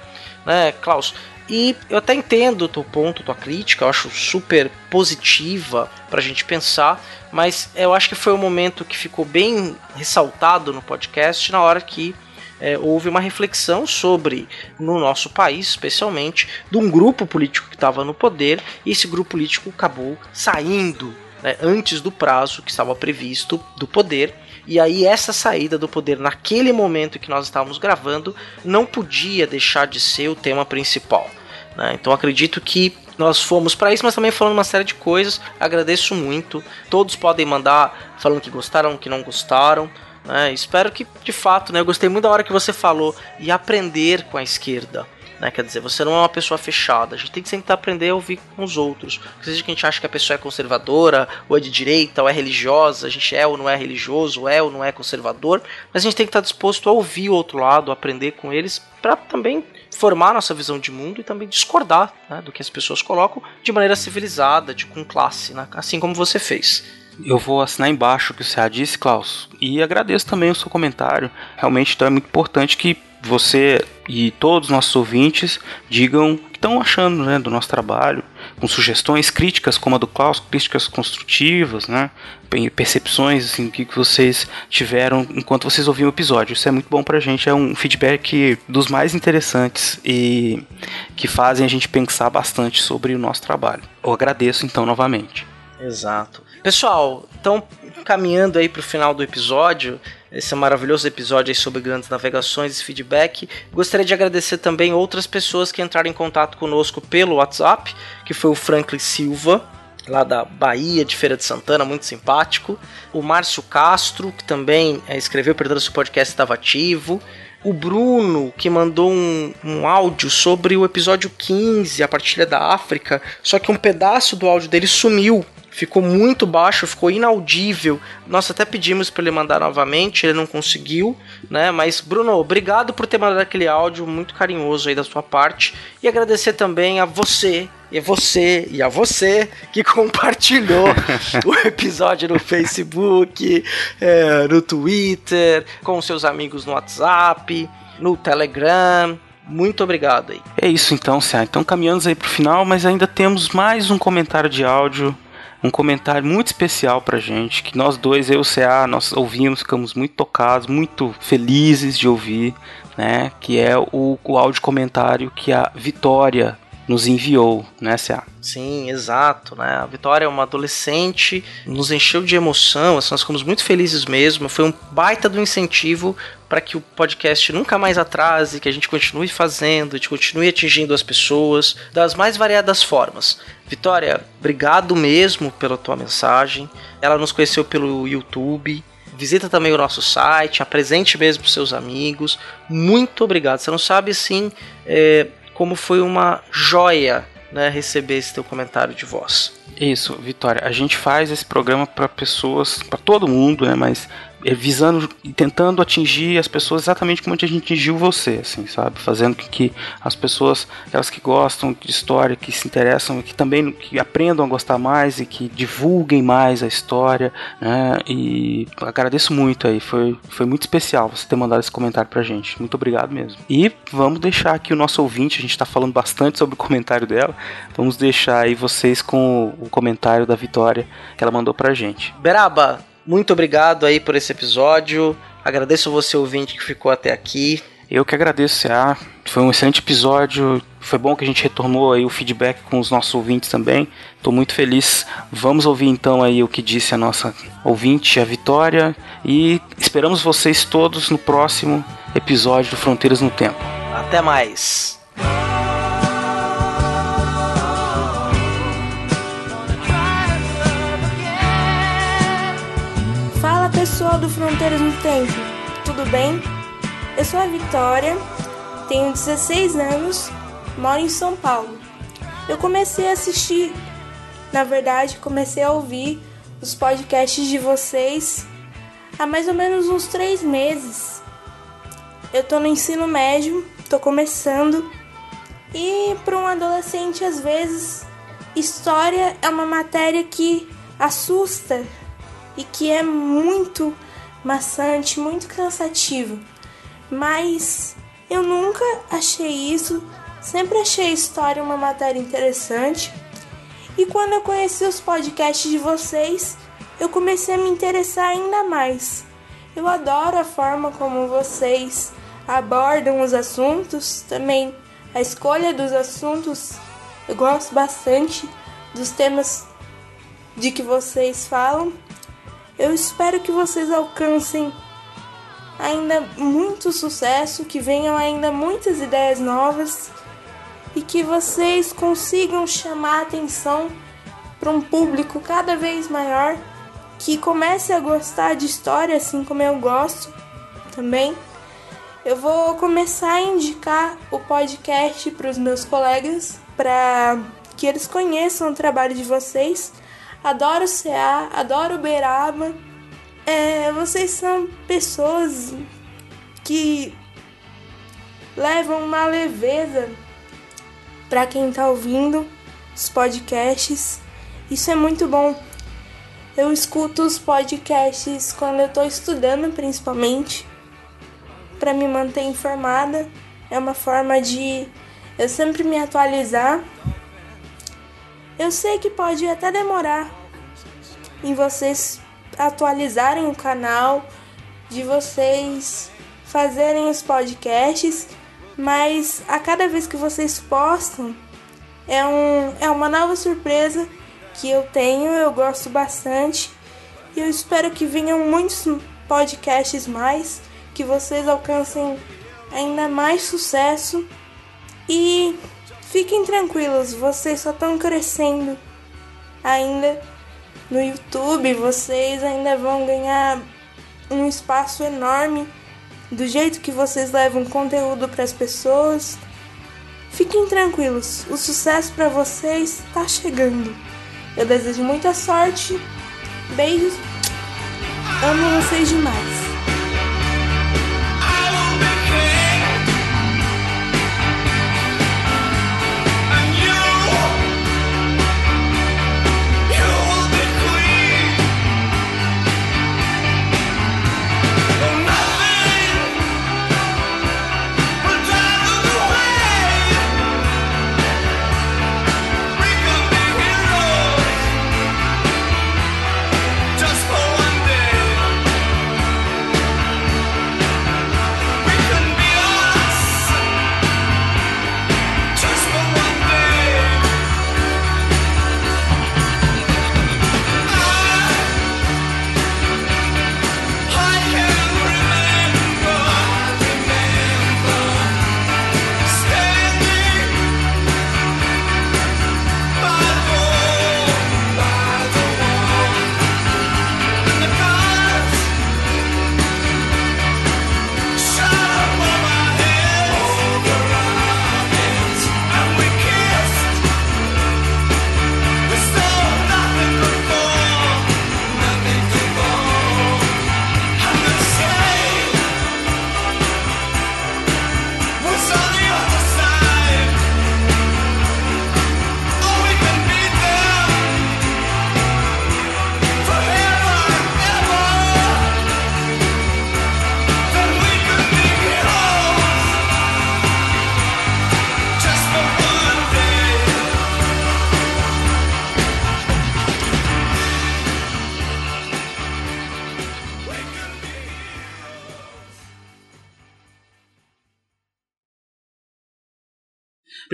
né, Klaus? E eu até entendo o teu ponto, tua crítica, eu acho super positiva para a gente pensar, mas eu acho que foi um momento que ficou bem ressaltado no podcast na hora que é, houve uma reflexão sobre, no nosso país especialmente, de um grupo político que estava no poder e esse grupo político acabou saindo né, antes do prazo que estava previsto do poder. E aí essa saída do poder naquele momento que nós estávamos gravando não podia deixar de ser o tema principal. Né? Então acredito que nós fomos para isso, mas também falando uma série de coisas. Agradeço muito. Todos podem mandar falando que gostaram, que não gostaram. Né? Espero que, de fato, né? Eu gostei muito da hora que você falou e aprender com a esquerda. Né? Quer dizer, você não é uma pessoa fechada. A gente tem que sempre aprender a ouvir com os outros. Seja que a gente acha que a pessoa é conservadora, ou é de direita, ou é religiosa, a gente é ou não é religioso, é ou não é conservador. Mas a gente tem que estar disposto a ouvir o outro lado, aprender com eles, para também formar nossa visão de mundo e também discordar né, do que as pessoas colocam de maneira civilizada, de com classe, né? assim como você fez. Eu vou assinar embaixo o que você disse, Klaus, e agradeço também o seu comentário. Realmente então, é muito importante que você e todos os nossos ouvintes digam o que estão achando né, do nosso trabalho, com sugestões, críticas como a do Klaus, críticas construtivas, né, percepções assim, que vocês tiveram enquanto vocês ouviam o episódio. Isso é muito bom pra gente, é um feedback dos mais interessantes e que fazem a gente pensar bastante sobre o nosso trabalho. Eu agradeço então novamente. Exato. Pessoal, então caminhando aí para o final do episódio, esse maravilhoso episódio aí sobre grandes navegações e feedback. Gostaria de agradecer também outras pessoas que entraram em contato conosco pelo WhatsApp, que foi o Franklin Silva, lá da Bahia, de Feira de Santana, muito simpático. O Márcio Castro, que também é, escreveu perguntando se o podcast estava ativo. O Bruno, que mandou um, um áudio sobre o episódio 15, a partilha da África, só que um pedaço do áudio dele sumiu ficou muito baixo, ficou inaudível. Nós até pedimos para ele mandar novamente, ele não conseguiu, né? Mas Bruno, obrigado por ter mandado aquele áudio muito carinhoso aí da sua parte e agradecer também a você e você e a você que compartilhou o episódio no Facebook, é, no Twitter, com seus amigos no WhatsApp, no Telegram. Muito obrigado aí. É isso então, Cia. Então caminhamos aí pro final, mas ainda temos mais um comentário de áudio um comentário muito especial pra gente, que nós dois, eu e o CA, nós ouvimos, ficamos muito tocados, muito felizes de ouvir, né? Que é o, o áudio comentário que a Vitória nos enviou, né, CA? Sim, exato, né? A Vitória é uma adolescente, nos encheu de emoção, assim, nós ficamos muito felizes mesmo. Foi um baita do incentivo para que o podcast nunca mais atrase, que a gente continue fazendo, a gente continue atingindo as pessoas das mais variadas formas. Vitória, obrigado mesmo pela tua mensagem. Ela nos conheceu pelo YouTube. Visita também o nosso site, apresente mesmo para seus amigos. Muito obrigado. Você não sabe, sim, é, como foi uma joia né, receber esse teu comentário de voz. Isso, Vitória. A gente faz esse programa para pessoas, para todo mundo, né? Mas visando e tentando atingir as pessoas exatamente como a gente atingiu você, assim, sabe? Fazendo com que as pessoas, aquelas que gostam de história, que se interessam, que também que aprendam a gostar mais e que divulguem mais a história, né? E agradeço muito aí, foi, foi muito especial você ter mandado esse comentário pra gente. Muito obrigado mesmo. E vamos deixar aqui o nosso ouvinte, a gente tá falando bastante sobre o comentário dela, vamos deixar aí vocês com o comentário da Vitória que ela mandou pra gente. Beraba, muito obrigado aí por esse episódio. Agradeço você, ouvinte, que ficou até aqui. Eu que agradeço, CA. Foi um excelente episódio. Foi bom que a gente retornou aí o feedback com os nossos ouvintes também. Estou muito feliz. Vamos ouvir então aí o que disse a nossa ouvinte, a Vitória. E esperamos vocês todos no próximo episódio do Fronteiras no Tempo. Até mais. Pessoal do Fronteiras no Tempo, tudo bem? Eu sou a Vitória, tenho 16 anos, moro em São Paulo. Eu comecei a assistir, na verdade, comecei a ouvir os podcasts de vocês há mais ou menos uns três meses. Eu tô no ensino médio, tô começando, e para um adolescente, às vezes, história é uma matéria que assusta e que é muito maçante, muito cansativo. Mas eu nunca achei isso, sempre achei a história uma matéria interessante. E quando eu conheci os podcasts de vocês, eu comecei a me interessar ainda mais. Eu adoro a forma como vocês abordam os assuntos, também a escolha dos assuntos. Eu gosto bastante dos temas de que vocês falam. Eu espero que vocês alcancem ainda muito sucesso, que venham ainda muitas ideias novas e que vocês consigam chamar atenção para um público cada vez maior que comece a gostar de história assim como eu gosto também. Eu vou começar a indicar o podcast para os meus colegas para que eles conheçam o trabalho de vocês adoro CA, adoro Beraba. É, vocês são pessoas que levam uma leveza para quem está ouvindo os podcasts. Isso é muito bom. Eu escuto os podcasts quando eu estou estudando, principalmente, para me manter informada. É uma forma de eu sempre me atualizar eu sei que pode até demorar em vocês atualizarem o canal, de vocês fazerem os podcasts, mas a cada vez que vocês postam é, um, é uma nova surpresa que eu tenho, eu gosto bastante e eu espero que venham muitos podcasts mais, que vocês alcancem ainda mais sucesso e Fiquem tranquilos, vocês só estão crescendo. Ainda no YouTube, vocês ainda vão ganhar um espaço enorme do jeito que vocês levam conteúdo para as pessoas. Fiquem tranquilos, o sucesso para vocês está chegando. Eu desejo muita sorte. Beijos. Amo vocês demais.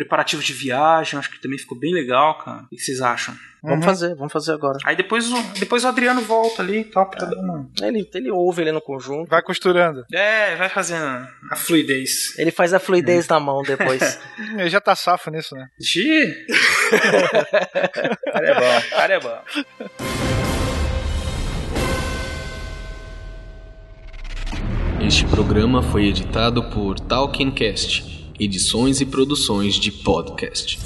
Preparativo de viagem, acho que também ficou bem legal, cara. O que vocês acham? Vamos Uhum. fazer, vamos fazer agora. Aí depois o, depois o Adriano volta ali e tal, pra dar uma. Ele, ele ouve ele no conjunto. Vai costurando. É, vai fazendo a fluidez. Ele faz a fluidez na mão depois. Ele já tá safo nisso, né? Ixi! cara é bom, cara é bom. Este programa foi editado por Talkincast, edições e produções de podcast.